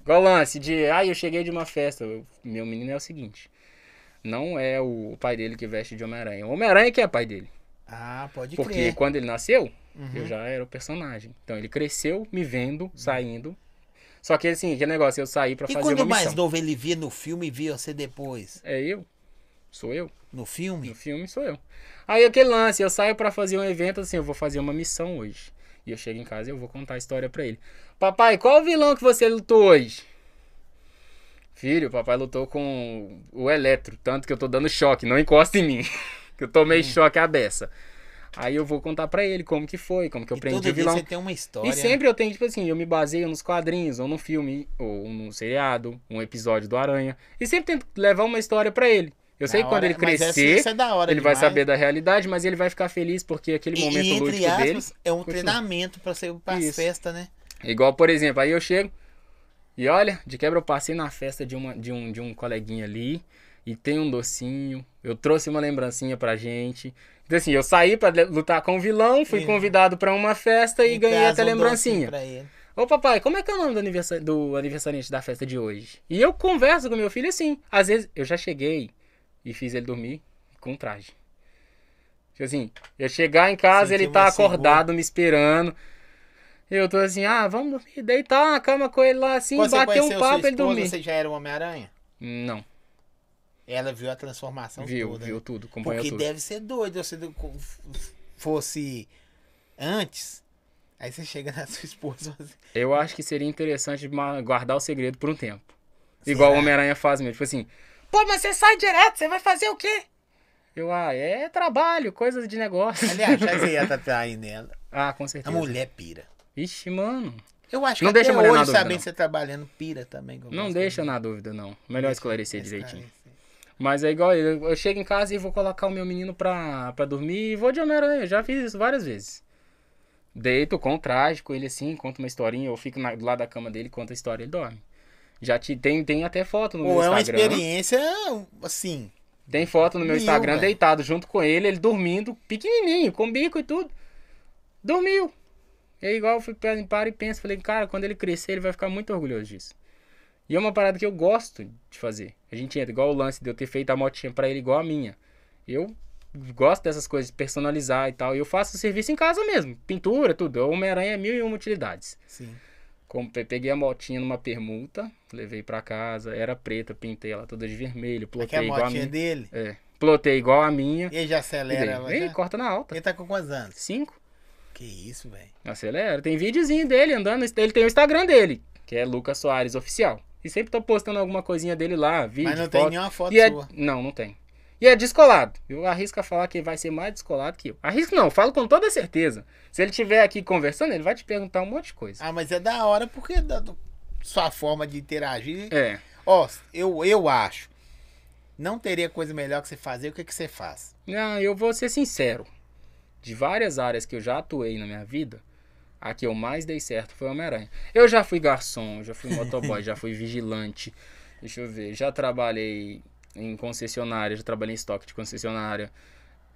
Igual o lance de, ai, eu cheguei de uma festa. Eu- meu menino é o seguinte: não é o pai dele que veste de Homem-Aranha. O Homem-Aranha que é pai dele. Ah, pode Porque crer. quando ele nasceu, Uhum. eu já era o personagem. Então ele cresceu me vendo, saindo. Só que assim, que negócio, eu saí pra E fazer quando uma mais missão. novo ele via no filme e via você depois? É eu. Sou eu. No filme? No filme sou eu. Aí aquele lance, eu saio pra fazer um evento assim, eu vou fazer uma missão hoje. E eu chego em casa e eu vou contar a história pra ele. Papai, qual o vilão que você lutou hoje? Filho, papai lutou com o Eletro, tanto que eu tô dando choque, não encosta em mim. que eu tomei Hum. choque à beça. Aí eu vou contar pra ele como que foi, como que eu E prendi o vilão. você tem uma história. E sempre eu tenho, tipo assim, eu me baseio nos quadrinhos, ou no filme, ou num seriado, um episódio do Aranha. E sempre tento levar uma história pra ele. Eu sei que quando hora, ele mas essa- crescer, isso é hora ele vai demais. saber da realidade, mas ele vai ficar feliz porque aquele E, momento e entre lúdico aspas, dele. é um continua. treinamento pra ser pra Isso. festa, né? Igual, por exemplo, aí eu chego e olha, de quebra eu passei na festa de, uma, de, um, de um coleguinha ali e tem um docinho. Eu trouxe uma lembrancinha pra gente. Então, assim, eu saí pra le- lutar com o vilão, fui E- convidado pra uma festa e, ganhei traz até um lembrancinha. Ô papai, como é que é o nome do, aniversa- do aniversariante da festa de hoje? E eu converso com meu filho assim. Às vezes eu já cheguei e fiz ele dormir com traje. Tipo assim, eu chegar em casa, Sentiu ele tá acordado me esperando. Eu tô assim, ah, vamos dormir, deitar na cama com ele lá assim, Quando bater um papo sua ele dormir. você já era o Homem-Aranha? Não, Ela viu a transformação viu, toda. viu né? tudo, acompanhou Porque tudo. deve ser doido se fosse antes. Aí você chega na sua esposa assim, Eu acho que seria interessante guardar o segredo por um tempo. Igual o? Homem-Aranha faz mesmo. Tipo assim, pô, mas você sai direto, você vai fazer o quê? Eu, ah, é trabalho, coisas de negócio. Aliás, já que você ia estar traindo nela. Ah, com A certeza. mulher pira. Ixi, mano. Eu acho que Não até deixa a na hoje, dúvida, não. você trabalhando, pira também. que Não deixa de- na dúvida, não. Melhor Deixa- esclarecer direitinho. esclarecer. Mas é igual eu, eu chego em casa e vou colocar o meu menino pra, pra dormir e vou de Homem-Aranha. Já fiz isso várias vezes. Deito com traje com ele assim, conto uma historinha, eu fico na- do lado da cama dele, conta a história e ele dorme. Já te, tem, tem até foto no Pô, meu é uma Instagram. experiência, assim, Tem foto no meu Mil, Instagram velho. deitado junto com ele, ele dormindo, pequenininho, com bico e tudo. Dormiu. É igual eu fui para para e penso, falei, cara, quando ele crescer, ele vai ficar muito orgulhoso disso. E é uma parada que eu gosto de fazer. A gente entra, igual o lance de eu ter feito a motinha pra ele igual a minha. Eu gosto dessas coisas, personalizar e tal. E eu faço serviço em casa mesmo. Pintura, tudo. O Homem-Aranha é mil e uma utilidades. sim. Com- pe- Peguei a motinha numa permuta, levei pra casa, era preta, pintei ela toda de vermelho, Aqui é plotei igual a motinha minha. dele. É, plotei igual a minha. E ele já E acelera ela já? corta na alta. Ele tá com quantos anos? Cinco. Que isso, velho. Acelera. Tem videozinho dele andando. Ele tem o Instagram dele, que é Lucas Soares Oficial. E sempre tô postando alguma coisinha dele lá, vídeo, Mas não foto. tem nenhuma foto E é- sua. Não, não tem. E é descolado. Eu arrisco a falar que ele vai ser mais descolado que eu. Arrisco não, falo com toda certeza. Se ele estiver aqui conversando, ele vai te perguntar um monte de coisa. Ah, mas é da hora porque da do- sua forma de interagir. É. Ó, eu, eu acho. Não teria coisa melhor que você fazer. O que, que você faz? Não, eu vou ser sincero. De várias áreas que eu já atuei na minha vida, a que eu mais dei certo foi o Homem-Aranha. Eu já fui garçom, já fui motoboy, já fui vigilante. Deixa eu ver, já trabalhei em concessionária, já trabalhei em estoque de concessionária.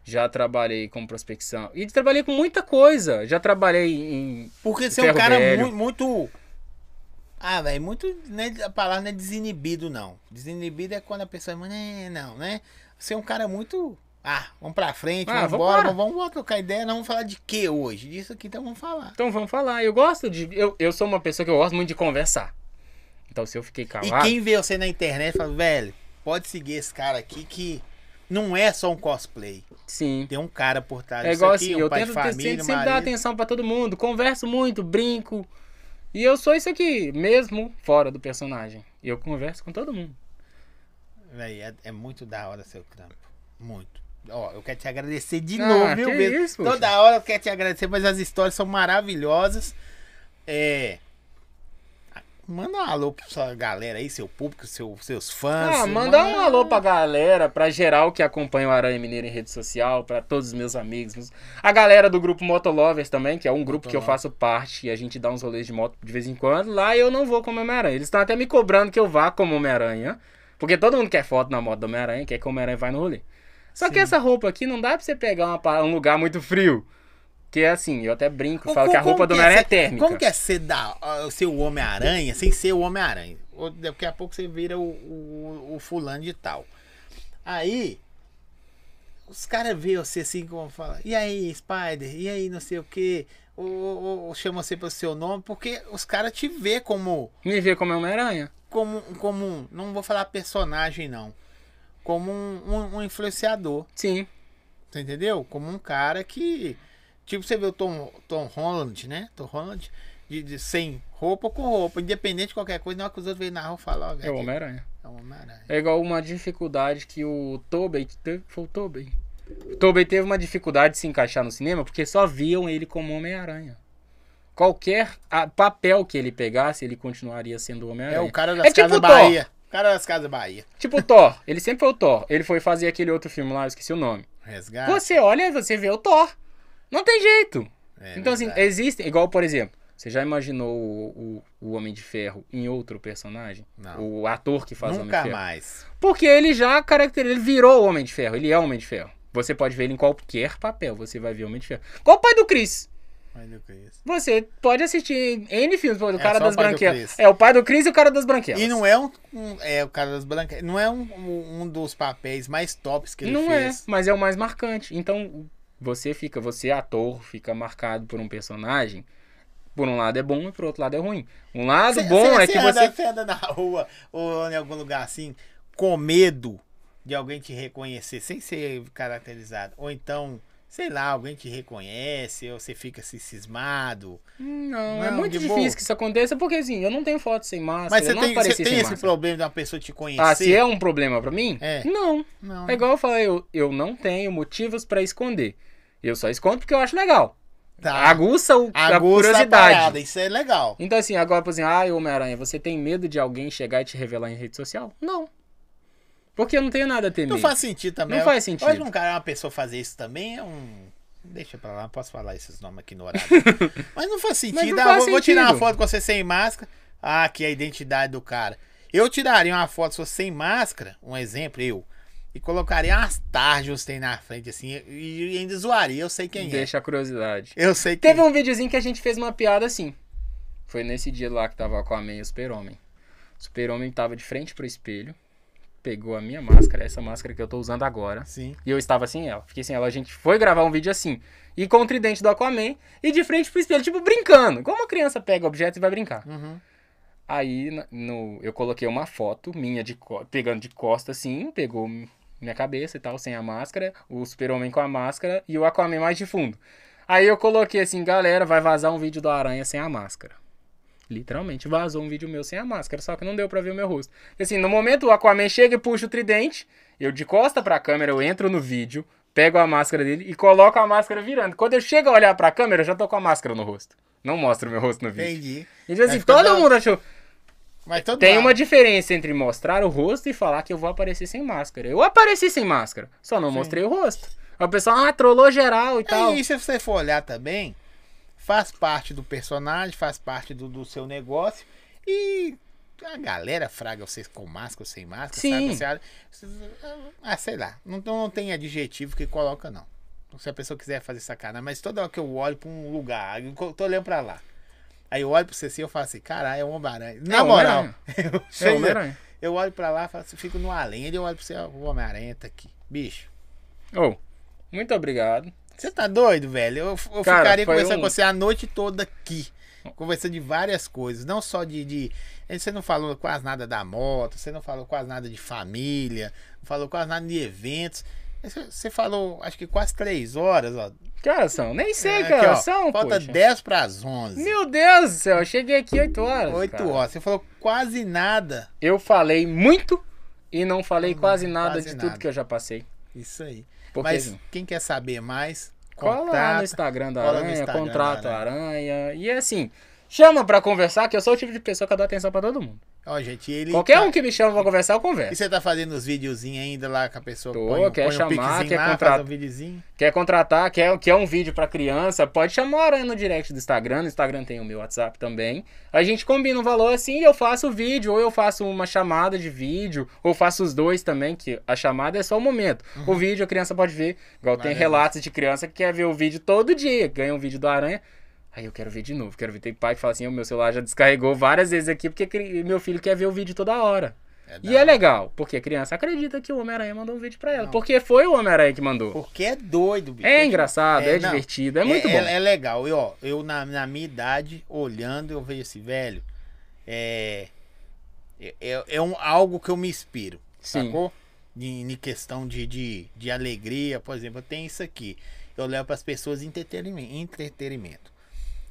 Já trabalhei com prospecção. E trabalhei com muita coisa. Já trabalhei em. Porque você é um cara mu- muito. Ah, velho, muito. Né, a palavra não é desinibido, não. Desinibido é quando a pessoa. "Né, Não, né? Você é um cara muito. Ah, vamos pra frente, Ah, vamos embora, vambora. vamos, vamos trocar ideia. Não vamos falar de quê hoje? Disso aqui, então vamos falar. Então vamos falar. Eu gosto de. Eu, eu sou uma pessoa que eu gosto muito de conversar. Então se eu fiquei E calado. quem vê você na internet fala, velho, pode seguir esse cara aqui que não é só um cosplay. Sim. Tem um cara por trás É disso igual aqui, assim, um eu tento família, sempre, sempre dar atenção pra todo mundo, converso muito, brinco. E eu sou isso aqui, mesmo fora do personagem. Eu converso com todo mundo. Véi, é, é muito da hora seu trampo. Muito. Ó, eu quero te agradecer de Ah, novo, viu, isso, poxa. Toda hora eu quero te agradecer, mas as histórias são maravilhosas. É. Manda um alô pra sua galera aí, seu público, seu, seus fãs. Ah, manda um alô pra galera, pra geral que acompanha o Aranha Mineiro em rede social, pra todos os meus amigos. A galera do grupo Motolovers também, que é um grupo que eu Motolovers. faço parte e a gente dá uns rolês de moto de vez em quando. Lá eu não vou como Homem-Aranha. Eles estão até me cobrando que eu vá como Homem-Aranha. Porque todo mundo quer foto na moto do Homem-Aranha, quer que o Homem-Aranha vá no rolê. Só que Sim. essa roupa aqui não dá pra você pegar uma um lugar muito frio. Que é assim, eu até brinco, falo que a roupa do que Homem-Aranha é ser- térmica. Como que é ser, da, ser o Homem-Aranha sem ser o Homem-Aranha? Daqui a pouco você vira o, o, o fulano de tal. Aí, os caras veem você assim, como fala, e aí, Spider? E aí, não sei o quê? Ou, ou, ou chama você pelo seu nome, porque os caras te vê como, Me vê como Homem-Aranha. como, como, um- não vou falar personagem, não. Como um, um- um influenciador. Sim. Você entendeu? Como um cara que. Tipo, você vê o Tom, Tom Holland, né? Tom Holland, de, de- sem roupa ou com roupa, independente de qualquer coisa, na hora que os outros vêm na rua falar, ó, É o velho, Homem-Aranha. é um Homem-Aranha. É igual uma dificuldade que o Tobey teve. Foi o Tobey. O Tobey teve uma dificuldade de se encaixar no cinema porque só viam ele como Homem-Aranha. Qualquer ah, papel que ele pegasse, ele continuaria sendo o É Homem-Aranha. o cara das É tipo Casas o Thor. Bahia. O cara das Casas Bahia. Tipo o Thor. Ele sempre foi o Thor. Ele foi fazer aquele outro filme lá, eu esqueci o nome. Resgate. Você olha e você vê o Thor. Não tem jeito. É então, assim, verdade. existem. Igual, por exemplo, você já imaginou o, o, o Homem de Ferro em outro personagem? Não. O ator que faz o Homem de Nunca Ferro? mais. Porque ele já caracteriza, ele virou o Homem de Ferro, ele é o Homem de Ferro. Você pode ver ele em qualquer papel, você vai ver o Homem de Ferro. Qual o pai do Chris? Mas eu conheço. Você pode assistir N filmes, o É cara só das pai do branquelas. Chris. É o pai do Chris e o cara das branquelas. E não é um, um- É o cara das Brancas. Não é um, um, um dos papéis mais tops que ele Não é, fez. mas é o mais marcante. Então, você fica, você ator, fica marcado por um personagem. Por um lado é bom e por outro lado é ruim. Um lado Cê- bom cê- é cê que anda, você Você anda na rua ou em algum lugar assim, com medo de alguém te reconhecer sem ser caracterizado. Ou então, sei lá, alguém te reconhece, ou você fica assim cismado. Não, é Não, muito de difícil boa. que isso aconteça, porque assim, eu não tenho foto sem máscara, Mas você tem, você tem esse máscara. problema de uma pessoa te conhecer? Ah, se é um problema pra mim? É. Não. Não. É igual eu falei, eu, eu não tenho motivos pra esconder. Eu só escondo porque eu acho legal. Tá. Aguça o, a Aguça a curiosidade. parada, isso é legal. então assim, agora, por exemplo, ah, Homem-Aranha, você tem medo de alguém chegar e te revelar em rede social? Não. Porque eu não tenho nada a temer. Não faz sentido também. Não faz sentido. Hoje um cara, uma pessoa fazer isso também é um. Deixa pra lá, não posso falar esses nomes aqui no horário. Mas não faz sentido. Mas não Ah, faz vou, vou tirar uma sentido. foto com você sem máscara. Ah, aqui é a identidade do cara. Eu tiraria uma foto se fosse sem máscara, um exemplo, eu. E colocaria umas tarjas tem na frente, assim, e, ainda zoaria. Eu sei quem Deixa a curiosidade. é. Eu sei quem Teve um videozinho que a gente fez uma piada assim. Foi nesse dia lá que tava com a e o Super-Homem. O Super-Homem tava de frente pro espelho, pegou a minha máscara, essa máscara que eu tô usando agora, Sim. e eu estava sem ela. Fiquei sem ela, a gente foi gravar um vídeo assim. E com o tridente do Aquaman, e de frente pro espelho, tipo brincando. Como uma criança pega objetos e vai brincar. Uhum. Aí no, eu coloquei uma foto minha de pegando de costa assim, pegou minha cabeça e tal, sem a máscara, o super-homem com a máscara e o Aquaman mais de fundo. Aí eu coloquei assim, galera, vai vazar um vídeo do Aranha sem a máscara. Literalmente, vazou um vídeo meu sem a máscara, só que não deu pra ver o meu rosto. Assim, no momento o Aquaman chega e puxa o tridente, eu de costa pra câmera, eu entro no vídeo, pego a máscara dele e coloco a máscara virando. Quando eu chego a olhar pra câmera, eu já tô com a máscara no rosto. Não mostra o meu rosto no vídeo. Entendi. E tipo assim, todo mundo achou. Tem lado. uma diferença entre mostrar o rosto e falar que eu vou aparecer sem máscara. Eu apareci sem máscara, só não mostrei o rosto. Aí o pessoal, ah, trollou geral e tal. É, e se você for olhar também, faz parte do personagem, faz parte do, do seu negócio. E a galera fraga vocês com máscara ou sem máscara. Sim. Sabe? Você- Ah, sei lá. Não, não tem adjetivo que coloca, não. Se a pessoa quiser fazer sacanagem. Mas toda hora que eu olho pra um lugar, eu tô olhando pra lá. Aí eu olho pra você assim eu falo assim, caralho, é um Homem-Aranha. Na É moral, Homem-Aranha. eu, É Homem-Aranha. eu olho pra lá, faço, fico no além. Eu olho pra você, ó, o Homem-Aranha tá aqui. Bicho. Ô, muito obrigado. Você tá doido, velho? Eu, eu Cara, ficaria conversando um- com você a noite toda aqui. Conversando de várias coisas. Não só de, de. Você não falou quase nada da moto, você não falou quase nada de família, não falou quase nada de eventos. Você, falou, acho que quase três horas, ó. Que horas são? Nem sei Aqui, que horas ó, são, Falta poxa. 10 pras 11. Meu Deus do céu, eu cheguei aqui 8 horas. 8 cara. horas. Você falou quase nada. Eu falei muito e não falei quase nada quase de nada. tudo que eu já passei. Isso aí. Porque, Mas assim, quem quer saber mais, cola lá no Instagram da Aranha, Instagram contrato da Aranha. E assim, chama pra conversar, que eu sou o tipo de pessoa que dá atenção pra todo mundo. Ó, gente, ele. Qualquer tá- um que me chama pra conversar, eu E converso. você tá fazendo os videozinhos ainda lá com a pessoa? Tô, põe, quer põe um chamar, piquezinho quer lá, contratar. um videozinho. Quer contratar, quer, quer um vídeo pra criança, pode chamar o Aranha no direct do Instagram. No Instagram tem o meu WhatsApp também. A gente combina um valor assim e eu faço o vídeo, ou eu faço uma chamada de vídeo, ou faço os dois também, que a chamada é só o momento. O vídeo a criança pode ver. Igual tem Maravilha. relatos de criança que quer ver o vídeo todo dia, ganha um vídeo do Aranha. Aí eu quero ver de novo, quero ver. Tem pai que fala assim: o meu celular já descarregou várias vezes aqui porque meu filho quer ver o vídeo toda hora. É E é legal, porque a criança acredita que o Homem-Aranha mandou um vídeo pra ela. Não. Porque foi o Homem-Aranha que mandou. Porque é doido, bicho. É engraçado, é, não, divertido, é muito é, bom. É, é legal. Eu, ó, eu na, na minha idade, olhando, eu vejo esse velho. É. É, é um, algo que eu me inspiro. Sim. Sacou? Em questão de, de, de alegria, por exemplo, eu tenho isso aqui. Eu levo para as pessoas entretenimento, entretenimento.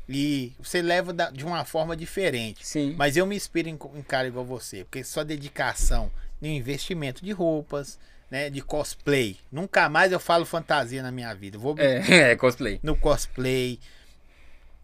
E você leva da- de uma forma diferente. Sim. Mas eu me inspiro em, em cara igual você, porque só dedicação no investimento de roupas, né, de cosplay. Nunca mais eu falo fantasia na minha vida. Eu Vou É, é, cosplay. no cosplay,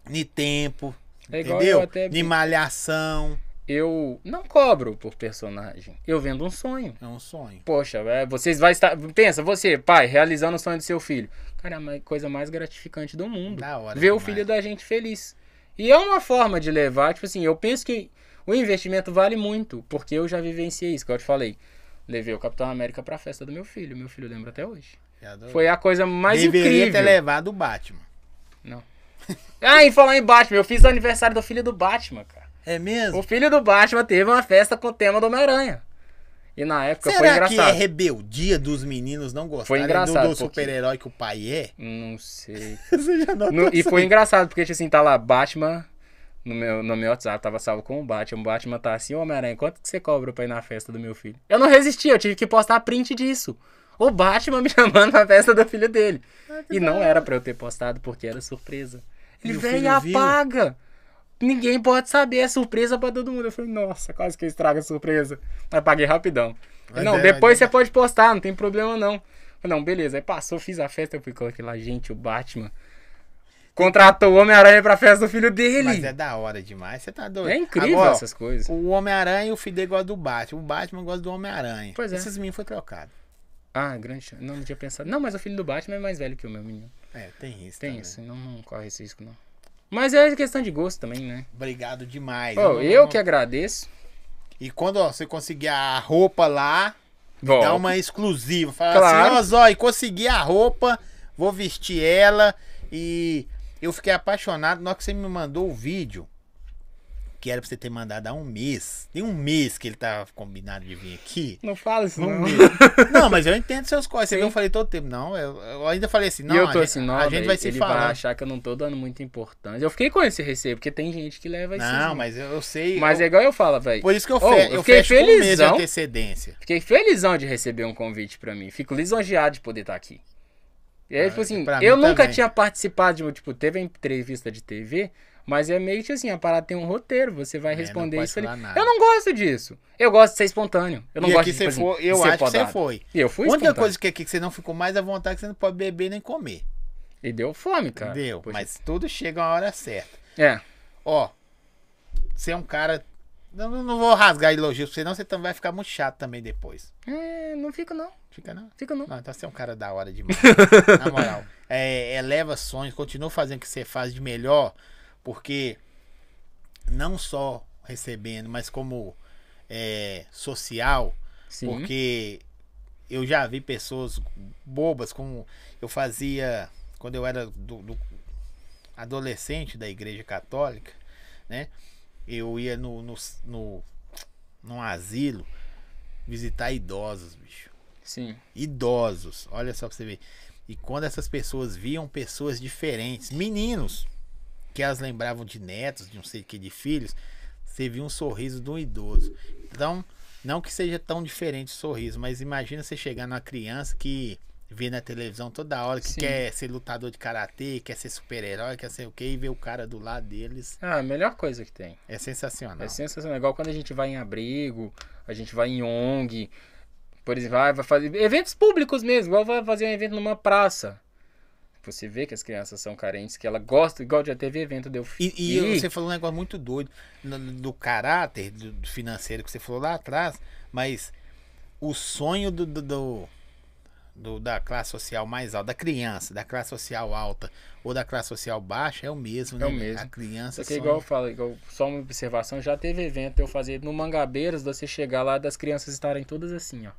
de tempo, É entendeu? eu até De malhação, Eu não cobro por personagem. Eu vendo um sonho. é um sonho. Poxa, é, vocês vai estar. Pensa, você, pai, realizando o sonho do seu filho. Cara, é a coisa mais gratificante do mundo. Da hora Ver o demais. filho da gente feliz. E é uma forma de levar, tipo assim, eu penso que o investimento vale muito, porque eu já vivenciei isso, que eu te falei. Levei o Capitão América pra festa do meu filho. Meu filho lembra até hoje. Dou- Foi a coisa mais Deveria incrível. ter levado o Batman. Ah, e falar em Batman, eu fiz o aniversário do filho do Batman, cara. É mesmo? O filho do Batman teve uma festa com o tema do Homem-Aranha. E na época foi Será que é engraçado. rebeldia dos meninos não gostarem engraçado, do, do super-herói que o pai é? Não sei. Você já notou No- e foi engraçado, porque tipo assim, tá lá, Batman. No meu, no meu WhatsApp tava salvo com o Batman. O Batman tá assim, ô Homem-Aranha, quanto que você cobra pra ir na festa do meu filho? Eu não resisti, eu tive que postar print disso. O Batman me chamando na festa do filho dele. e não era pra eu ter postado, porque era surpresa. E Ele o veio e filho viu? Ninguém pode saber, é surpresa pra todo mundo. Eu falei, nossa, quase que eu estrago a surpresa. Apaguei rapidão. Mas não, é, depois mas você é- pode postar, não tem problema não. Falei, Não, beleza. Aí passou, fiz a festa, eu fui coloquei lá, gente, o Batman contratou o Homem-Aranha pra festa do filho dele. Mas é da hora demais, você tá doido. É incrível Agora, essas coisas. O Homem-Aranha e o Fidel gostam do Batman. O Batman gosta do Homem-Aranha. Pois é. Esses meninos foi trocado. Ah, grande chance. Não, não tinha pensado. Não, mas o filho do Batman é mais velho que o meu menino. É, tem isso. Tem também. isso, não, não corre esse risco, não. Mas é questão de gosto também, né? Obrigado demais. Ô, não- eu não- que agradeço. E quando ó, você conseguir a roupa lá, dá uma exclusiva. Fala Claro. assim, ó, Zói, consegui a roupa, vou vestir ela. E eu fiquei apaixonado na hora que você me mandou o vídeo. Que era pra você ter mandado há um mês. Tem um mês que ele tava combinado de vir aqui. Não fala isso, Um não. mês. Não, mas eu entendo seus corres. Você viu, eu falei todo tempo. Não, eu, eu ainda falei assim, não, e eu a tô gente, assim, não, a gente vai se ele vai falar. achar que eu não tô dando muita importância. Eu fiquei com esse receio, porque tem gente que leva isso. Não, mas eu, eu sei. Mas eu- é igual eu falo, velho. Por isso que eu, fe eu eu fiquei fecho com um mês de felizão. antecedência. Fiquei felizão de receber um convite pra mim. Fico lisonjeado de poder estar aqui. E aí, Ah, tipo assim, eu nunca também. tinha participado de, um, tipo, teve a entrevista de TV, mas é meio que assim, a parada tem um roteiro, você vai É, não responder isso ali. nada. Eu não gosto disso. Eu gosto de ser espontâneo. Eu não e gosto aqui de, você tipo assim, foi, eu ser acho que você podado. foi. E eu fui A única espontâneo. coisa que aqui que você não ficou mais à vontade é que você não pode beber nem comer. E deu fome, cara. Deu, Poxa. mas tudo chega a hora certa. É. Ó, você é um cara. Não, não vou rasgar elogios, senão você também vai ficar muito chato também depois. É, não fica não. Fica não? Fica não. Não, então você é um cara da hora demais. Na moral. É, eleva sonhos, continua fazendo o que você faz de melhor, porque não só recebendo, mas como é, social, Sim. porque eu já vi pessoas bobas, como eu fazia quando eu era do, do- adolescente da igreja católica, né? Eu ia no, no, no, num asilo visitar idosos, bicho Sim. idosos. Olha só pra você ver. E quando essas pessoas viam pessoas diferentes, meninos, que elas lembravam de netos, de não sei o que, de filhos, você via um sorriso de um idoso. Então, não que seja tão diferente o sorriso, mas imagina você chegar numa criança que vê na televisão toda hora, que Sim. quer ser lutador de karatê, quer ser super-herói, quer ser o que, e ver o cara do lado deles. Ah, a melhor coisa que tem. É sensacional. É sensacional. Igual quando a gente vai em abrigo, a gente vai em ONG, por exemplo, vai, vai fazer eventos públicos mesmo, igual vai fazer um evento numa praça. Você vê que as crianças são carentes, que ela gosta, igual já teve evento, deu E, e E- você falou um negócio muito doido no- do caráter do, financeiro que você falou lá atrás, mas o sonho do, do- do- do- da classe social mais alta, da criança, da classe social alta ou da classe social baixa é o mesmo, né? É o mesmo. A criança Só que sonha- igual eu falo, igual, só uma observação, já teve evento eu fazer no Mangabeiras, você chegar lá das crianças estarem todas assim, ó.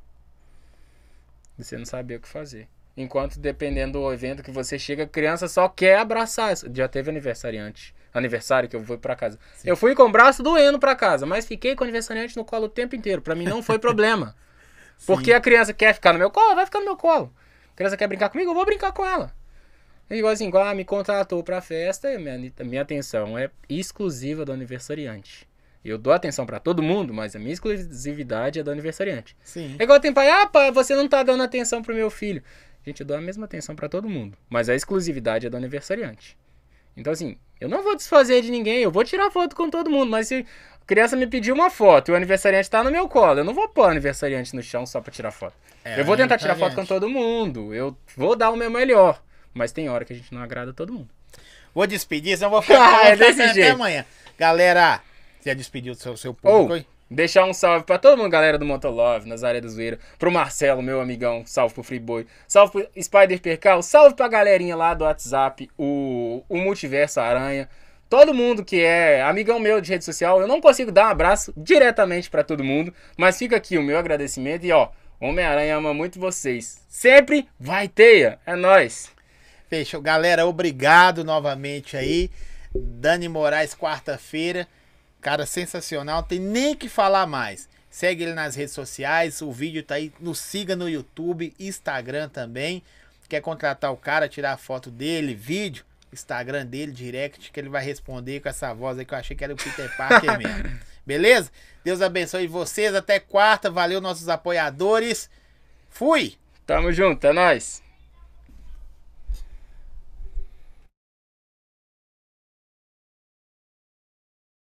Você não sabia o que fazer. Enquanto, dependendo do evento que você chega, a criança só quer abraçar. Já teve aniversariante. Aniversário que eu fui pra casa. Sim. Eu fui com o braço doendo pra casa, mas fiquei com o aniversariante no colo o tempo inteiro. Pra mim não foi problema. Porque a criança quer ficar no meu colo, vai ficar no meu colo. A criança quer brincar comigo, eu vou brincar com ela. Igual assim, igual ah, me contratou pra festa, e minha, minha atenção é exclusiva do aniversariante. Eu dou atenção pra todo mundo, mas a minha exclusividade é do aniversariante. Sim. É igual tem pai, ah, pai, você não tá dando atenção pro meu filho. Gente, eu dou a mesma atenção pra todo mundo, mas a exclusividade é do aniversariante. Então assim, eu não vou desfazer de ninguém, eu vou tirar foto com todo mundo, mas se a criança me pedir uma foto e o aniversariante tá no meu colo, eu não vou pôr o aniversariante no chão só pra tirar foto. É, eu vou tentar tirar foto com todo mundo, eu vou dar o meu melhor, mas tem hora que a gente não agrada todo mundo. Vou despedir, senão vou ficar, Ah, é desse até jeito. amanhã. Galera, você já despediu do seu, seu público aí? Deixar um salve pra todo mundo, galera do Motolove, Nazaré do Zoeira, pro Marcelo, meu amigão, salve pro Freeboy, salve pro Spider Percal, salve pra galerinha lá do WhatsApp, o, o Multiverso Aranha, todo mundo que é amigão meu de rede social, eu não consigo dar um abraço diretamente pra todo mundo, mas fica aqui o meu agradecimento e ó, Homem-Aranha ama muito vocês. Sempre vai teia, é nóis. Fechou. Galera, obrigado novamente aí. Dani Moraes, quarta-feira. Cara, sensacional. Não tem nem que falar mais. Segue ele nas redes sociais. O vídeo tá aí. Nos siga no YouTube, Instagram também. Quer contratar o cara, tirar foto dele, vídeo, Instagram dele, direct, que ele vai responder com essa voz aí que eu achei que era o Peter Parker mesmo. Beleza? Deus abençoe vocês. Até quarta. Valeu, nossos apoiadores. Fui! Tamo junto, é nóis.